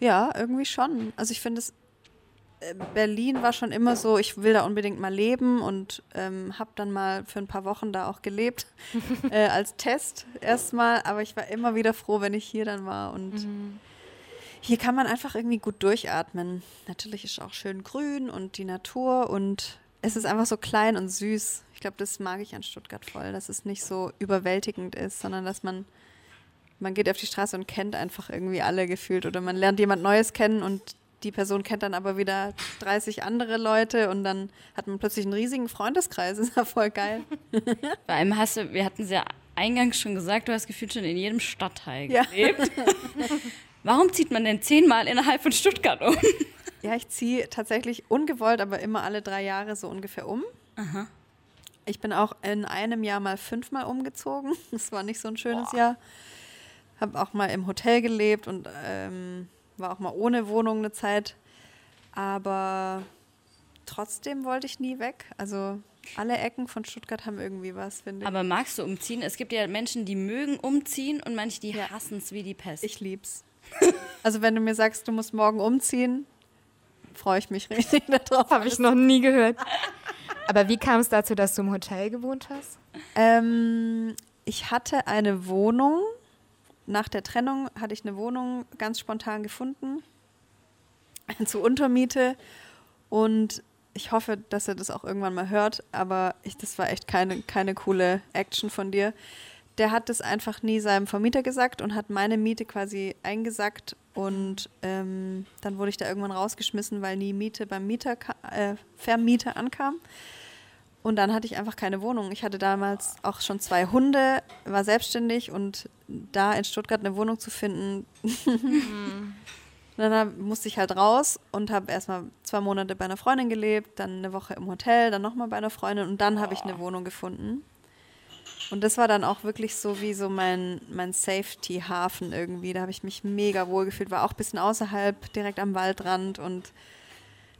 ja, irgendwie schon. Also ich finde es, äh, Berlin war schon immer so, ich will da unbedingt mal leben und ähm, habe dann mal für ein paar Wochen da auch gelebt <laughs> äh, als Test erstmal. Aber ich war immer wieder froh, wenn ich hier dann war und mhm. hier kann man einfach irgendwie gut durchatmen. Natürlich ist auch schön grün und die Natur und es ist einfach so klein und süß. Ich glaube, das mag ich an Stuttgart voll, dass es nicht so überwältigend ist, sondern dass man man geht auf die Straße und kennt einfach irgendwie alle gefühlt oder man lernt jemand Neues kennen und die Person kennt dann aber wieder 30 andere Leute und dann hat man plötzlich einen riesigen Freundeskreis. Das <laughs> ist ja voll geil. <laughs> Vor allem hast du, wir hatten es ja eingangs schon gesagt, du hast gefühlt schon in jedem Stadtteil gelebt. Ja. <laughs> Warum zieht man denn zehnmal innerhalb von Stuttgart um? Ja, ich ziehe tatsächlich ungewollt, aber immer alle drei Jahre so ungefähr um. Aha. Ich bin auch in einem Jahr mal fünfmal umgezogen. Das war nicht so ein schönes Boah. Jahr habe auch mal im Hotel gelebt und ähm, war auch mal ohne Wohnung eine Zeit. Aber trotzdem wollte ich nie weg. Also alle Ecken von Stuttgart haben irgendwie was, finde ich. Aber magst du umziehen? Es gibt ja Menschen, die mögen umziehen und manche, die ja. hassen es wie die Pest. Ich lieb's. <laughs> Also wenn du mir sagst, du musst morgen umziehen, freue ich mich richtig <laughs> darauf. Habe ich noch nie gehört. Aber wie kam es dazu, dass du im Hotel gewohnt hast? Ähm, ich hatte eine Wohnung. Nach der Trennung hatte ich eine Wohnung ganz spontan gefunden. <laughs> Zur Untermiete. Und ich hoffe, dass er das auch irgendwann mal hört. Aber ich, das war echt keine, keine coole Action von dir. Der hat das einfach nie seinem Vermieter gesagt und hat meine Miete quasi eingesackt. Und ähm, dann wurde ich da irgendwann rausgeschmissen, weil nie Miete beim Mieter, äh, Vermieter ankam. Und dann hatte ich einfach keine Wohnung. Ich hatte damals auch schon zwei Hunde, war selbstständig und da in Stuttgart eine Wohnung zu finden, <laughs> dann hab, musste ich halt raus und habe erstmal zwei Monate bei einer Freundin gelebt, dann eine Woche im Hotel, dann nochmal bei einer Freundin und dann habe ich eine Wohnung gefunden. Und das war dann auch wirklich so wie so mein, mein Safety-Hafen irgendwie. Da habe ich mich mega wohl gefühlt, war auch ein bisschen außerhalb, direkt am Waldrand und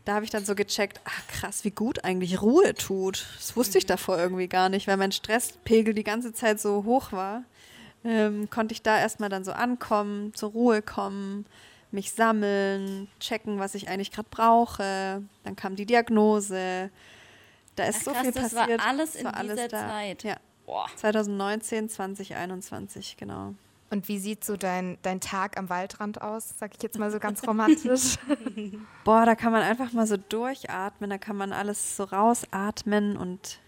da habe ich dann so gecheckt, ach krass, wie gut eigentlich Ruhe tut. Das wusste ich davor irgendwie gar nicht, weil mein Stresspegel die ganze Zeit so hoch war. Ähm, konnte ich da erstmal dann so ankommen, zur Ruhe kommen, mich sammeln, checken, was ich eigentlich gerade brauche. Dann kam die Diagnose. Da ist Ach, so krass, viel das passiert. war alles Das in war alles dieser da. Zeit. Ja, Boah. 2019, 2021, genau. Und wie sieht so dein, dein Tag am Waldrand aus? Sag ich jetzt mal so ganz romantisch. <laughs> Boah, da kann man einfach mal so durchatmen, da kann man alles so rausatmen und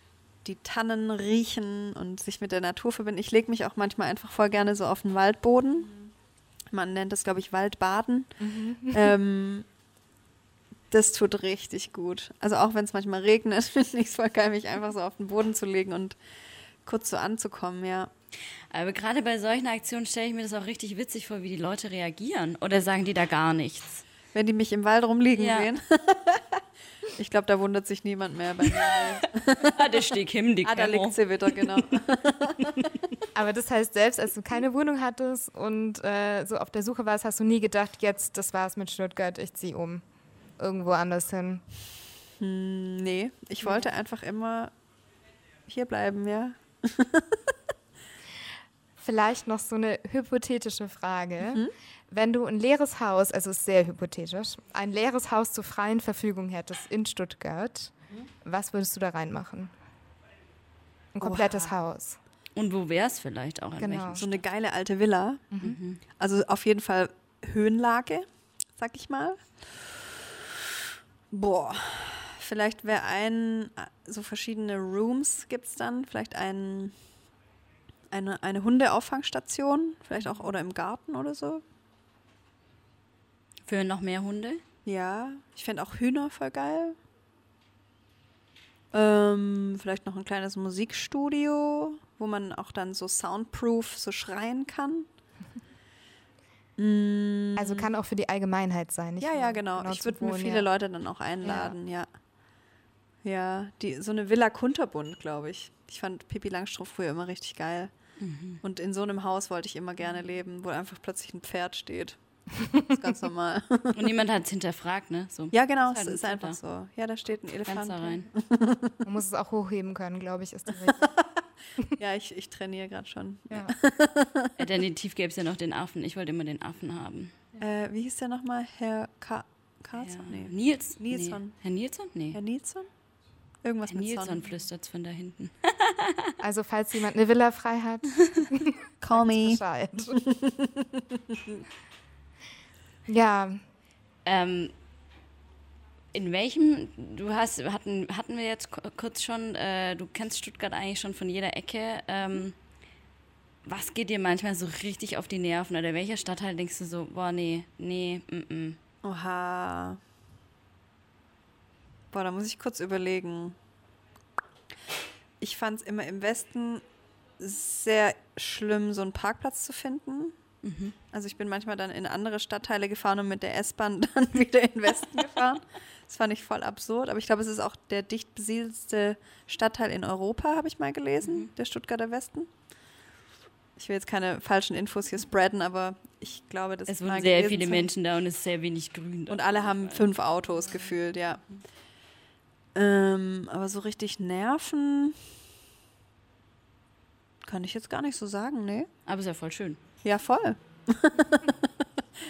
die Tannen riechen und sich mit der Natur verbinden. Ich lege mich auch manchmal einfach voll gerne so auf den Waldboden. Man nennt das, glaube ich, Waldbaden. Ähm, das tut richtig gut. Also auch wenn es manchmal regnet, <laughs> finde ich es voll geil, mich einfach so auf den Boden zu legen und kurz so anzukommen, ja. Aber gerade bei solchen Aktionen stelle ich mir das auch richtig witzig vor, wie die Leute reagieren. Oder sagen die da gar nichts? Wenn die mich im Wald rumliegen Ja. sehen. <laughs> ich glaube, da wundert sich niemand mehr bei mir. Ah, <laughs> der steht him, die ah, da liegt sie wieder, genau. <laughs> Aber das heißt, selbst als du keine Wohnung hattest und äh, so auf der Suche warst, hast du nie gedacht, jetzt, das war's mit Stuttgart, ich ziehe um. Irgendwo anders hin. Nee, ich wollte einfach immer hier bleiben, ja. Vielleicht noch so eine hypothetische Frage. Mhm. Wenn du ein leeres Haus, also ist sehr hypothetisch, ein leeres Haus zur freien Verfügung hättest in Stuttgart, Mhm. was würdest du da reinmachen? Ein komplettes Haus. Und wo wär's vielleicht auch? Genau. So eine geile alte Villa. Also auf jeden Fall Höhenlage, sag ich mal. Boah, vielleicht wäre ein, so verschiedene Rooms gibt es dann. Vielleicht ein, eine, eine Hundeauffangstation, vielleicht auch oder im Garten oder so. Für noch mehr Hunde? Ja, ich fände auch Hühner voll geil. Ähm, vielleicht noch ein kleines Musikstudio, wo man auch dann so soundproof so schreien kann. <laughs> Also kann auch für die Allgemeinheit sein. nicht ja, ja, genau. genau ich würde mir viele ja. Leute dann auch einladen, ja. Ja, die, so eine Villa Kunterbund, glaube ich. Ich fand Pippi Langstrumpf früher immer richtig geil. Und in so einem Haus wollte ich immer gerne leben, wo einfach plötzlich ein Pferd steht. <laughs> Das ist ganz normal. Und niemand hat es hinterfragt, ne? So. Ja, genau, Ist halt es ist einfach da. so. Ja, da steht ein Elefant. Fenster rein. <laughs> Man muss es auch hochheben können, glaube ich, ist das <laughs> richtig. Ja, ich, ich trainiere gerade schon. ja. Äh, Definitiv gäbe es ja noch den Affen. Ich wollte immer den Affen haben. Äh, wie hieß der nochmal? Herr Ka Karlsson? Ja. Nee. Nils? Nilsson. Nee. Herr Nilsson? Nee. Herr Nilsson? Irgendwas Herr mit Nilsson Son. flüstert von da hinten. <laughs> Also falls jemand eine Villa frei hat, <laughs> Call me. Bescheid. <laughs> ja, Ähm, in welchem, du hast, hatten, hatten wir jetzt ku- kurz schon, äh, du kennst Stuttgart eigentlich schon von jeder Ecke. Ähm, was geht dir manchmal so richtig auf die Nerven? Oder welcher Stadtteil denkst du so, boah, nee, nee, mm, mm. Oha. Boah, da muss ich kurz überlegen. Ich fand es immer im Westen sehr schlimm, so einen Parkplatz zu finden. Also ich bin manchmal dann in andere Stadtteile gefahren und mit der S-Bahn <laughs> dann wieder in den Westen gefahren. Das fand ich voll absurd. Aber ich glaube, es ist auch der dicht besiedelste Stadtteil in Europa, habe ich mal gelesen, der Stuttgarter Westen. Ich will jetzt keine falschen Infos hier spreaden, aber ich glaube, das Es mal wohnen sehr viele Menschen da und es ist sehr wenig Grün. da. und alle haben fünf Autos gefühlt, ja. Ähm, aber so richtig nerven kann ich jetzt gar nicht so sagen, ne? Aber ist ja voll schön. Ja, voll. <laughs>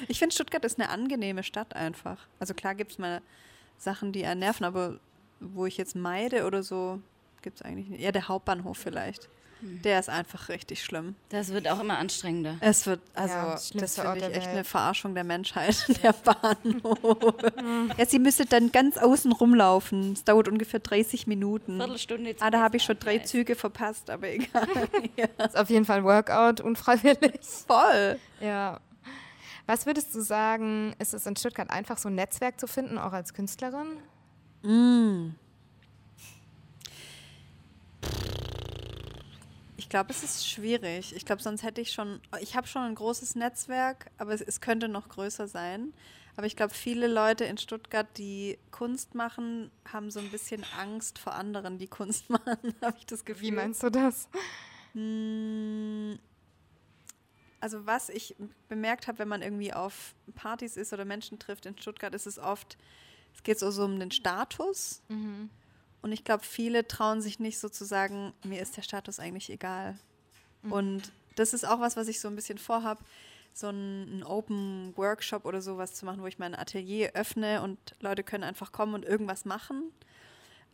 Ich finde, Stuttgart ist eine angenehme Stadt einfach. Also klar gibt es mal Sachen, die einen nerven, aber wo ich jetzt meide oder so, gibt es eigentlich nicht. Ja, der Hauptbahnhof vielleicht. Hm. Der ist einfach richtig schlimm. Das wird auch immer anstrengender. Es wird, also, ja, das, das finde ich echt eine Verarschung der Menschheit, <laughs> der Bahnhof. <laughs> ja, sie müsste dann ganz außen rumlaufen. Es dauert ungefähr 30 Minuten. Viertelstunde. Ah, da habe ich schon drei Züge verpasst, aber egal. <laughs> ja. Das ist auf jeden Fall ein Workout, unfreiwillig. Voll. Ja. Was würdest du sagen, ist es in Stuttgart einfach so ein Netzwerk zu finden, auch als Künstlerin? Mm. Glaube, es ist schwierig. Ich glaube, sonst hätte ich schon, ich habe schon ein großes Netzwerk, aber es, es könnte noch größer sein. Aber ich glaube, viele Leute in Stuttgart, die Kunst machen, haben so ein bisschen Angst vor anderen, die Kunst <laughs> machen, habe ich das Gefühl. Wie meinst du das? Hm, also was ich bemerkt habe, wenn man irgendwie auf Partys ist oder Menschen trifft in Stuttgart, ist es oft, es geht so, so um den Status. Mhm. Und ich glaube, viele trauen sich nicht sozusagen, mir ist der Status eigentlich egal. Mhm. Und das ist auch was, was ich so ein bisschen vorhabe, so einen Open Workshop oder sowas zu machen, wo ich mein Atelier öffne und Leute können einfach kommen und irgendwas machen.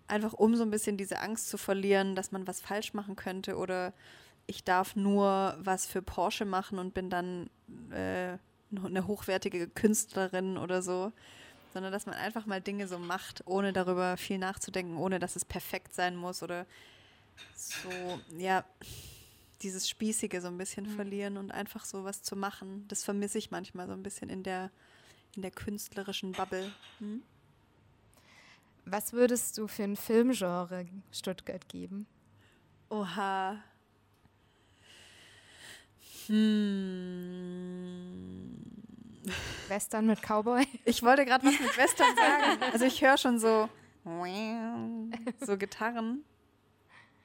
Einfach um so ein bisschen diese Angst zu verlieren, dass man was falsch machen könnte oder ich darf nur was für Porsche machen und bin dann äh, eine hochwertige Künstlerin oder so sondern dass man einfach mal Dinge so macht, ohne darüber viel nachzudenken, ohne dass es perfekt sein muss oder so, ja, dieses Spießige so ein bisschen mhm. verlieren und einfach so was zu machen. Das vermisse ich manchmal so ein bisschen in der, in der künstlerischen Bubble. Hm? Was würdest du für ein Filmgenre Stuttgart geben? Oha. Hm. Western mit Cowboy? Ich wollte gerade was mit Western <laughs> sagen. Also ich höre schon so <laughs> so Gitarren.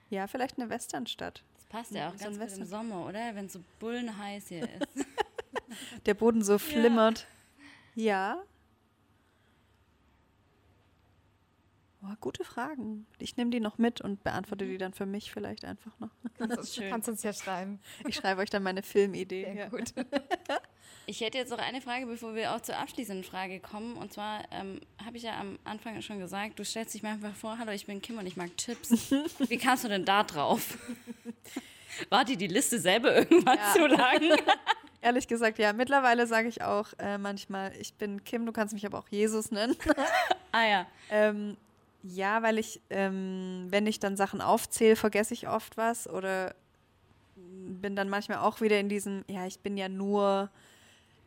Ja, vielleicht eine Westernstadt. Das passt ja auch so ganz gut im Sommer, oder? Wenn es so bullenheiß hier <laughs> ist. Der Boden so flimmert. Ja. ja. Oh, gute Fragen. Ich nehme die noch mit und beantworte die dann für mich vielleicht einfach noch. <laughs> Kannst, du kannst uns ja schreiben. Ich schreibe euch dann meine Filmidee. Sehr ja. gut. <laughs> Ich hätte jetzt noch eine Frage, bevor wir auch zur abschließenden Frage kommen. Und zwar ähm, habe ich ja am Anfang schon gesagt, du stellst dich mir einfach vor, hallo, ich bin Kim und ich mag Chips. <laughs> Wie kamst du denn da drauf? War dir die Liste selber irgendwann ja. zu lang? Ehrlich gesagt, ja. Mittlerweile sage ich auch äh, manchmal, ich bin Kim, du kannst mich aber auch Jesus nennen. ah ja. Ähm, ja, weil ich, ähm, wenn ich dann Sachen aufzähle, vergesse ich oft was oder bin dann manchmal auch wieder in diesem, ja, ich bin ja nur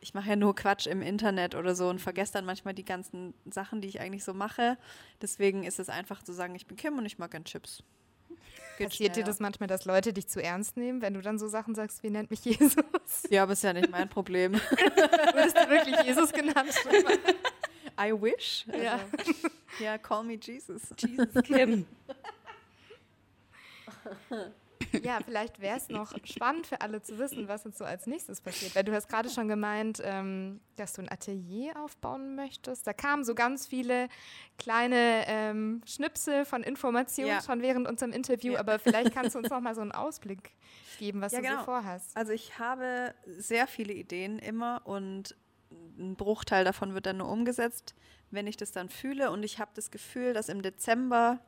ich mache ja nur Quatsch im Internet oder so und vergesse dann manchmal die ganzen Sachen, die ich eigentlich so mache. Deswegen ist es einfach zu sagen, ich bin Kim und ich mag gern Chips. Geht Passiert dir das manchmal, dass Leute dich zu ernst nehmen, wenn du dann so Sachen sagst, wie nennt mich Jesus? Ja, aber ist ja nicht mein Problem. <laughs> Wurdest du wirklich Jesus genannt? <laughs> I wish. Also, ja. Ja, call me Jesus. Jesus <laughs> Kim. ja, vielleicht wäre es noch spannend für alle zu wissen, was jetzt so als nächstes passiert. Weil du hast gerade schon gemeint, ähm, dass du ein Atelier aufbauen möchtest. Da kamen so ganz viele kleine ähm, Schnipsel von Informationen ja. schon während unserem Interview, ja. aber vielleicht kannst du uns noch mal so einen Ausblick geben, was ja, du genau. so vorhast. Also ich habe sehr viele Ideen immer und ein Bruchteil davon wird dann nur umgesetzt, wenn ich das dann fühle. Und ich habe das Gefühl, dass im Dezember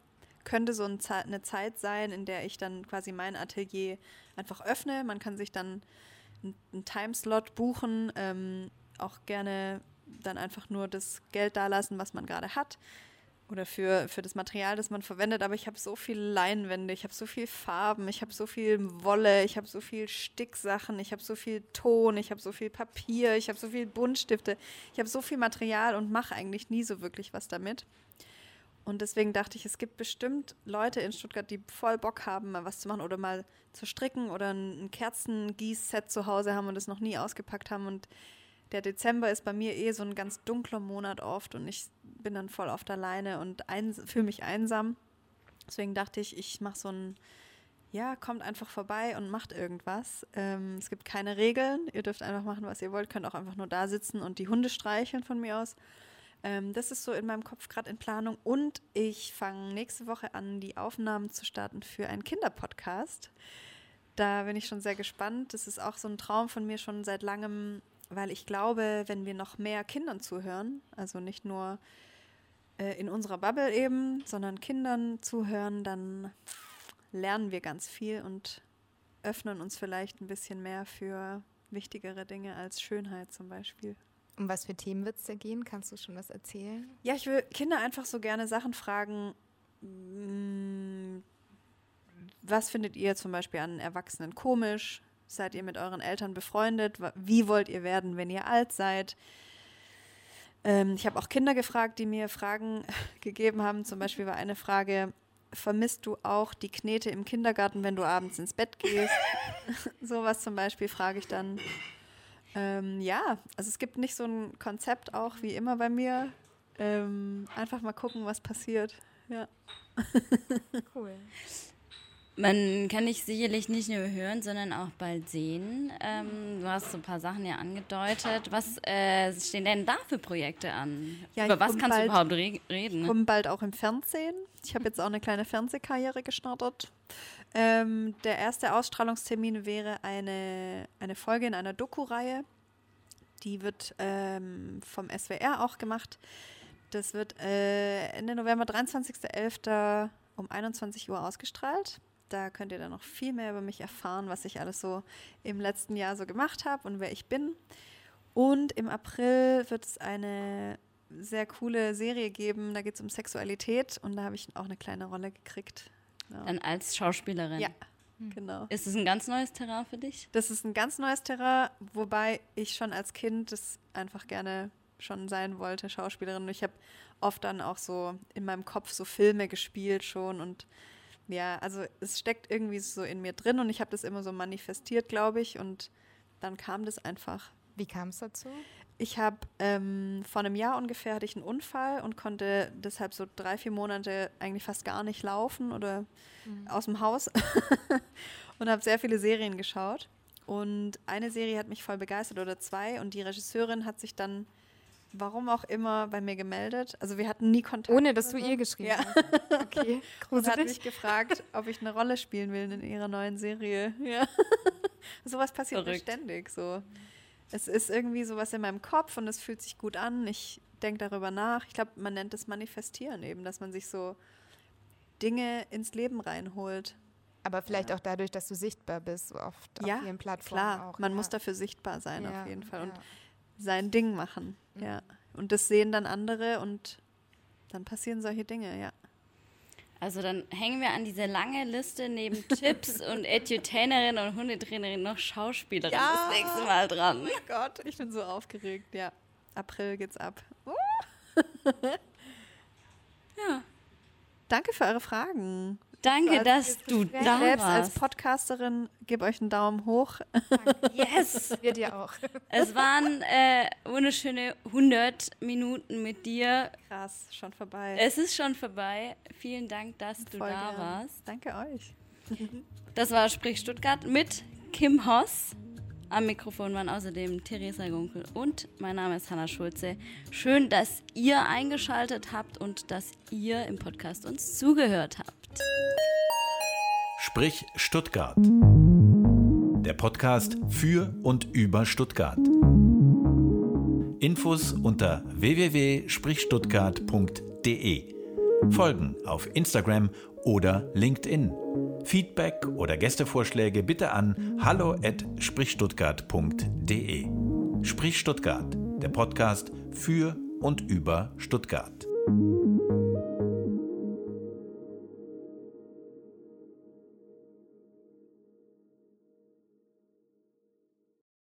könnte so eine Zeit sein, in der ich dann quasi mein Atelier einfach öffne. Man kann sich dann einen Timeslot buchen, ähm, auch gerne dann einfach nur das Geld dalassen, was man gerade hat oder für, für das Material, das man verwendet. Aber ich habe so viele Leinwände, ich habe so viel Farben, ich habe so viel Wolle, ich habe so viel Sticksachen, ich habe so viel Ton, ich habe so viel Papier, ich habe so viel Buntstifte, ich habe so viel Material und mache eigentlich nie so wirklich was damit. Und deswegen dachte ich, es gibt bestimmt Leute in Stuttgart, die voll Bock haben, mal was zu machen oder mal zu stricken oder ein Kerzengießset zu Hause haben und es noch nie ausgepackt haben. Und der Dezember ist bei mir eh so ein ganz dunkler Monat oft und ich bin dann voll oft alleine und fühle mich einsam. Deswegen dachte ich, ich mache so ein, ja, kommt einfach vorbei und macht irgendwas. Ähm, es gibt keine Regeln. Ihr dürft einfach machen, was ihr wollt. Könnt auch einfach nur da sitzen und die Hunde streicheln von mir aus. Ähm, das ist so in meinem Kopf gerade in Planung. Und ich fange nächste Woche an, die Aufnahmen zu starten für einen Kinderpodcast. Da bin ich schon sehr gespannt. Das ist auch so ein Traum von mir schon seit langem, weil ich glaube, wenn wir noch mehr Kindern zuhören, also nicht nur äh, in unserer Bubble eben, sondern Kindern zuhören, dann lernen wir ganz viel und öffnen uns vielleicht ein bisschen mehr für wichtigere Dinge als Schönheit zum Beispiel. Um was für Themen wird es da gehen? Kannst du schon was erzählen? Ja, ich will Kinder einfach so gerne Sachen fragen. mm, Was findet ihr zum Beispiel an Erwachsenen komisch? Seid ihr mit euren Eltern befreundet? Wie wollt ihr werden, wenn ihr alt seid? Ähm, ich habe auch Kinder gefragt, die mir Fragen <laughs> gegeben haben. Zum Beispiel war eine Frage, vermisst du auch die Knete im Kindergarten, wenn du abends ins Bett gehst? <laughs> Sowas zum Beispiel frage ich dann. Ähm, ja, also es gibt nicht so ein Konzept auch wie immer bei mir. Ähm, einfach mal gucken, was passiert. Ja. Cool. Man kann dich sicherlich nicht nur hören, sondern auch bald sehen. Ähm, du hast so ein paar Sachen ja angedeutet. Was äh, stehen denn da für Projekte an? Ja, Über ich was kannst du bald- überhaupt re reden? Kommen bald auch im Fernsehen. Ich habe jetzt auch eine kleine Fernsehkarriere gestartet. Ähm, der erste Ausstrahlungstermin wäre eine, eine Folge in einer Doku-Reihe. Die wird ähm, vom SWR auch gemacht. Das wird äh, Ende November, 23.11. um 21 Uhr ausgestrahlt. Da könnt ihr dann noch viel mehr über mich erfahren, was ich alles so im letzten Jahr so gemacht habe und wer ich bin. Und im April wird es eine sehr coole Serie geben. Da geht es um Sexualität und da habe ich auch eine kleine Rolle gekriegt. Genau. Dann als Schauspielerin. Ja, genau. Ist es ein ganz neues Terrain für dich? Das ist ein ganz neues Terrain, wobei ich schon als Kind das einfach gerne schon sein wollte, Schauspielerin. Und Ich habe oft dann auch so in meinem Kopf so Filme gespielt schon und ja, also es steckt irgendwie so in mir drin und ich habe das immer so manifestiert, glaube ich, und dann kam das einfach. Wie kam es dazu? Ich habe ähm, vor einem Jahr ungefähr hatte ich einen Unfall und konnte deshalb so drei, vier Monate eigentlich fast gar nicht laufen oder aus dem Haus <laughs> und habe sehr viele Serien geschaut. Und eine Serie hat mich voll begeistert oder zwei und die Regisseurin hat sich dann, warum auch immer, bei mir gemeldet. Also wir hatten nie Kontakt. Ohne, dass du so. ihr geschrieben Ja. hast. Okay, <laughs> Und hat mich gruselig. gefragt, ob ich eine Rolle spielen will in ihrer neuen Serie. Ja. <laughs> sowas passiert mir Verrückt. ständig so. Es ist irgendwie sowas in meinem Kopf und es fühlt sich gut an. Ich denke darüber nach. Ich glaube, man nennt es Manifestieren eben, dass man sich so Dinge ins Leben reinholt. Aber vielleicht auch dadurch, dass du sichtbar bist, so oft auf ja, vielen Plattformen klar. auch. man ja. muss dafür sichtbar sein Ja, auf jeden Fall und ja. Sein Ding machen. Ja. Und das sehen dann andere und dann passieren solche Dinge, ja. Also dann hängen wir an diese lange Liste neben Tipps <laughs> und Edutainerin und Hundetrainerin noch Schauspielerin Ja. das nächste Mal dran. Oh Gott, ich bin so aufgeregt. Ja, April geht's ab. Uh. Ja. Danke für eure Fragen. Danke, dass du da Selbst als warst. Podcasterin, gebe euch einen Daumen hoch. Yes! <laughs> Wir dir auch. Es waren äh, wunderschöne 100 Minuten mit dir. Krass, schon vorbei. Es ist schon vorbei. Vielen Dank, dass du Voll da gern. warst. Danke euch. Das war Sprich Stuttgart mit Kim Hoss. Am Mikrofon waren außerdem Theresa Gunkel und mein Name ist Hanna Schulze. Schön, dass ihr eingeschaltet habt und dass ihr im Podcast uns zugehört habt. Sprich Stuttgart. Der Podcast für und über Stuttgart. Infos unter www.sprichstuttgart.de. Folgen auf Instagram oder LinkedIn. Feedback oder Gästevorschläge bitte an hallo@sprichstuttgart.de. Sprich Stuttgart, der Podcast für und über Stuttgart.